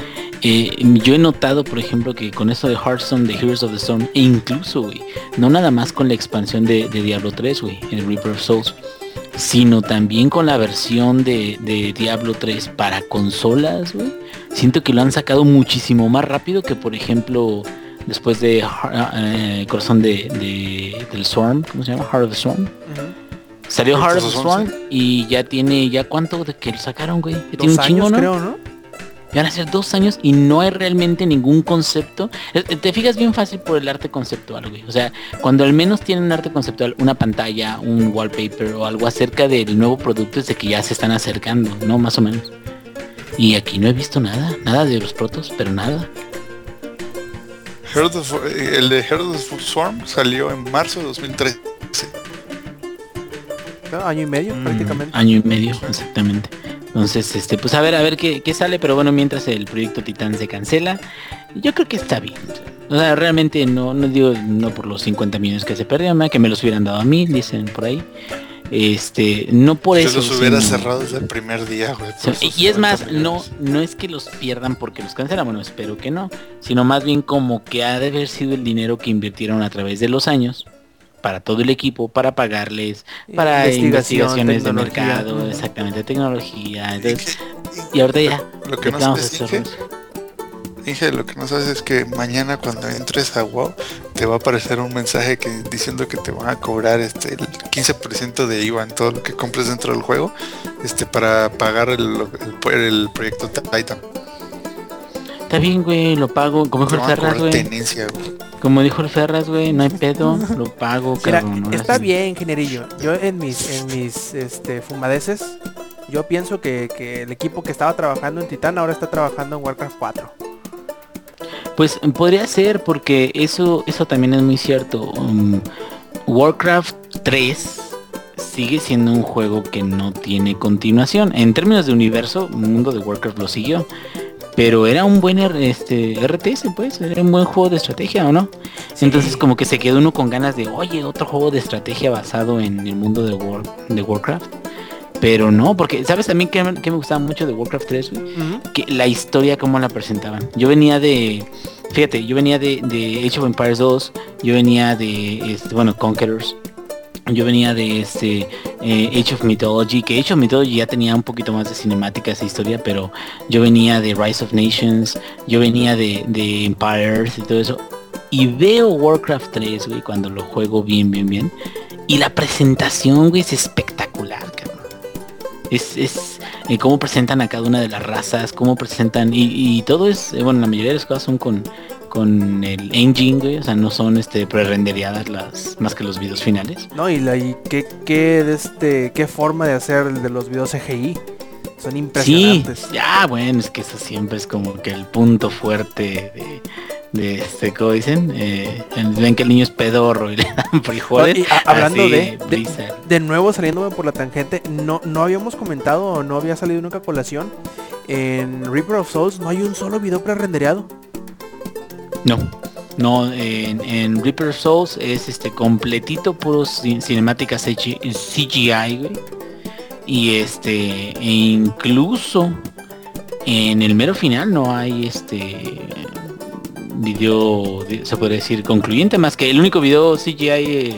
eh, yo he notado, por ejemplo, que con esto de Hearthstone, de Heroes of the Storm, e incluso, güey, no nada más con la expansión de, de Diablo 3, güey, el Reaper of Souls, sino también con la versión de, de Diablo 3 para consolas, güey. Siento que lo han sacado muchísimo más rápido que, por ejemplo, después de Har- eh, Corazón de, de- del Storm, ¿cómo se llama? Heart of the. Ujú. Salió Heart of the Storm y ya tiene, ya cuánto de que lo sacaron, güey. Ya tiene Dos un chingo, años ¿no? creo, ¿no? Van a ser dos años y no hay realmente ningún concepto. Eh, eh, Te fijas bien fácil por el arte conceptual, güey. O sea, cuando al menos tienen un arte conceptual, una pantalla, un wallpaper o algo acerca del nuevo producto es de que ya se están acercando, ¿no? Más o menos. Y aquí no he visto nada, nada de los protos, pero nada. Heart of- eh, el de Heart of the Swarm salió en marzo de 2013. Claro, Año y medio Mm, prácticamente. Año y medio, exactamente. Entonces, este, pues a ver, a ver qué, qué sale, pero bueno, mientras el proyecto Titán se cancela, yo creo que está bien. O sea, realmente no, no digo no por los 50 millones que se perdieron, que me los hubieran dado a mí, dicen por ahí. Este, no por Se eso. los hubiera sino- cerrado desde el primer día, güey. Y es 50 más, no, no es que los pierdan porque los cancelan, bueno, espero que no, sino más bien como que ha de haber sido el dinero que invirtieron a través de los años para todo el equipo, para pagarles, para Investigación, investigaciones de mercado, exactamente, tecnología. Y Entonces, que- y ahorita ya. Lo que no Inge, lo que no sabes es que mañana cuando entres a WoW te va a aparecer un mensaje que diciendo que te van a cobrar este el 15% de IVA en todo lo que compres dentro del juego, este para pagar el, el, el proyecto Titan. Está bien, güey, lo pago. Como Te dijo el van a Ferraz, cobrar güey. tenencia, güey. Como dijo el Ferraz, güey, no hay pedo, lo pago, Mira, cabrón. está bien, ingenierillo. Yo en mis, en mis este, fumadeces, yo pienso que, que el equipo que estaba trabajando en Titán ahora está trabajando en Warcraft 4. Pues podría ser porque eso eso también es muy cierto. Um, Warcraft 3 sigue siendo un juego que no tiene continuación. En términos de universo, Mundo de Warcraft lo siguió. Pero era un buen este, RTS, pues, era un buen juego de estrategia, ¿o no? Entonces como que se quedó uno con ganas de, oye, otro juego de estrategia basado en el mundo de, War- de Warcraft. Pero no, porque, ¿sabes también que, me gustaba mucho de Warcraft 3? güey? que la historia como la presentaban. Yo venía de, fíjate, yo venía de, de Age of Empires 2, yo venía de, este, bueno, Conquerors, yo venía de este eh, Age of Mythology, que Age of Mythology ya tenía un poquito más de cinemáticas e historia, pero yo venía de Rise of Nations, yo venía de, de Empires y todo eso. Y veo Warcraft 3, güey, cuando lo juego bien, bien, bien. Y la presentación, güey, es espectacular. Es, es eh, cómo presentan a cada una de las razas, cómo presentan, y, y todo es, eh, bueno, la mayoría de las cosas son con, con el engine, güey, o sea, no son este pre-rendereadas las, más que los videos finales. No, y, la, y qué, qué, de este, qué forma de hacer el de los videos CGI. Son Sí, impresionantes. ya, bueno, es que eso siempre es como que el punto fuerte de, de este, ¿cómo dicen? Eh, ven que el niño es pedorro y le dan frijoles. Y a- hablando así, de, de, nuevo saliéndome por la tangente, no, no habíamos comentado o no había salido nunca colación. En Reaper of Souls no hay un solo video pre-rendereado. No, no, en, en Reaper of Souls es este completito puros cin- cinemáticas CG CGI, güey. Y este, e incluso en el mero final no hay este video, de- se puede decir, concluyente, más que el único video CGI eh,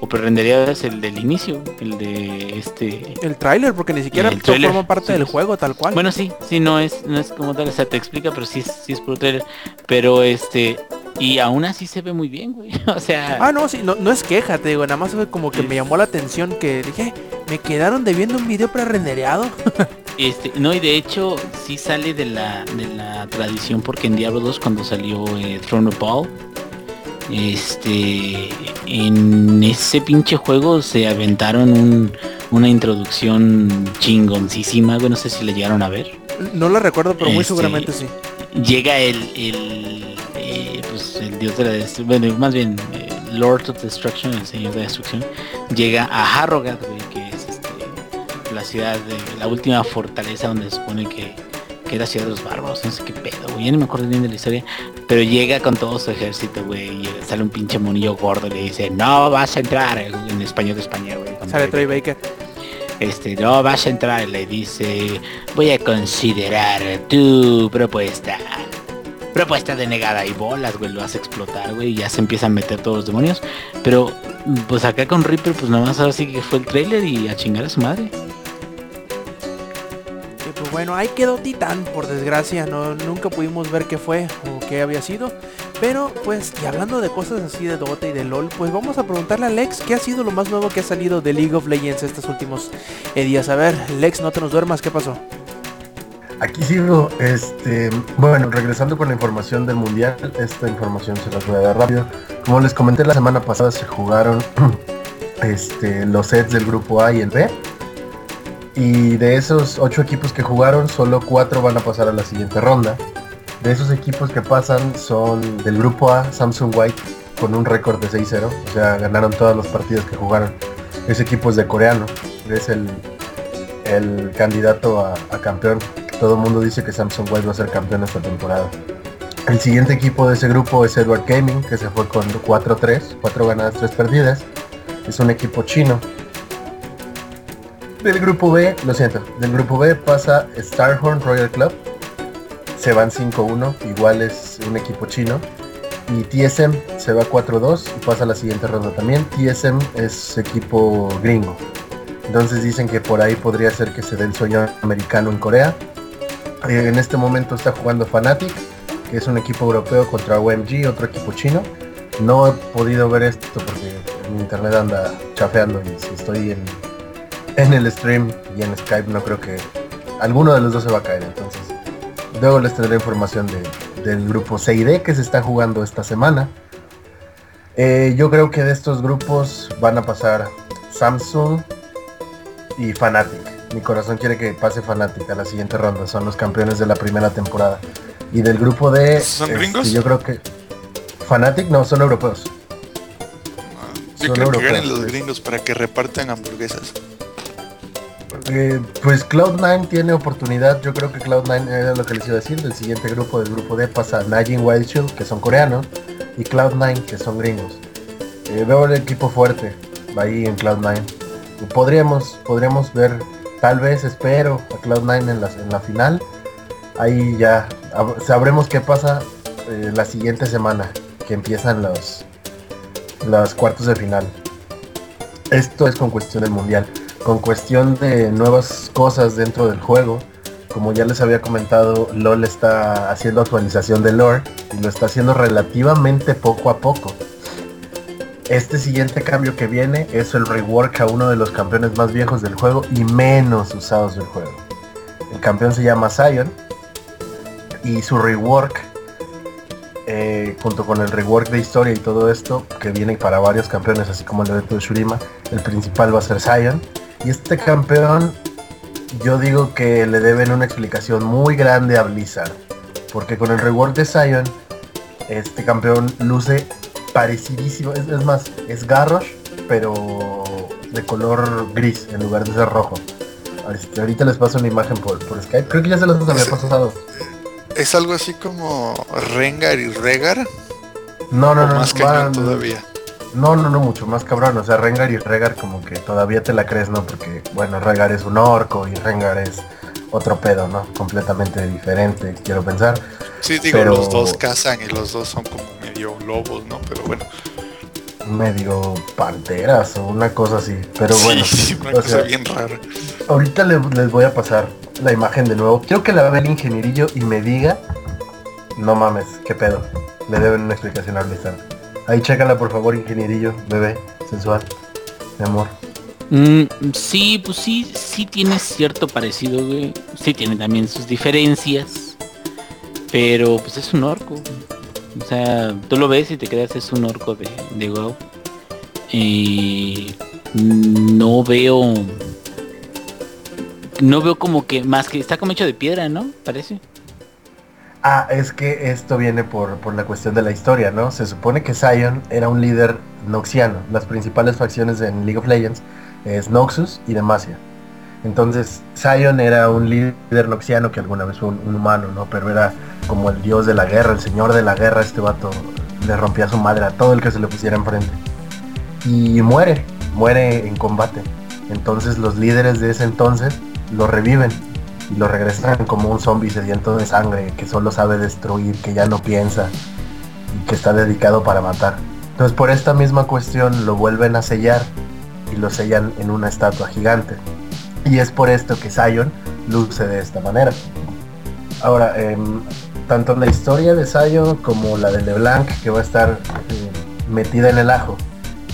o pre-rendereado es el del inicio, el de este El tráiler, porque ni siquiera El forma parte sí, del juego tal cual. Bueno, sí, sí, no es, no es como tal, o sea, te explica, pero sí, es- sí es por trailer. Pero este, y aún así se ve muy bien, güey. O sea, Ah, no, sí, no, no es queja, te digo, nada más fue como que me llamó la atención que dije, me quedaron debiendo un video pre-rendereado. este, no, y de hecho sí sale de la, de la tradición porque en Diablo 2 cuando salió eh, Throne of Ball, Este, en ese pinche juego se aventaron un- una introducción chingoncísima, güey, no sé si le llegaron a ver. No la recuerdo, pero muy Este, seguramente sí. Llega el, el, pues, el dios de la destrucción, bueno, más bien eh, Lord of Destruction, el señor de destrucción, llega a Harrogate, güey, que es este, la ciudad de la última fortaleza donde se supone que, que es la ciudad de los bárbaros, no sé qué pedo, güey, ya no me acuerdo bien de la historia, pero llega con todo su ejército, güey, y sale un pinche monillo gordo y le dice, no vas a entrar, en español de España, güey. Sale Troy Baker. este, no vas a entrar, le dice, voy a considerar tu propuesta. Propuesta denegada y bolas, güey, lo hace explotar, güey, y ya se empiezan a meter todos los demonios. Pero, pues acá con Reaper, pues nada más ahora sí que fue el trailer y a chingar a su madre. Pues bueno, ahí quedó Titán, por desgracia, no, nunca pudimos ver qué fue o qué había sido. Pero pues, y hablando de cosas así de Dota y de LOL, pues vamos a preguntarle a Lex qué ha sido lo más nuevo que ha salido de League of Legends estos últimos eh, días. A ver, Lex, no te nos duermas, ¿qué pasó? Aquí sigo, este, bueno, regresando con la información del mundial, esta información se las voy a dar rápido. Como les comenté la semana pasada se jugaron este, los sets del grupo A y el B. Y de esos ocho equipos que jugaron, solo cuatro van a pasar a la siguiente ronda. De esos equipos que pasan son del grupo A, Samsung White, con un récord de 6-0. O sea, ganaron todos los partidos que jugaron. Ese equipo es de coreano. Es el, el candidato a, a campeón. Todo el mundo dice que Samsung White va a ser campeón esta temporada. El siguiente equipo de ese grupo es Edward Gaming, que se fue con 4-3, 4 ganadas, 3 perdidas. Es un equipo chino. Del grupo B, lo siento, del grupo B pasa Starhorn Royal Club. Se van 5-1, igual es un equipo chino. Y TSM se va 4-2 y pasa a la siguiente ronda también. TSM es equipo gringo. Entonces dicen que por ahí podría ser que se dé el sueño americano en Corea. Eh, en este momento está jugando Fnatic, que es un equipo europeo contra OMG, otro equipo chino. No he podido ver esto porque mi internet anda chafeando y si estoy en, en el stream y en Skype no creo que alguno de los dos se va a caer. Entonces, luego les traeré información de- del grupo C y D que se está jugando esta semana. Eh, yo creo que de estos grupos van a pasar Samsung y Fnatic. Mi corazón quiere que pase Fnatic a la siguiente ronda. Son los campeones de la primera temporada. Y del grupo D, ¿Son este, gringos? yo creo que Fnatic no, son europeos. Yo Son creo que europeos, ganen los gringos para que repartan hamburguesas. Eh, pues Cloud9 tiene oportunidad, yo creo que Cloud9 era lo que les iba a decir, del siguiente grupo, del grupo D pasa Najin Wildshield, que son coreanos, y Cloud9, que son gringos. Eh, veo el equipo fuerte ahí en Cloud9. Podríamos, podríamos ver, tal vez espero a Cloud9 en la, en la final. Ahí ya sabremos qué pasa eh, la siguiente semana, que empiezan los, los cuartos de final. Esto es con cuestión del mundial con cuestión de nuevas cosas dentro del juego. Como ya les había comentado, LOL está haciendo actualización de lore y lo está haciendo relativamente poco a poco. Este siguiente cambio que viene es el rework a uno de los campeones más viejos del juego y menos usados del juego. El campeón se llama Zion y su rework, eh, junto con el rework de historia y todo esto, que viene para varios campeones, así como el evento de Shurima, el principal va a ser Zion. Y este campeón, yo digo que le deben una explicación muy grande a Blizzard. Porque con el rework de Zion, este campeón luce parecidísimo. Es, es más, es Garrosh, pero de color gris en lugar de ser rojo. Este, ahorita les paso una imagen por, por Skype. Creo que ya se los había pasado. Es algo así como Rengar y Regar. No, no, no. más van- cañón todavía. No, no, no, mucho más cabrón. O sea, Rengar y Regar como que todavía te la crees, ¿no? Porque, bueno, Regar es un orco y Rengar es otro pedo, ¿no? Completamente diferente, quiero pensar. Sí, digo, Pero- los dos cazan y los dos son como medio lobos, ¿no? Pero bueno. Medio panteras o una cosa así. Pero bueno, sí, una o cosa sea, bien rara. ahorita le- les voy a pasar la imagen de nuevo. Quiero que la vea el ingenierillo y me diga, no mames, qué pedo. Le deben una explicación a Blizzard. Ahí chécala por favor, ingenierillo, bebé, sensual, mi amor. Mm, sí, pues sí, sí tiene cierto parecido, güey. Sí tiene también sus diferencias. Pero pues es un orco. O sea, tú lo ves y te quedas, es un orco de, WoW. No veo... No veo como que más que está como hecho de piedra, ¿no? Parece. Ah, es que esto viene por, por la cuestión de la historia, ¿no? Se supone que Zion era un líder noxiano. Las principales facciones en League of Legends es Noxus y Demacia. Entonces, Zion era un líder noxiano que alguna vez fue un, un humano, ¿no? Pero era como el dios de la guerra, el señor de la guerra, este vato le rompía su madre a todo el que se le pusiera enfrente. Y muere, muere en combate. Entonces los líderes de ese entonces lo reviven y lo regresan como un zombie sediento de sangre que solo sabe destruir, que ya no piensa y que está dedicado para matar. Entonces por esta misma cuestión lo vuelven a sellar y lo sellan en una estatua gigante. Y es por esto que Zion luce de esta manera. Ahora, em, tanto la historia de Zion como la de LeBlanc, que va a estar eh, metida en el ajo,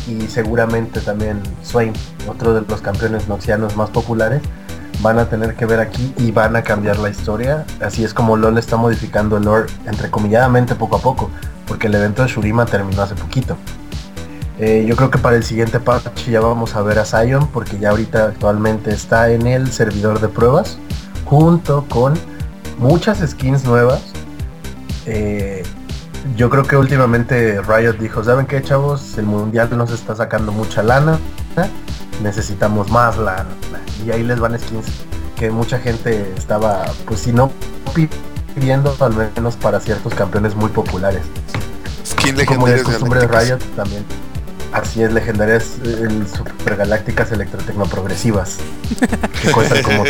y seguramente también Swain, otro de los campeones noxianos más populares, van a tener que ver aquí y van a cambiar la historia. Así es como LOL está modificando el lore entrecomilladamente poco a poco, porque el evento de Shurima terminó hace poquito. Eh, yo creo que para el siguiente patch ya vamos a ver a Zion, porque ya ahorita actualmente está en el servidor de pruebas, junto con muchas skins nuevas. Eh, yo creo que últimamente Riot dijo, ¿saben qué chavos? El mundial nos está sacando mucha lana, necesitamos más lana. Y ahí les van skins que mucha gente estaba, pues si no pidiendo, al menos para ciertos campeones muy populares. Skin Como de costumbre de. Riot también. Así es, legendarias el supergalácticas electrotecnoprogresivas. Que cuestan como,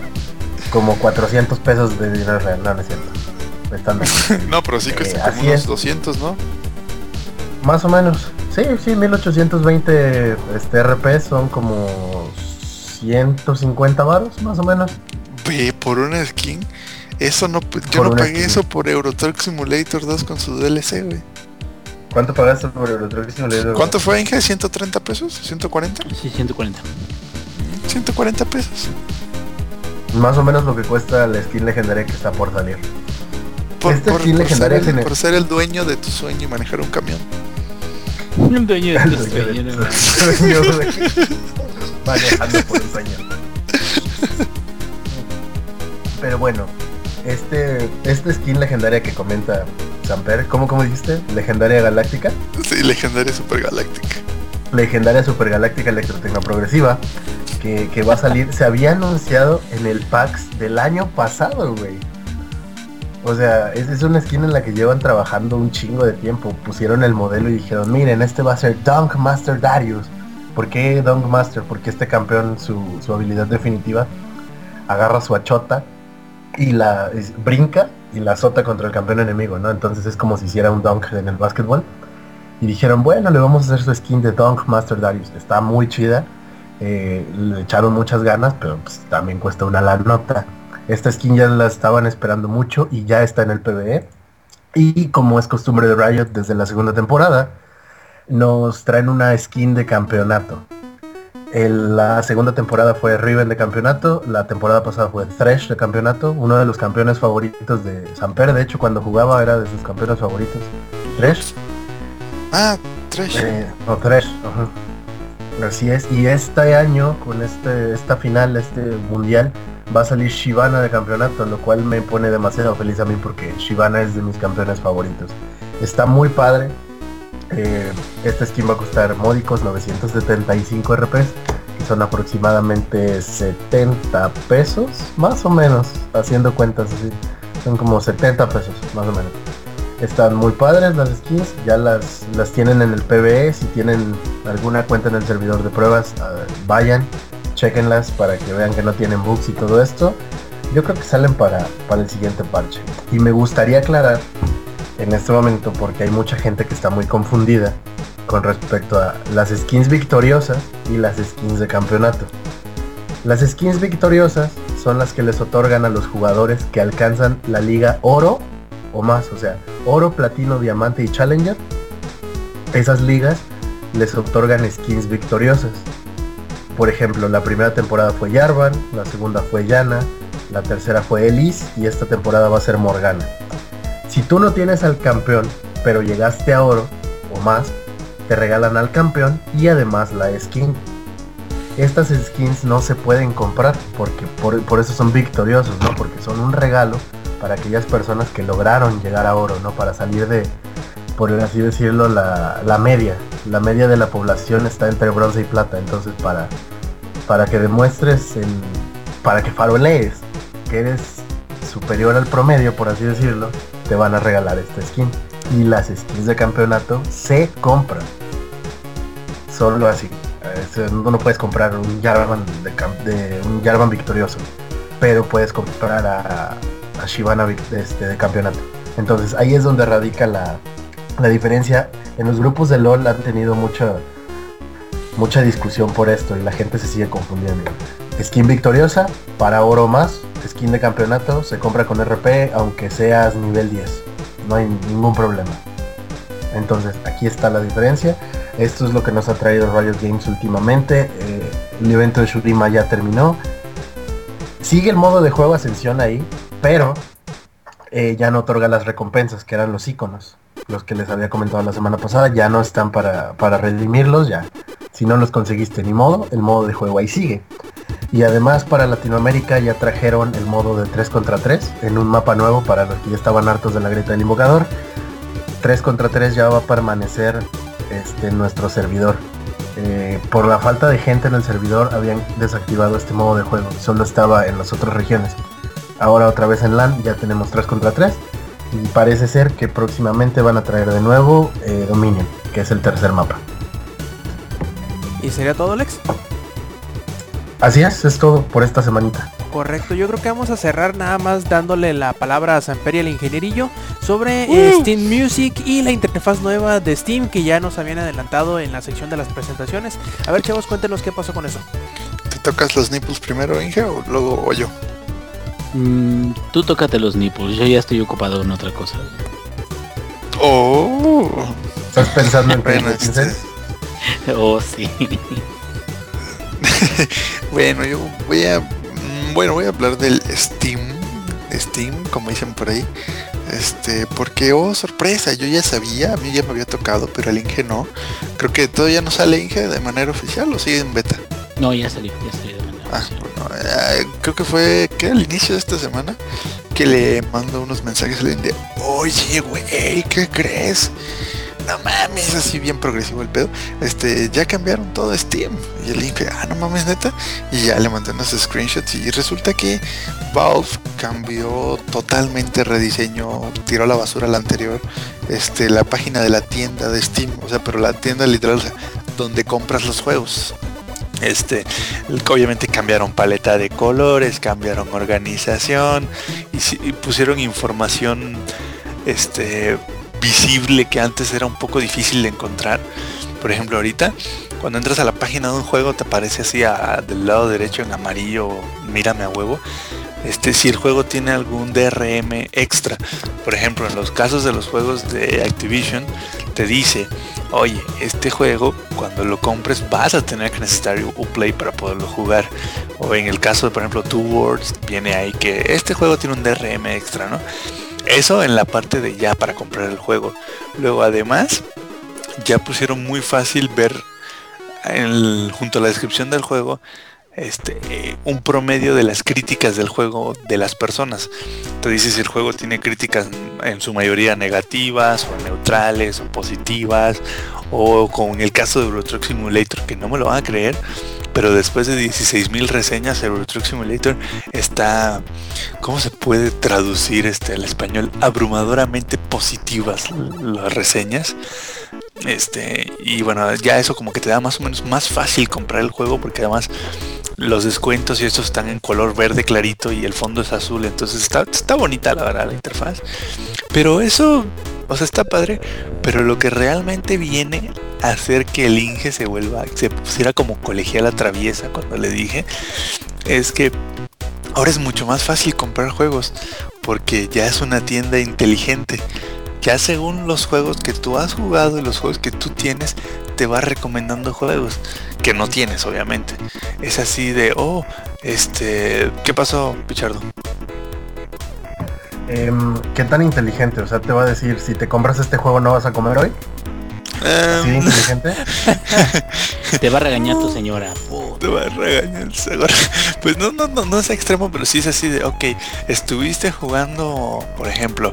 como 400 pesos de dinero real. No, no es cierto. Están No, pero sí cuesta Eh, como así unos es. 200, ¿no? Más o menos. Sí, sí, 1820 este, RP son como 150 varos, más o menos. Ve, por una skin. Eso no, yo Por no pagué skin. eso por Euro Truck Simulator 2 con su DLC, güey. ¿Cuánto pagaste por el otro Simulator? ¿Cuánto fue, Inge? ¿130 pesos? ¿140? Sí, 140. 140 pesos. Más o menos lo que cuesta la skin legendaria que está por salir. Por, Esta por- ser el, gener- por ser el dueño de tu sueño y manejar un camión. Un dueño de mames. Sueño. Manejando por un sueño. Pero bueno, este, esta skin legendaria que comenta Samper, ¿cómo, cómo dijiste? Legendaria galáctica. Sí, legendaria super galáctica. legendaria supergaláctica electrotecnoprogresiva que, que va a salir, se había anunciado en el PAX del año pasado, güey. O sea, es, es una skin en la que llevan trabajando un chingo de tiempo. Pusieron el modelo y dijeron, miren, este va a ser Dunk Master Darius. ¿Por qué Dunk Master? Porque este campeón, su, su habilidad definitiva, agarra su achota y la brinca y la azota contra el campeón enemigo, ¿no? Entonces es como si hiciera un dunk en el básquetbol. Y dijeron, bueno, le vamos a hacer su skin de Dunk Master Darius. Está muy chida. eh, le echaron muchas ganas, pero pues, también cuesta una la nota. Esta skin ya la estaban esperando mucho y ya está en el PvE. Y como es costumbre de Riot desde la segunda temporada, nos traen una skin de campeonato. El- la segunda temporada fue Riven de campeonato, la temporada pasada fue Thresh de campeonato, uno de los campeones favoritos de Samper, de hecho cuando jugaba era de sus campeones favoritos. Thresh, Ah, Trash. eh, o Thresh, ajá. Así es, y este año, con este, esta final, este mundial, va a salir Shivana de campeonato, lo cual me pone demasiado feliz a mí porque Shivana es de mis campeones favoritos. Está muy padre. Eh, esta skin va a costar módicos 975 RPs, que son aproximadamente 70 pesos, más o menos, haciendo cuentas así. Son como 70 pesos, más o menos. Están muy padres las skins, ya las, las tienen en el PvE, si tienen alguna cuenta en el servidor de pruebas, ah, vayan, chequenlas para que vean que no tienen bugs y todo esto. Yo creo que salen para, para el siguiente parche. Y me gustaría aclarar en este momento, porque hay mucha gente que está muy confundida con respecto a las skins victoriosas y las skins de campeonato. Las skins victoriosas son las que les otorgan a los jugadores que alcanzan la liga oro o más, o sea, oro, platino, diamante y challenger. Esas ligas les otorgan skins victoriosas. Por ejemplo, la primera temporada fue Jarvan, la segunda fue Yana, la tercera fue Elise y esta temporada va a ser Morgana. Si tú no tienes al campeón pero llegaste a oro o más, te regalan al campeón y además la skin. Estas skins no se pueden comprar porque por, por eso son victoriosos, ¿no? Porque son un regalo para aquellas personas que lograron llegar a oro, ¿no? Para salir de, por así decirlo, la, la media. La media de la población está entre bronce y plata. Entonces para, para que demuestres, para que farolees que eres superior al promedio, por así decirlo, te van a regalar esta skin. Y las skins de campeonato se compran. Solo así. No puedes comprar un Jarvan de, un Jarvan victorioso, pero puedes comprar a, a Shivana de, este, de campeonato. Entonces ahí es donde radica la, la diferencia. En los grupos de LOL han tenido mucha mucha discusión por esto y la gente se sigue confundiendo. Skin victoriosa para oro más, skin de campeonato se compra con RP aunque seas nivel 10. No hay ningún problema. Entonces aquí está la diferencia. Esto es lo que nos ha traído Riot Games últimamente. Eh, el evento de Shurima ya terminó. Sigue el modo de juego ascensión ahí, pero eh, ya no otorga las recompensas que eran los iconos. Los que les había comentado la semana pasada ya no están para, para redimirlos ya. Si no los conseguiste ni modo, el modo de juego ahí sigue. Y además para Latinoamérica ya trajeron el modo de 3 contra 3 en un mapa nuevo para los que ya estaban hartos de la grieta del invocador. 3 contra 3 ya va a permanecer este, nuestro servidor. Eh, por la falta de gente en el servidor habían desactivado este modo de juego. Solo estaba en las otras regiones. Ahora otra vez en LAN ya tenemos 3 contra 3. Y parece ser que próximamente van a traer de nuevo eh, Dominion, que es el tercer mapa. ¿Y sería todo, Lex? Así es, es todo por esta semanita. Correcto, yo creo que vamos a cerrar nada más dándole la palabra a Samperia el ingenierillo sobre eh, Steam Music y la interfaz nueva de Steam que ya nos habían adelantado en la sección de las presentaciones. A ver, chavos, cuéntenos qué pasó con eso. ¿Te tocas los nipples primero, Inge, o luego o yo? Mm, tú tócate los nipples, yo ya estoy ocupado en otra cosa. Oh, ¿Estás pensando en este? Oh, sí. bueno, yo voy a, mm, bueno, voy a hablar del Steam, Steam, como dicen por ahí, este, porque oh sorpresa, yo ya sabía, a mí ya me había tocado, pero al Inge no. Creo que todavía no sale Inge de manera oficial o sigue en beta. No, ya salió, ya salió Ah, bueno, eh, creo que fue que al inicio de esta semana que le mando unos mensajes a alguien de, oye, güey, ¿qué crees? No mames, así bien progresivo el pedo. Este, ya cambiaron todo Steam. Y el link, ah, no mames, neta. Y ya le mandé unos screenshots y resulta que Valve cambió totalmente rediseño, tiró a la basura la anterior, este, la página de la tienda de Steam, o sea, pero la tienda literal, o sea, donde compras los juegos. Este, obviamente cambiaron paleta de colores, cambiaron organización y, si- y pusieron información este visible que antes era un poco difícil de encontrar. Por ejemplo, ahorita cuando entras a la página de un juego te aparece así a- del lado derecho en amarillo, mírame a huevo. Este, si el juego tiene algún DRM extra, por ejemplo, en los casos de los juegos de Activision, te dice, oye, este juego cuando lo compres vas a tener que necesitar Uplay para poderlo jugar. O en el caso de, por ejemplo, Two Words, viene ahí que este juego tiene un DRM extra, ¿no? Eso en la parte de ya para comprar el juego. Luego además, ya pusieron muy fácil ver el- junto a la descripción del juego este, un promedio de las críticas del juego de las personas. Te dice si el juego tiene críticas en su mayoría negativas o neutrales o positivas o con el caso de Euro Truck Simulator que no me lo van a creer pero después de 16.000 reseñas Euro Truck Simulator está ¿cómo se puede traducir este al español? abrumadoramente positivas las reseñas este y bueno ya eso como que te da más o menos más fácil comprar el juego porque además los descuentos y estos están en color verde clarito y el fondo es azul entonces está, está bonita la verdad la interfaz. Pero eso o sea está padre pero lo que realmente viene a hacer que el Inge se vuelva se pusiera como colegiala traviesa cuando le dije es que ahora es mucho más fácil comprar juegos porque ya es una tienda inteligente ya según los juegos que tú has jugado y los juegos que tú tienes, te va recomendando juegos que no tienes, obviamente. Es así de, oh, este, ¿qué pasó, Pichardo? Em, ¿Qué tan inteligente? O sea, te va a decir, si te compras este juego no vas a comer hoy. ¿Sí Em, inteligente? Te va a regañar tu señora. puta. te va a regañar el seguro. Pues no, no, no, no es extremo, pero sí es así de, ok, estuviste jugando, por ejemplo,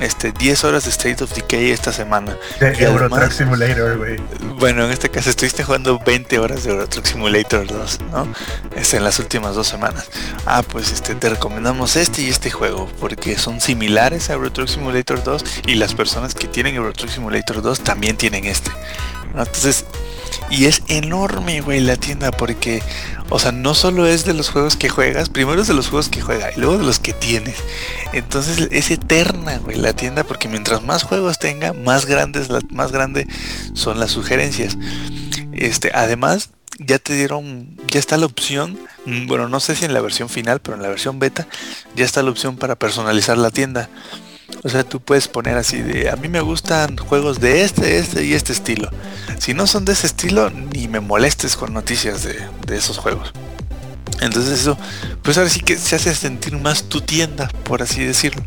este 10 horas de State of Decay esta semana. De Y Euro Truck Simulator, güey. Bueno, en este caso estuviste jugando 20 horas de Euro Truck Simulator 2, ¿no? Este, en las últimas dos semanas. Ah, pues este, te recomendamos este y este juego, porque son similares a Euro Truck Simulator 2 y las personas que tienen Euro Truck Simulator 2 también tienen este. ¿no? Entonces, y es enorme, güey, la tienda, porque, o sea, no solo es de los juegos que juegas, primero es de los juegos que juega y luego de los que tienes. Entonces es eterna, güey, la tienda, porque mientras más juegos tenga, más grandes, más son las sugerencias. Este, además, ya te dieron, ya está la opción, mm, bueno, no sé si en la versión final, pero en la versión beta, ya está la opción para personalizar la tienda. O sea, tú puedes poner así de, a mí me gustan juegos de este, este y este estilo. Si no son de ese estilo, ni me molestes con noticias de, de esos juegos. Entonces eso, pues ahora sí que se hace sentir más tu tienda, por así decirlo.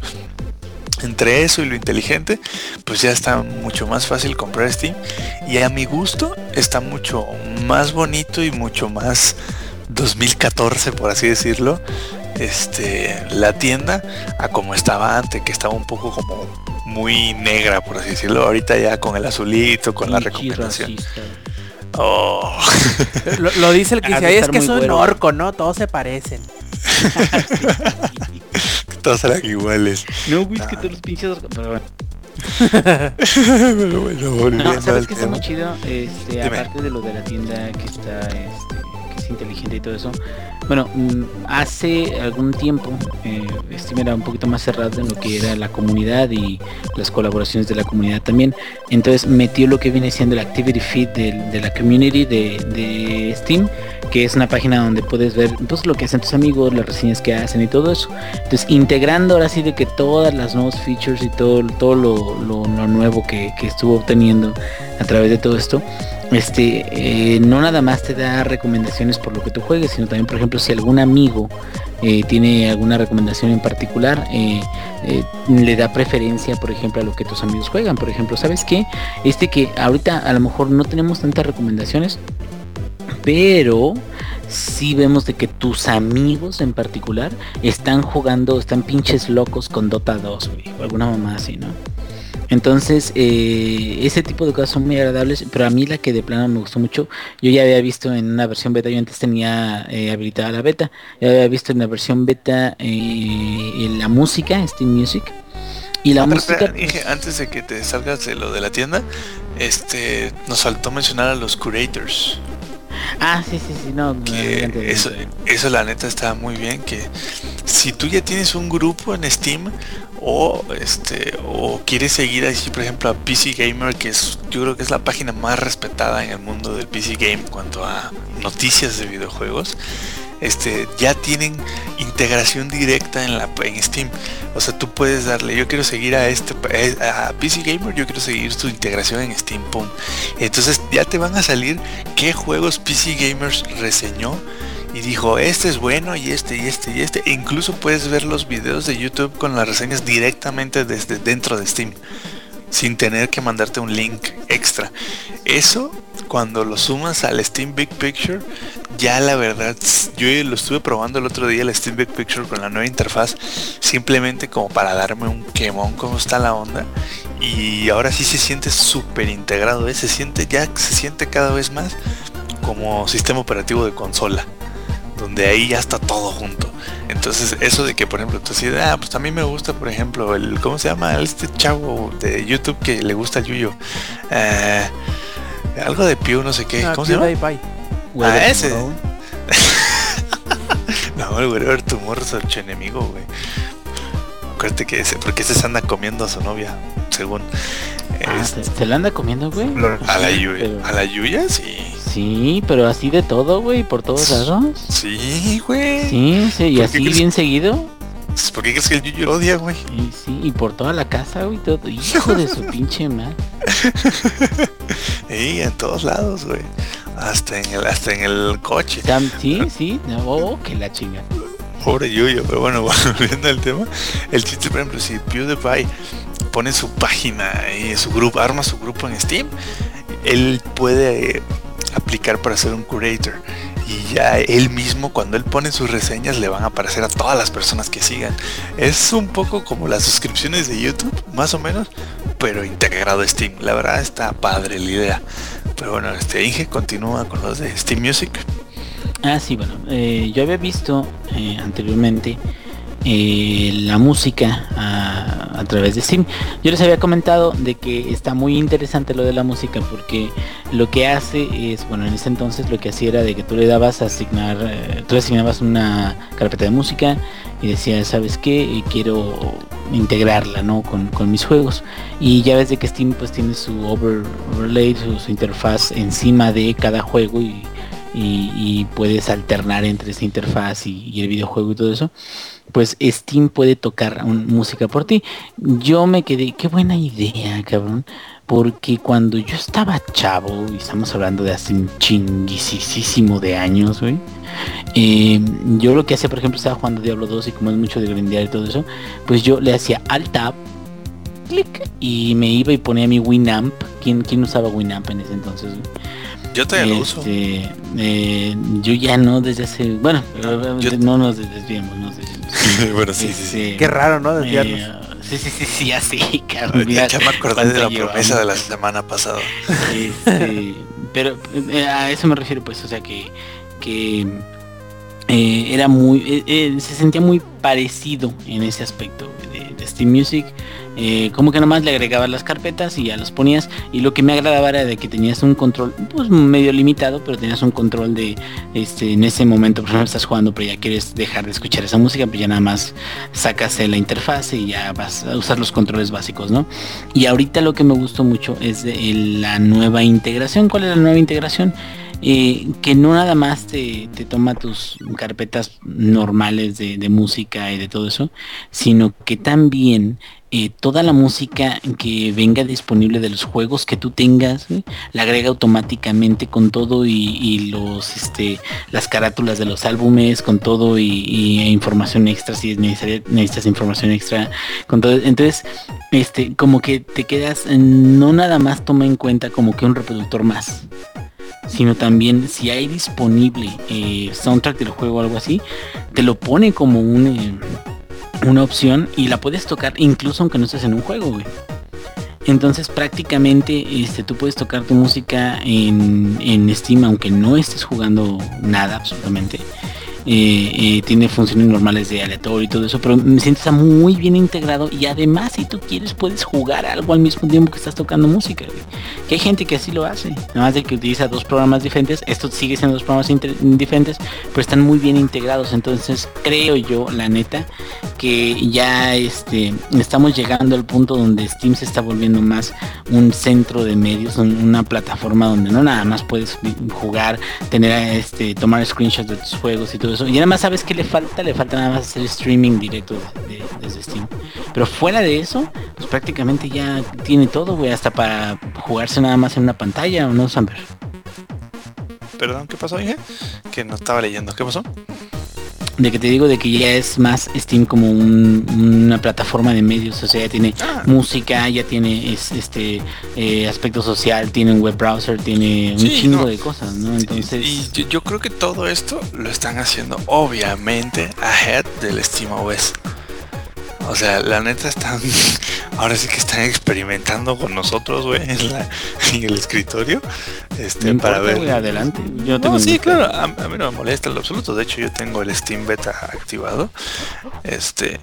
Entre eso y lo inteligente, pues ya está mucho más fácil comprar Steam. Y a mi gusto está mucho más bonito y mucho más 2014, por así decirlo. Este, la tienda a como estaba antes, que estaba un poco como muy negra, por así decirlo. Ahorita ya con el azulito, con la recomendación. Oh. Lo, lo dice el que dice, de "Ay, es que es un güero". orco, ¿no? Todos se parecen. Todos eran iguales. No, güey, es que todos los pinches... Pero bueno. Pero bueno, volviendo No, al ¿sabes qué está tema. muy chido? Este, Dime. aparte de lo de la tienda que está, este, que inteligente y todo eso. Bueno, mm, hace algún tiempo eh, Steam era un poquito más cerrado en lo que era la comunidad y las colaboraciones de la comunidad también. Entonces metió lo que viene siendo el activity feed del- de, la community de, de Steam, que es una página donde puedes ver pues, lo que hacen tus amigos, las reseñas que hacen y todo eso. Entonces integrando ahora sí de que todas las nuevos features y todo, todo lo, nuevo que estuvo obteniendo a través de todo esto, este eh, no nada más te da recomendaciones por lo que tú juegues, sino también por ejemplo si algún amigo eh, tiene alguna recomendación en particular, eh, le da preferencia por ejemplo a lo que tus amigos juegan. Por ejemplo, ¿sabes qué? Este que ahorita a lo mejor no tenemos tantas recomendaciones, pero sí vemos de que tus amigos en particular están jugando, están pinches locos con Dota 2, güey, o alguna mamá así, ¿no? Entonces, eh, ese tipo de cosas son muy agradables, pero a mí la que de plano me gustó mucho, yo ya había visto en una versión beta, yo antes tenía eh, habilitada la beta, ya había visto en la versión beta eh, en la música, Steam Music, y la Ah, pero música... pues, antes de que te salgas de lo de la tienda, este nos faltó mencionar a los curators. Ah, sí, sí, sí, no, Que eso, eso la neta está muy bien. Que si tú ya tienes un grupo en Steam o este o quieres seguir así, por ejemplo, a PC Gamer, que es yo creo que es la página más respetada en el mundo del PC Game en cuanto a noticias de videojuegos. Este, ya tienen integración directa en la en Steam. O sea, tú puedes darle, yo quiero seguir a este a PC Gamer, yo quiero seguir su integración en Steam, pum. Entonces ya te van a salir qué juegos PC Gamers reseñó y dijo, este es bueno y este y este y este. E incluso puedes ver los videos de YouTube con las reseñas directamente desde dentro de Steam, sin tener que mandarte un link extra. Eso, cuando lo sumas al Steam Big Picture, ya la verdad, yo lo estuve probando el otro día, el Steam Big Picture con la nueva interfaz, simplemente como para darme un quemón cómo está la onda. Y ahora sí se siente súper integrado, ¿eh? se siente ya, se siente cada vez más como sistema operativo de consola donde ahí ya está todo junto. Entonces, eso de que, por ejemplo, tú así, ah, pues también me gusta, por ejemplo, el, ¿cómo se llama? Este chavo de YouTube que le gusta el Yuyo. Eh, algo de Pew, no sé qué. Ah, ¿Cómo se llama? PewDiePie. Weather ah, ese. No, el güero tu morro es archo enemigo, güey. Acuérdate que ese, porque ese se anda comiendo a su novia, según. Ah, Es- ¿se, se la anda comiendo, güey? A la Sí, Yuya. pero- A la Yuya, sí. Sí, pero así de todo, güey, por todos lados. Sí, güey. Sí, sí, y ¿Por qué así bien seguido. ¿Por qué crees que el Yuyo lo odia, güey? Y sí, y por toda la casa, güey, todo. Hijo de su pinche madre. Sí, en todos lados, güey. Hasta en el, hasta en el coche. Sí, sí, no, oh, que la chinga. Pobre Yuyo, pero bueno, volviendo al tema, el chiste, por ejemplo, si PewDiePie pone su página y su grupo, arma su grupo en Steam, él puede aplicar para ser un curator. Y ya él mismo, cuando él pone sus reseñas, le van a aparecer a todas las personas que sigan. Es un poco como las suscripciones de YouTube, más o menos, pero integrado a Steam. La verdad está padre la idea. Pero bueno, este Inge continúa con los de Steam Music. Ah, sí, bueno, eh, yo había visto eh, anteriormente eh, la música a, través de Steam. Yo les había comentado de que está muy interesante lo de la música porque lo que hace es, bueno, en ese entonces lo que hacía era de que tú le dabas a asignar, tú le asignabas una carpeta de música y decías, ¿sabes qué? Quiero integrarla, ¿no? Con, mis juegos. Y ya ves de que Steam pues tiene su over- overlay, su interfaz encima de cada juego y, y- puedes alternar entre esa interfaz y, el videojuego y todo eso, pues Steam puede tocar música por ti. Yo me quedé, qué buena idea, cabrón. Porque cuando yo estaba chavo, y estamos hablando de hace un chinguisísimo de años, güey. eh, yo lo que hacía, por ejemplo, estaba jugando Diablo 2 y como es mucho de grindear y todo eso, pues yo le hacía alt tab, clic, y me iba y ponía mi Winamp. ¿Quién, quién usaba Winamp en ese entonces? Yo todavía lo uso. Este, eh, yo ya no desde hace bueno Yo- no nos desviemos no nos desviemos. bueno, sí, sí, sí. Este, Qué raro, ¿no? Desviarnos. eh, sí sí sí sí ya sí cabrón, Ya, me acordé de la promesa de la semana pasada. Este, pero eh, a eso me refiero pues o sea que que eh, era muy eh, eh, se sentía muy parecido en ese aspecto de, de Steam Music eh, como que nomás le agregabas las carpetas y ya los ponías. Y lo que me agradaba era de que tenías un control pues medio limitado pero tenías un control de este en ese momento por ejemplo estás jugando pero ya quieres dejar de escuchar esa música pues ya nada más sacas la interfaz y ya vas a usar los controles básicos no y ahorita lo que me gustó mucho es la nueva integración. Cuál es la nueva integración eh, que no nada más te, te toma tus carpetas normales de música y de todo eso, sino que también eh, toda la música que venga disponible de los juegos que tú tengas, la agrega automáticamente con todo y, los este las carátulas de los álbumes, con todo y, información extra si es necesaria, necesitas información extra, con todo. Entonces, este, como que te quedas, no nada más toma en cuenta como que un reproductor más sino también si hay disponible eh, soundtrack del juego o algo así, te lo pone como un, eh, una opción y la puedes tocar incluso aunque no estés en un juego, güey. Entonces prácticamente este, tú puedes tocar tu música en, en Steam aunque no estés jugando nada absolutamente. Tiene funciones normales de aleatorio y todo eso, pero me siento está muy bien integrado y además si tú quieres puedes jugar algo al mismo tiempo que estás tocando música. Que hay gente que así lo hace, nada más de que utiliza dos programas diferentes, esto sigue siendo dos programas diferentes, pero están muy bien integrados, entonces creo yo, la neta, que ya este estamos llegando al punto donde Steam se está volviendo más un centro de medios, un- una plataforma donde no nada más puedes jugar, tener este tomar screenshots de tus juegos y todo Y además sabes que le falta, le falta nada más hacer streaming directo de- de- desde Steam. Pero fuera de eso, pues prácticamente ya tiene todo, güey, hasta para jugarse nada más en una pantalla, ¿o no, Samper? Perdón, ¿qué pasó, Inge? Que no estaba leyendo. ¿Qué pasó? De que te digo de que ya es más Steam como un- una plataforma de medios, o sea, ya tiene Ah. música, ya tiene es- este eh, aspecto social, tiene un web browser, tiene un Sí, chingo no. de cosas, ¿no? Entonces, y yo, yo creo que todo esto lo están haciendo obviamente ahead del SteamOS. O sea, la neta están, ahora sí que están experimentando con nosotros, güey, en, la- en el escritorio, este, no para importa, ver. güey, adelante. Yo no tengo No, sí, claro, a, a mí no me molesta en lo absoluto. De hecho, yo tengo el Steam Beta activado. Este.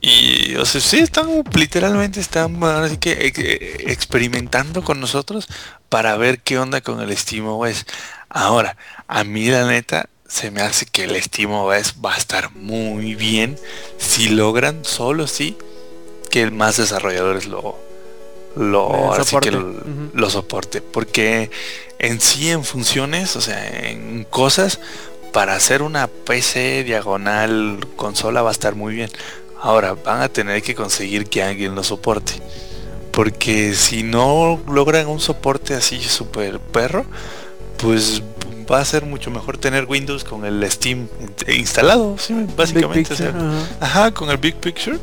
Y, o sea, sí, están literalmente, están ahora sí que ex- eh, experimentando con nosotros para ver qué onda con el SteamOS. Ahora, a mí la neta, se me hace que el SteamOS va a estar muy bien si logran, solo sí, que más desarrolladores lo, lo, Eh, ahora sí soporte. que lo, lo soporte. Porque en sí, en funciones, o sea, en cosas, para hacer una PC diagonal consola va a estar muy bien. Ahora, van a tener que conseguir que alguien lo soporte. Porque si no logran un soporte así super perro, pues va a ser mucho mejor tener Windows con el Steam instalado, ¿sí? básicamente. Big Picture, o sea, ajá. Ajá, con el Big Picture,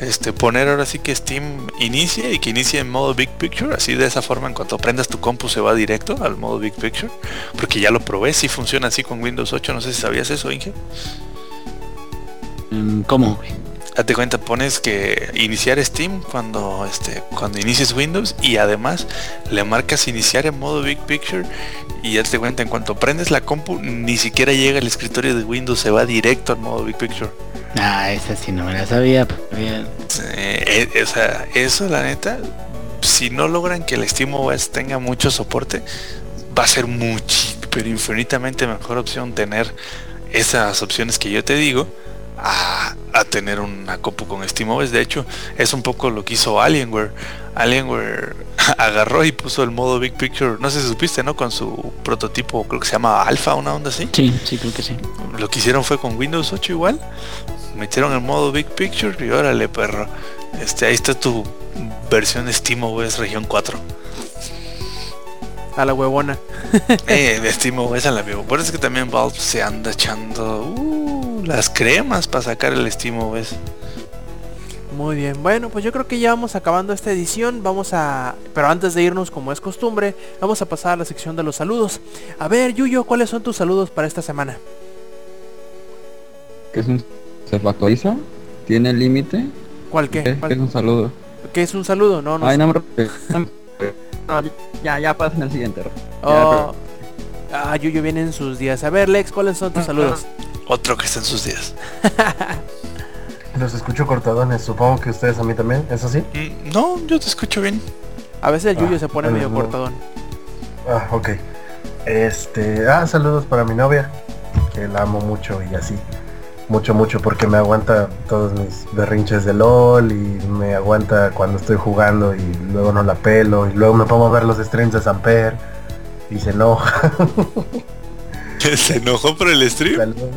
este, poner ahora sí que Steam inicie y que inicie en modo Big Picture, así de esa forma en cuanto prendas tu compu se va directo al modo Big Picture, porque ya lo probé, si funciona así con Windows 8, no sé si sabías eso, Inge. Mm, ¿Cómo, güey? Date cuenta, pones que iniciar Steam cuando este cuando inicies Windows y además le marcas iniciar en modo Big Picture y ya te cuenta en cuanto prendes la compu ni siquiera llega al escritorio de Windows, se va directo al modo Big Picture. Ah, esa sí no me la sabía. pero bien. Eh, eh, o sea, eso la neta, si no logran que el SteamOS tenga mucho soporte, va a ser mucho, pero infinitamente mejor opción tener esas opciones que yo te digo a, a tener una compu con SteamOS. De hecho, es un poco lo que hizo Alienware. Alienware agarró y puso el modo Big Picture, no sé si supiste, ¿no? Con su prototipo, creo que se llama Alpha, una onda así. Sí, sí, creo que sí. Lo que hicieron fue con Windows 8 igual. Metieron el modo Big Picture y órale perro. Este, ahí está tu versión de SteamOS región 4. A la huevona. eh, de SteamOS a la vivo. Por eso es que también Valve se anda echando uh, las cremas para sacar el SteamOS. Muy bien, bueno, pues yo creo que ya vamos acabando esta edición. Vamos a... Pero antes de irnos, como es costumbre, vamos a pasar a la sección de los saludos. A ver, Yuyo, ¿cuáles son tus saludos para esta semana? ¿Qué es un... ¿Se actualiza? ¿Tiene límite? ¿Cuál qué? ¿Qué, ¿Cuál- qué es un saludo? ¿Qué es un saludo? No, no. Ay, sé. no me... No, ya, ya pasen al siguiente. Ya, Oh. Ah, Yuyo viene en sus días. A ver, Lex, ¿cuáles son tus saludos? Otro que está en sus días. Los escucho cortadones, supongo que ustedes a mí también, ¿eso sí? Mm, No, yo te escucho bien. A veces el Yuyo Ah, se pone medio no. cortadón. Ah, ok. Este, ah, saludos para mi novia, que la amo mucho y así. Mucho, mucho, porque me aguanta todos mis berrinches de LOL y me aguanta cuando estoy jugando y luego no la pelo y luego me pongo a ver los streams de Samper y se enoja. Se enojó por el stream. Saludos.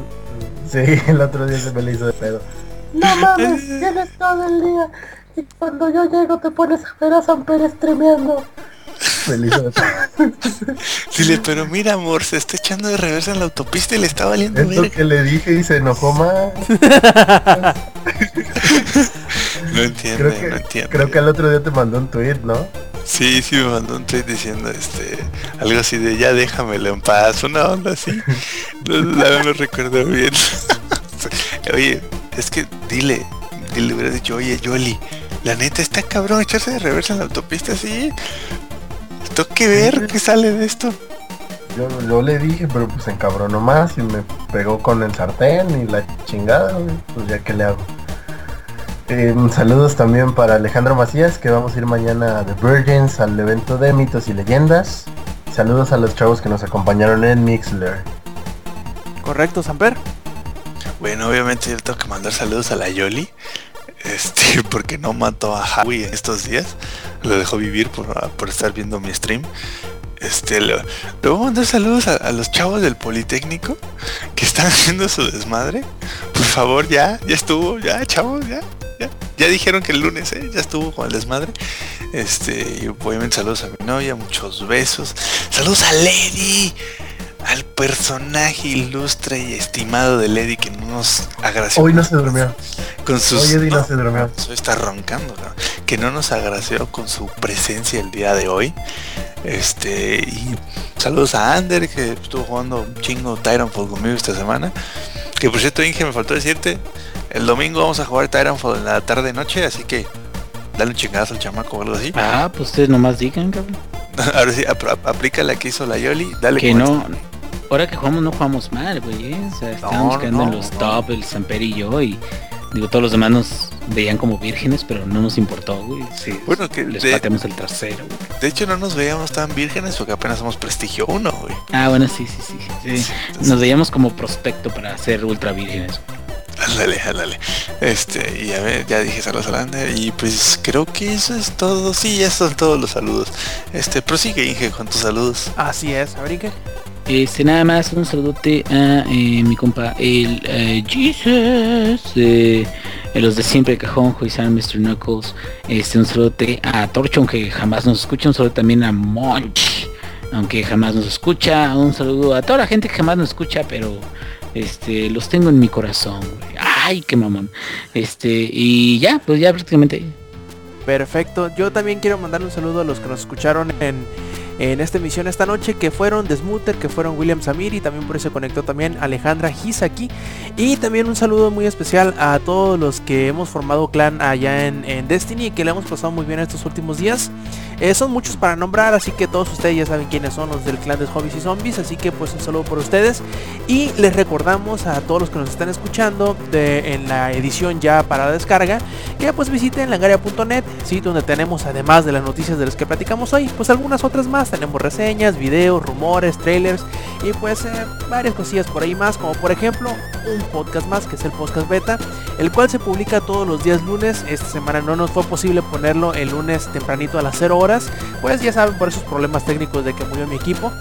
Sí, el otro día se me le hizo de pedo. No mames, tienes todo el día y cuando yo llego te pones a ver a hizo de pedo. Dile, pero mira amor, se está echando de reversa en la autopista y le está valiendo Es lo verga. que le dije y se enojó más. No Creo que, no entiende. creo que el otro día te mandó un tweet, ¿no? Sí, sí me mandó un tweet diciendo este algo así de ya déjamelo en paz, una onda así. No, no, no recuerdo bien. oye, es que dile, dile hubiera dicho, oye Yoli, la neta está cabrón echarse de reversa en la autopista así. Tengo que ver qué sale de esto. Yo, yo le dije, pero pues encabronó más y me pegó con el sartén y la chingada, pues ya que le hago. Eh, saludos también para Alejandro Macías, que vamos a ir mañana a The Virgins al evento de mitos y leyendas. Saludos a los chavos que nos acompañaron en Mixler. ¿Correcto, Samper? Bueno, obviamente yo tengo que mandar saludos a la Yoli. Este, porque no mató a Howie en estos días. Lo dejó vivir por, por estar viendo mi stream. Este, le, le voy a mandar saludos a, a los chavos del Politécnico que están haciendo su desmadre. Por favor, ya, ya estuvo, ya, chavos, ya, ya. Ya dijeron que el lunes, ¿eh? ya estuvo con el desmadre. Este, y obviamente saludos a mi novia, muchos besos. Saludos a Lady, al personaje ilustre y estimado de Lady que no nos agració Hoy no se durmió. con sus Hoy Eddie no se durmió. Hoy está roncando, ¿no? que no nos agració con su presencia el día de hoy. Este y saludos a Ander que estuvo jugando un chingo Titanfall conmigo esta semana. Que por cierto, Inge, me faltó decirte, el domingo vamos a jugar Titanfall en la tarde noche, así que dale un chingazo al chamaco o algo así. Ah, pues ustedes nomás digan, cabrón. Ahora sí, apl- aplica la que hizo la Yoli, dale Que no. Ahora que jugamos no jugamos mal, güey. ¿eh? O sea, estábamos no, quedando en los no. top, el Samper y yo. Y digo, todos los demás nos veían como vírgenes, pero no nos importó, güey. Sí, Bueno, que les de, pateamos el trasero, güey. de hecho no nos veíamos tan vírgenes porque apenas somos prestigio 1, güey. Ah, bueno, sí, sí, sí. sí. Sí, entonces- Nos veíamos como prospecto para ser ultra vírgenes. Ándale, ándale. Este, y a ver, ya dije saludos a Lander y pues creo que eso es todo. Sí, ya son todos los saludos. Este, prosigue Inge con tus saludos. Así es, a ver, ¿y qué? Este, nada más un saludote a eh, mi compa, el eh, Jesus, eh, los de siempre cajón, Joisan, Mr. Knuckles, este, un saludote a Torchon que jamás nos escucha, un saludo también a Monch, aunque jamás nos escucha. Un saludo a toda la gente que jamás nos escucha, pero este los tengo en mi corazón. güey. Ay, qué mamón. Este, y ya, pues ya prácticamente. Perfecto. Yo también quiero mandar un saludo a los que nos escucharon en, en esta emisión esta noche, que fueron Desmuter, que fueron William Samir y también por eso conectó también Alejandra Hisaki. Y también un saludo muy especial a todos los que hemos formado clan allá en, en Destiny y que le hemos pasado muy bien estos últimos días. Eh, son muchos para nombrar, así que todos ustedes ya saben quiénes son los del clan de Hobbies y Zombies, así que pues un saludo por ustedes. Y les recordamos a todos los que nos están escuchando en la edición ya para descarga, que pues visiten langaria.net, sitio donde tenemos además de las noticias de las que platicamos hoy, pues algunas otras más. Tenemos reseñas, videos, rumores, trailers y pues eh, varias cosillas por ahí más, como por ejemplo un podcast más que es el podcast beta, el cual se publica todos los días lunes. Esta semana no nos fue posible ponerlo el lunes tempranito a las 0 horas, pues ya saben por esos problemas técnicos de que murió mi equipo.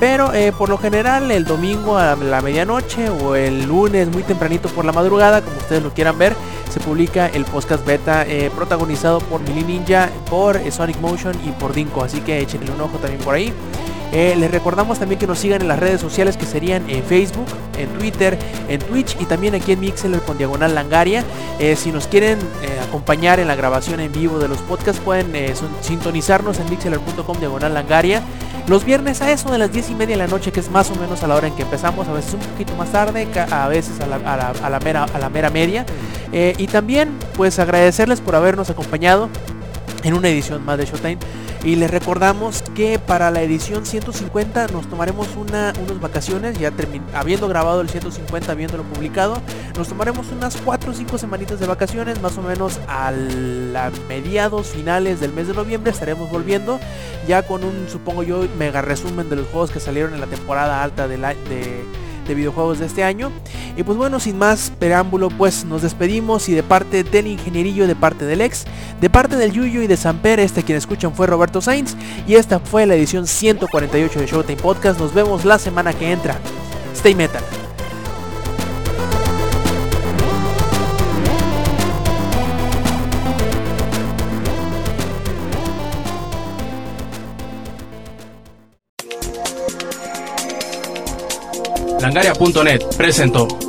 Pero eh, por lo general el domingo a la medianoche o el lunes muy tempranito por la madrugada, como ustedes lo quieran ver, se publica el podcast beta eh, protagonizado por Mili Ninja, por eh, Sonic Motion y por Dinko. Así que échenle un ojo también por ahí. Eh, les recordamos también que nos sigan en las redes sociales que serían en Facebook, en Twitter, en Twitch y también aquí en Mixler con Diagonal Langaria. Eh, si nos quieren eh, acompañar en la grabación en vivo de los podcasts pueden sintonizarnos en mixler.com Diagonal Langaria. Los viernes a eso de las 10 y media de la noche, que es más o menos a la hora en que empezamos, a veces un poquito más tarde, a veces a la, mera, a la mera media. Y también pues agradecerles por habernos acompañado en una edición más de Showtime. Y les recordamos que para la edición 150 nos tomaremos una, unas vacaciones, ya habiendo grabado el 150, habiéndolo publicado, nos tomaremos unas 4 o 5 semanitas de vacaciones, más o menos a mediados finales del mes de noviembre estaremos volviendo, ya con un, supongo yo, mega resumen de los juegos que salieron en la temporada alta de, la, de, de videojuegos de este año. Y pues bueno, sin más preámbulo, pues nos despedimos y de parte del ingenierillo, de parte del ex, de parte del Yuyo y de Samper, este quien escuchan fue Roberto Sainz y esta fue la edición 148 de Showtime Podcast. Nos vemos la semana que entra. Stay metal. Langaria.net presentó